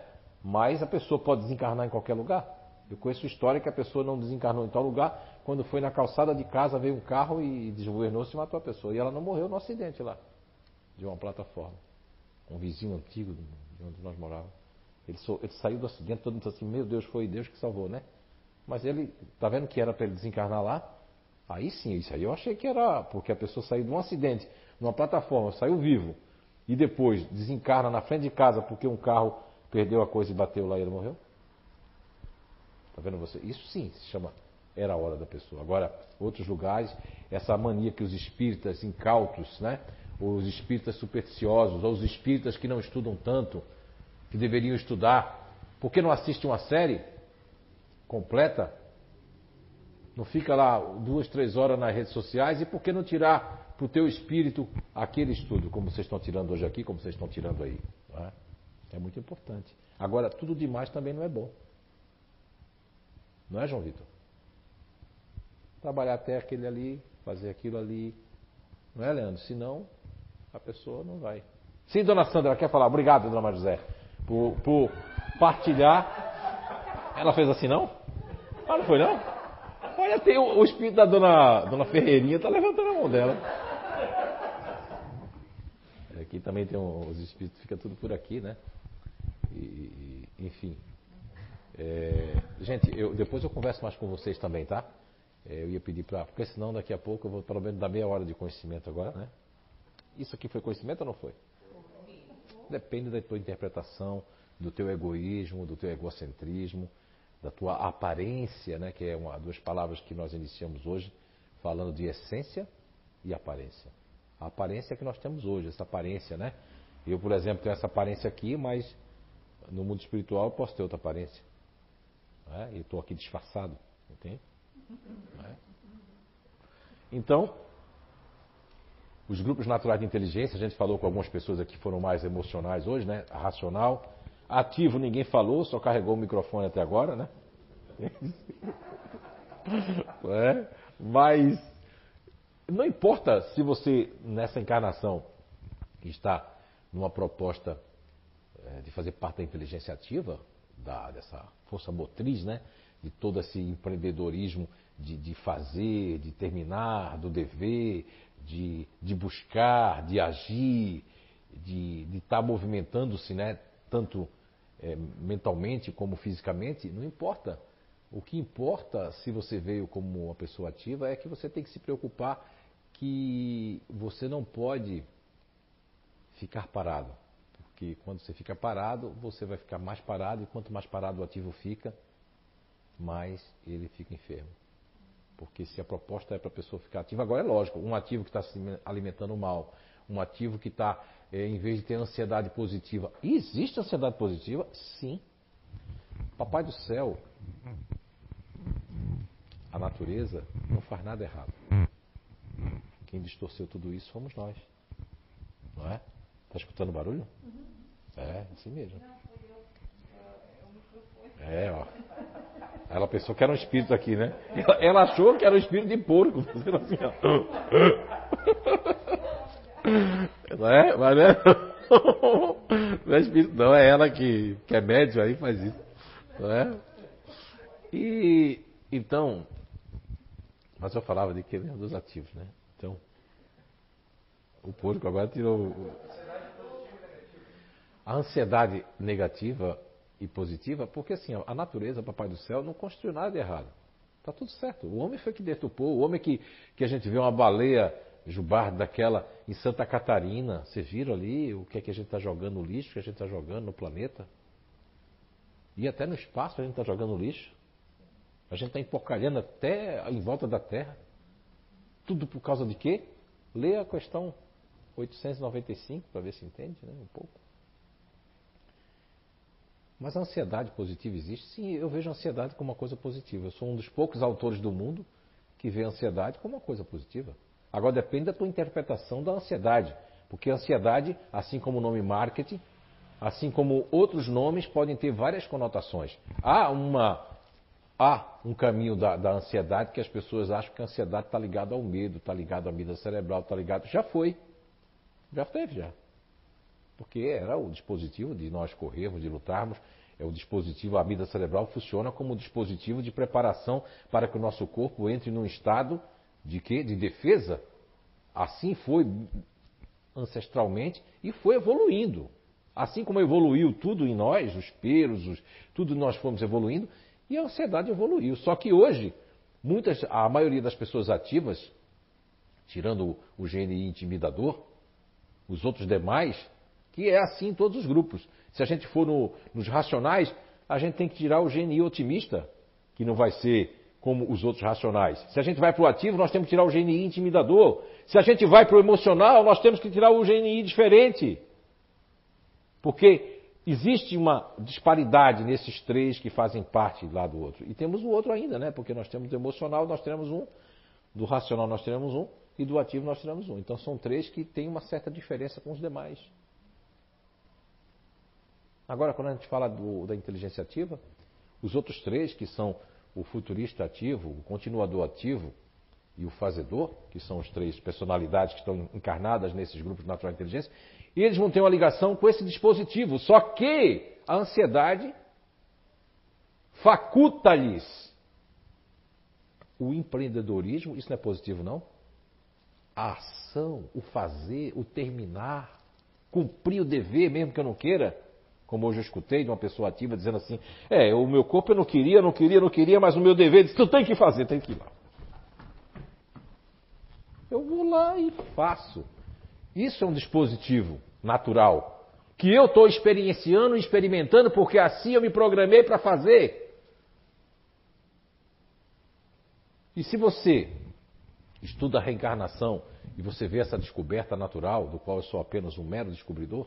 Mas a pessoa pode desencarnar em qualquer lugar. Eu conheço história que a pessoa não desencarnou em tal lugar, quando foi na calçada de casa, veio um carro e desgovernou-se e matou a pessoa. E ela não morreu no acidente lá, de uma plataforma. Um vizinho antigo de onde nós morávamos. Ele, so- ele saiu do acidente, todo mundo assim, meu Deus, foi Deus que salvou, né? Mas ele, tá vendo que era para ele desencarnar lá? Aí sim, isso aí eu achei que era porque a pessoa saiu de um acidente, numa plataforma, saiu vivo, e depois desencarna na frente de casa porque um carro perdeu a coisa e bateu lá e ele morreu. Tá vendo você? Isso sim se chama era a hora da pessoa. Agora, outros lugares, essa mania que os espíritas incautos, né? ou os espíritas supersticiosos, ou os espíritas que não estudam tanto, que deveriam estudar, por que não assiste uma série completa? Não fica lá duas, três horas nas redes sociais e por que não tirar para o teu espírito aquele estudo, como vocês estão tirando hoje aqui, como vocês estão tirando aí? É? É muito importante. Agora, tudo demais também não é bom. Não é, João Vitor? Trabalhar até aquele ali, fazer aquilo ali. Não é, Leandro? Senão, a pessoa não vai. Sim, dona Sandra, quer falar? Obrigado, dona José, por, por partilhar. Ela fez assim, não? Ah, não foi não? Olha, tem o, o espírito da dona, dona Ferreirinha, tá levantando a mão dela. Aqui também tem um, os espíritos, fica tudo por aqui, né? Enfim. É, gente, eu, depois eu converso mais com vocês também, tá? É, eu ia pedir para. Porque senão daqui a pouco eu vou pelo menos dar meia hora de conhecimento agora, né? Isso aqui foi conhecimento ou não foi? Depende da tua interpretação, do teu egoísmo, do teu egocentrismo, da tua aparência, né? Que é uma duas palavras que nós iniciamos hoje, falando de essência e aparência. A aparência que nós temos hoje, essa aparência, né? Eu, por exemplo, tenho essa aparência aqui, mas no mundo espiritual eu posso ter outra aparência. Né? E estou aqui disfarçado, entende? Né? Então, os grupos naturais de inteligência, a gente falou com algumas pessoas aqui que foram mais emocionais hoje, né? Racional. Ativo ninguém falou, só carregou o microfone até agora, né? é, mas não importa se você, nessa encarnação, está numa proposta é, de fazer parte da inteligência ativa, da, dessa força motriz, né? De todo esse empreendedorismo de, de fazer, de terminar, do dever, de, de buscar, de agir, de estar tá movimentando-se, né? Tanto é, mentalmente como fisicamente, não importa. O que importa, se você veio como uma pessoa ativa, é que você tem que se preocupar que você não pode ficar parado. Porque quando você fica parado, você vai ficar mais parado, e quanto mais parado o ativo fica, mais ele fica enfermo. Porque se a proposta é para a pessoa ficar ativa, agora é lógico, um ativo que está se alimentando mal, um ativo que está, é, em vez de ter ansiedade positiva. existe ansiedade positiva? Sim. Papai do céu, a natureza não faz nada errado. Quem distorceu tudo isso fomos nós. Não é? Está escutando barulho? É, assim mesmo. É, ó. Ela pensou que era um espírito aqui, né? Ela, ela achou que era um espírito de porco. Fazendo assim, ó. Não é? Mas não é, não é espírito, não. É ela que, que é médium aí faz isso. Não é? E, então, mas eu falava de que dos ativos, né? Então, o porco agora tirou. A ansiedade negativa e positiva, porque assim, a natureza, Papai do Céu, não construiu nada de errado. Está tudo certo. O homem foi que detupou, o homem que, que a gente vê uma baleia jubar daquela em Santa Catarina. Vocês viram ali o que é que a gente está jogando no lixo, o que a gente está jogando no planeta? E até no espaço a gente está jogando lixo. A gente está empocalhando até em volta da Terra. Tudo por causa de quê? Leia a questão 895 para ver se entende né, um pouco. Mas a ansiedade positiva existe? Sim, eu vejo a ansiedade como uma coisa positiva. Eu sou um dos poucos autores do mundo que vê a ansiedade como uma coisa positiva. Agora depende da tua interpretação da ansiedade. Porque a ansiedade, assim como o nome marketing, assim como outros nomes, podem ter várias conotações. Há, uma, há um caminho da, da ansiedade que as pessoas acham que a ansiedade está ligada ao medo, está ligada à vida cerebral, está ligado. Já foi. Já teve, já porque era o dispositivo de nós corrermos, de lutarmos. É o dispositivo, a amígdala cerebral funciona como um dispositivo de preparação para que o nosso corpo entre num estado de quê? De defesa. Assim foi ancestralmente e foi evoluindo. Assim como evoluiu tudo em nós, os pelos, os, tudo nós fomos evoluindo, e a ansiedade evoluiu. Só que hoje, muitas, a maioria das pessoas ativas, tirando o, o GNI intimidador, os outros demais, que é assim em todos os grupos. Se a gente for no, nos racionais, a gente tem que tirar o GNI otimista, que não vai ser como os outros racionais. Se a gente vai para o ativo, nós temos que tirar o GNI intimidador. Se a gente vai para o emocional, nós temos que tirar o GNI diferente. Porque existe uma disparidade nesses três que fazem parte lá do outro. E temos o outro ainda, né? Porque nós temos o emocional, nós teremos um, do racional nós teremos um, e do ativo nós teremos um. Então são três que têm uma certa diferença com os demais. Agora, quando a gente fala do, da inteligência ativa, os outros três, que são o futurista ativo, o continuador ativo e o fazedor, que são as três personalidades que estão encarnadas nesses grupos de natural inteligência, eles vão ter uma ligação com esse dispositivo. Só que a ansiedade faculta-lhes o empreendedorismo, isso não é positivo, não? A ação, o fazer, o terminar, cumprir o dever, mesmo que eu não queira. Como hoje eu escutei de uma pessoa ativa dizendo assim: É, o meu corpo eu não queria, não queria, não queria, mas o meu dever disse: Tu tem que fazer, tem que ir lá. Eu vou lá e faço. Isso é um dispositivo natural que eu estou experienciando e experimentando porque assim eu me programei para fazer. E se você estuda a reencarnação e você vê essa descoberta natural, do qual eu sou apenas um mero descobridor,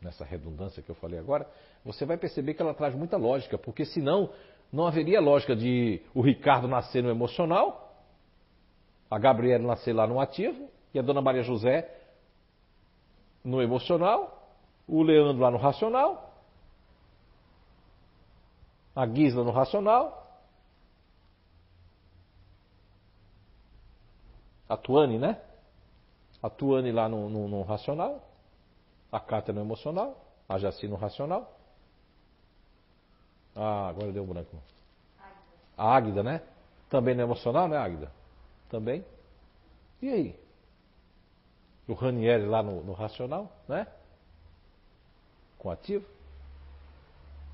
nessa redundância que eu falei agora, você vai perceber que ela traz muita lógica, porque senão não haveria lógica de o Ricardo nascer no emocional, a Gabriela nascer lá no ativo e a Dona Maria José no emocional, o Leandro lá no racional, a Gisla no racional, a Tuane, né? A Tuane lá no, no, no racional, a Cátia no emocional, a Jaci no racional. Ah, agora deu um branco. A Águida, né? Também no emocional, né, Águida? Também. E aí? O Ranieri lá no, no racional, né? Com ativo.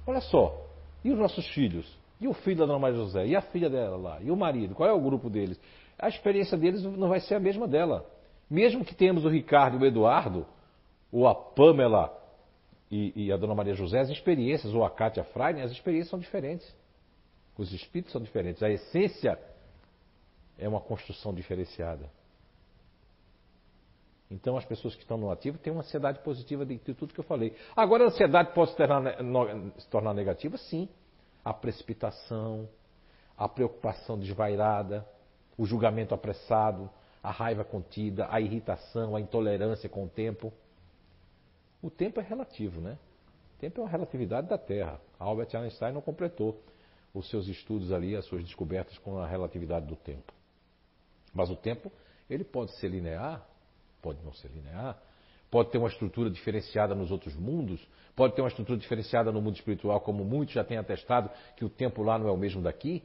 Olha só. E os nossos filhos? E o filho da Dona Maria José? E a filha dela lá? E o marido? Qual é o grupo deles? A experiência deles não vai ser a mesma dela. Mesmo que tenhamos o Ricardo e o Eduardo, ou a Pamela e, e, a Dona Maria José, as experiências, ou a Cátia Freire, as experiências são diferentes. Os espíritos são diferentes. A essência é uma construção diferenciada. Então, as pessoas que estão no ativo têm uma ansiedade positiva de tudo que eu falei. Agora, a ansiedade pode se tornar, se tornar negativa? Sim. A precipitação, a preocupação desvairada, o julgamento apressado, a raiva contida, a irritação, a intolerância com o tempo. O tempo é relativo, né? O tempo é uma relatividade da Terra. Albert Einstein não completou os seus estudos ali, as suas descobertas com a relatividade do tempo. Mas o tempo, ele pode ser linear, pode não ser linear, pode ter uma estrutura diferenciada nos outros mundos, pode ter uma estrutura diferenciada no mundo espiritual, como muitos já têm atestado que o tempo lá não é o mesmo daqui.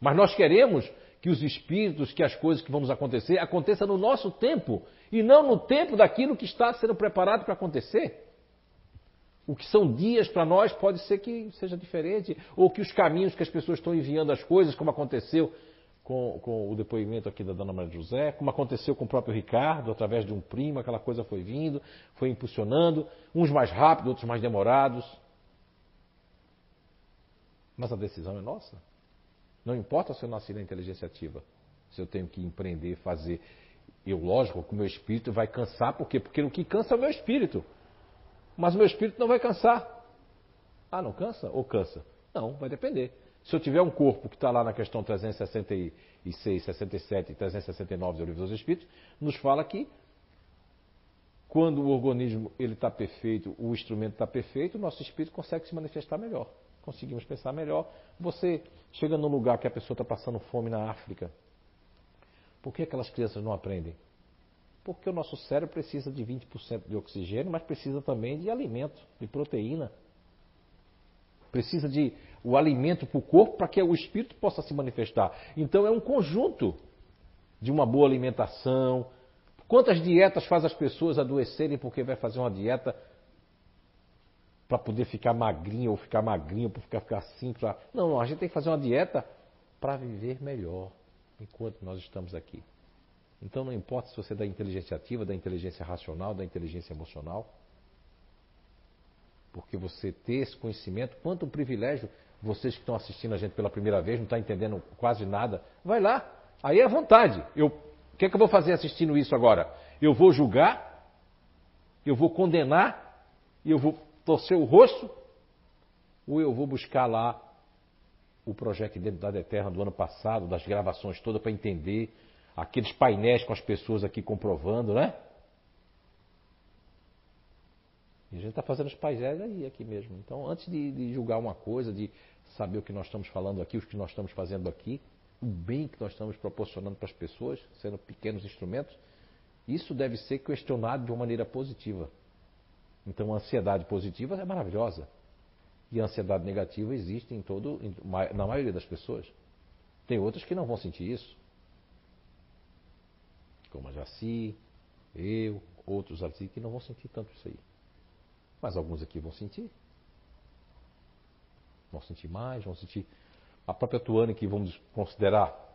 Mas nós queremos que os espíritos, que as coisas que vão acontecer, aconteçam no nosso tempo e não no tempo daquilo que está sendo preparado para acontecer. O que são dias para nós pode ser que seja diferente, ou que os caminhos que as pessoas estão enviando as coisas, como aconteceu com, com, o depoimento aqui da Dona Maria José, como aconteceu com o próprio Ricardo, através de um primo, aquela coisa foi vindo, foi impulsionando, uns mais rápido, outros mais demorados. Mas a decisão é nossa. Não importa se eu nasci na inteligência ativa, se eu tenho que empreender, fazer. Eu, lógico, que o meu espírito vai cansar, por quê? Porque o que cansa é o meu espírito. Mas o meu espírito não vai cansar. Ah, não cansa? Ou cansa? Não, vai depender. Se eu tiver um corpo que está lá na questão 366, 67 e 369 do Livro dos Espíritos, nos fala que quando o organismo ele está perfeito, o instrumento está perfeito, o nosso espírito consegue se manifestar melhor conseguimos pensar melhor. Você chega num lugar que a pessoa está passando fome na África. Por que aquelas crianças não aprendem? Porque o nosso cérebro precisa de 20% de oxigênio, mas precisa também de alimento, de proteína. Precisa de o alimento para o corpo para que o espírito possa se manifestar. Então é um conjunto de uma boa alimentação. Quantas dietas faz as pessoas adoecerem porque vai fazer uma dieta para poder ficar magrinho ou ficar magrinho, para ficar, ficar assim. Pra... Não, não, a gente tem que fazer uma dieta para viver melhor enquanto nós estamos aqui. Então não importa se você é da inteligência ativa, da inteligência racional, da inteligência emocional. Porque você ter esse conhecimento, quanto um privilégio, vocês que estão assistindo a gente pela primeira vez, não estão entendendo quase nada, vai lá, Aí é à vontade. Eu, o que é que eu vou fazer assistindo isso agora? Eu vou julgar? Eu vou condenar? Eu vou torcer o rosto? Ou eu vou buscar lá o projeto Identidade Eterna do ano passado, das gravações todas para entender, aqueles painéis com as pessoas aqui comprovando, né? E a gente está fazendo os painéis aí, aqui mesmo. Então, antes de, de, julgar uma coisa, de saber o que nós estamos falando aqui, o que nós estamos fazendo aqui, o bem que nós estamos proporcionando para as pessoas, sendo pequenos instrumentos, isso deve ser questionado de uma maneira positiva. Então, a ansiedade positiva é maravilhosa. E a ansiedade negativa existe em todo, na maioria das pessoas. Tem outras que não vão sentir isso. Como a Jaci, eu, outros assim que não vão sentir tanto isso aí. Mas alguns aqui vão sentir. Vão sentir mais, vão sentir. A própria Tuane, que vamos considerar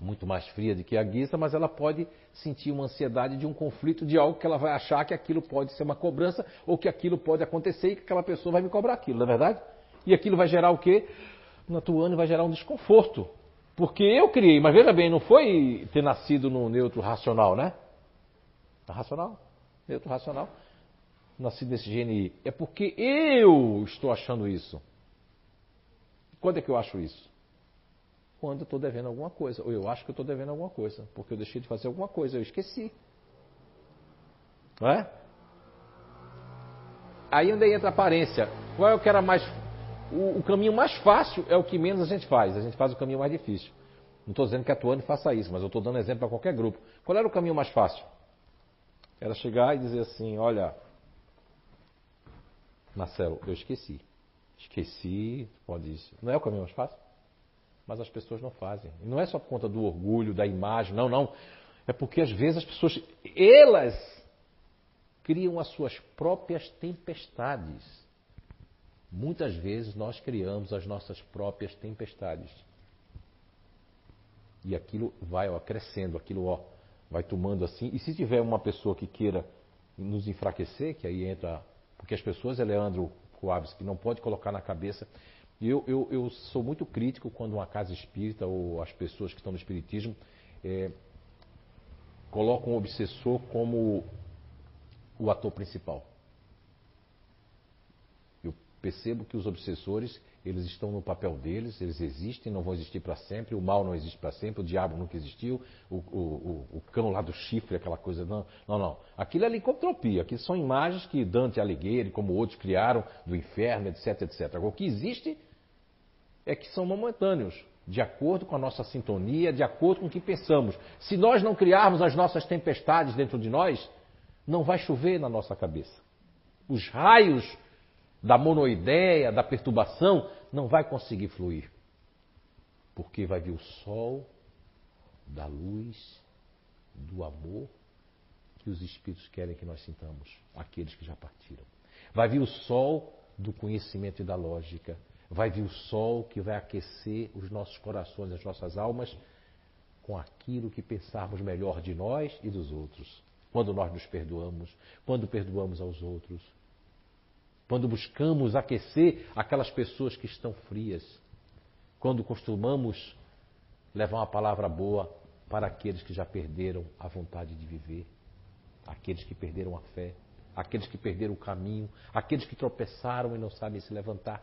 muito mais fria do que a Guisa, mas ela pode sentir uma ansiedade de um conflito, de algo que ela vai achar que aquilo pode ser uma cobrança, ou que aquilo pode acontecer e que aquela pessoa vai me cobrar aquilo, não é verdade? E aquilo vai gerar o quê? Na Tuane vai gerar um desconforto. Porque eu criei, mas veja bem, não foi ter nascido no neutro racional, né? Racional, neutro racional nascido nesse GNI. É porque eu estou achando isso. Quando é que eu acho isso? Quando eu estou devendo alguma coisa. Ou eu acho que estou devendo alguma coisa. Porque eu deixei de fazer alguma coisa, eu esqueci. Não é? Aí onde entra a aparência. Qual é o que era mais. O, o, caminho mais fácil é o que menos a gente faz. A gente faz o caminho mais difícil. Não estou dizendo que a Tuane faça isso, mas eu estou dando exemplo para qualquer grupo. Qual era o caminho mais fácil? Era chegar e dizer assim: olha, Marcelo, eu esqueci. Esqueci, pode isso. Não é o caminho mais fácil? Mas as pessoas não fazem. E não é só por conta do orgulho, da imagem, não, não. É porque às vezes as pessoas, elas criam as suas próprias tempestades. Muitas vezes nós criamos as nossas próprias tempestades. E aquilo vai ó, crescendo, aquilo ó, vai tomando assim. E se tiver uma pessoa que queira nos enfraquecer, que aí entra porque as pessoas, Leandro Coabes, que não pode colocar na cabeça. Eu, eu, eu sou muito crítico quando uma casa espírita ou as pessoas que estão no espiritismo é, colocam o obsessor como o ator principal. Eu percebo que os obsessores eles estão no papel deles, eles existem, não vão existir para sempre, o mal não existe para sempre, o diabo nunca existiu, o, o, o, o, cão lá do chifre, aquela coisa, não, não, não. Aquilo é licantropia, aquilo são imagens que Dante Alighieri, como outros criaram, do inferno, etc, etc. O que existe é que são momentâneos, de acordo com a nossa sintonia, de acordo com o que pensamos. Se nós não criarmos as nossas tempestades dentro de nós, não vai chover na nossa cabeça. Os raios da monoideia, da perturbação, não vai conseguir fluir. Porque vai vir o sol da luz, do amor que os espíritos querem que nós sintamos, aqueles que já partiram. Vai vir o sol do conhecimento e da lógica. Vai vir o sol que vai aquecer os nossos corações, as nossas almas, com aquilo que pensarmos melhor de nós e dos outros. Quando nós nos perdoamos, quando perdoamos aos outros, quando buscamos aquecer aquelas pessoas que estão frias, quando costumamos levar uma palavra boa para aqueles que já perderam a vontade de viver, aqueles que perderam a fé, aqueles que perderam o caminho, aqueles que tropeçaram e não sabem se levantar.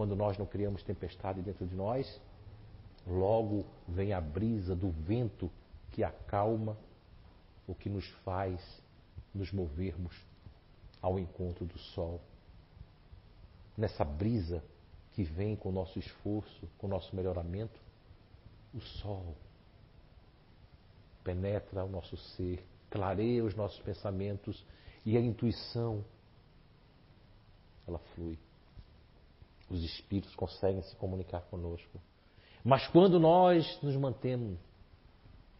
Quando nós não criamos tempestade dentro de nós, logo vem a brisa do vento que acalma o que nos faz nos movermos ao encontro do sol. Nessa brisa que vem com o nosso esforço, com o nosso melhoramento, o sol penetra o nosso ser, clareia os nossos pensamentos e a intuição ela flui. Os espíritos conseguem se comunicar conosco. Mas quando nós nos mantemos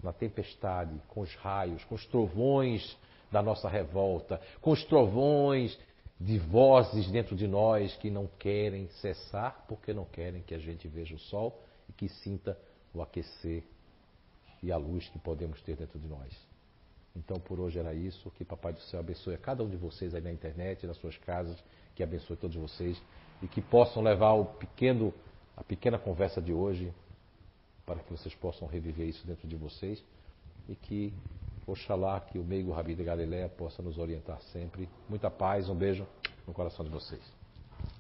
na tempestade, com os raios, com os trovões da nossa revolta, com os trovões de vozes dentro de nós que não querem cessar porque não querem que a gente veja o sol e que sinta o aquecer e a luz que podemos ter dentro de nós. Então por hoje era isso. Que Papai do Céu abençoe a cada um de vocês aí na internet, nas suas casas, que abençoe todos vocês e que possam levar o pequeno, a pequena conversa de hoje para que vocês possam reviver isso dentro de vocês e que Oxalá que o meigo Rabi de Galileia possa nos orientar sempre. Muita paz, um beijo no coração de vocês.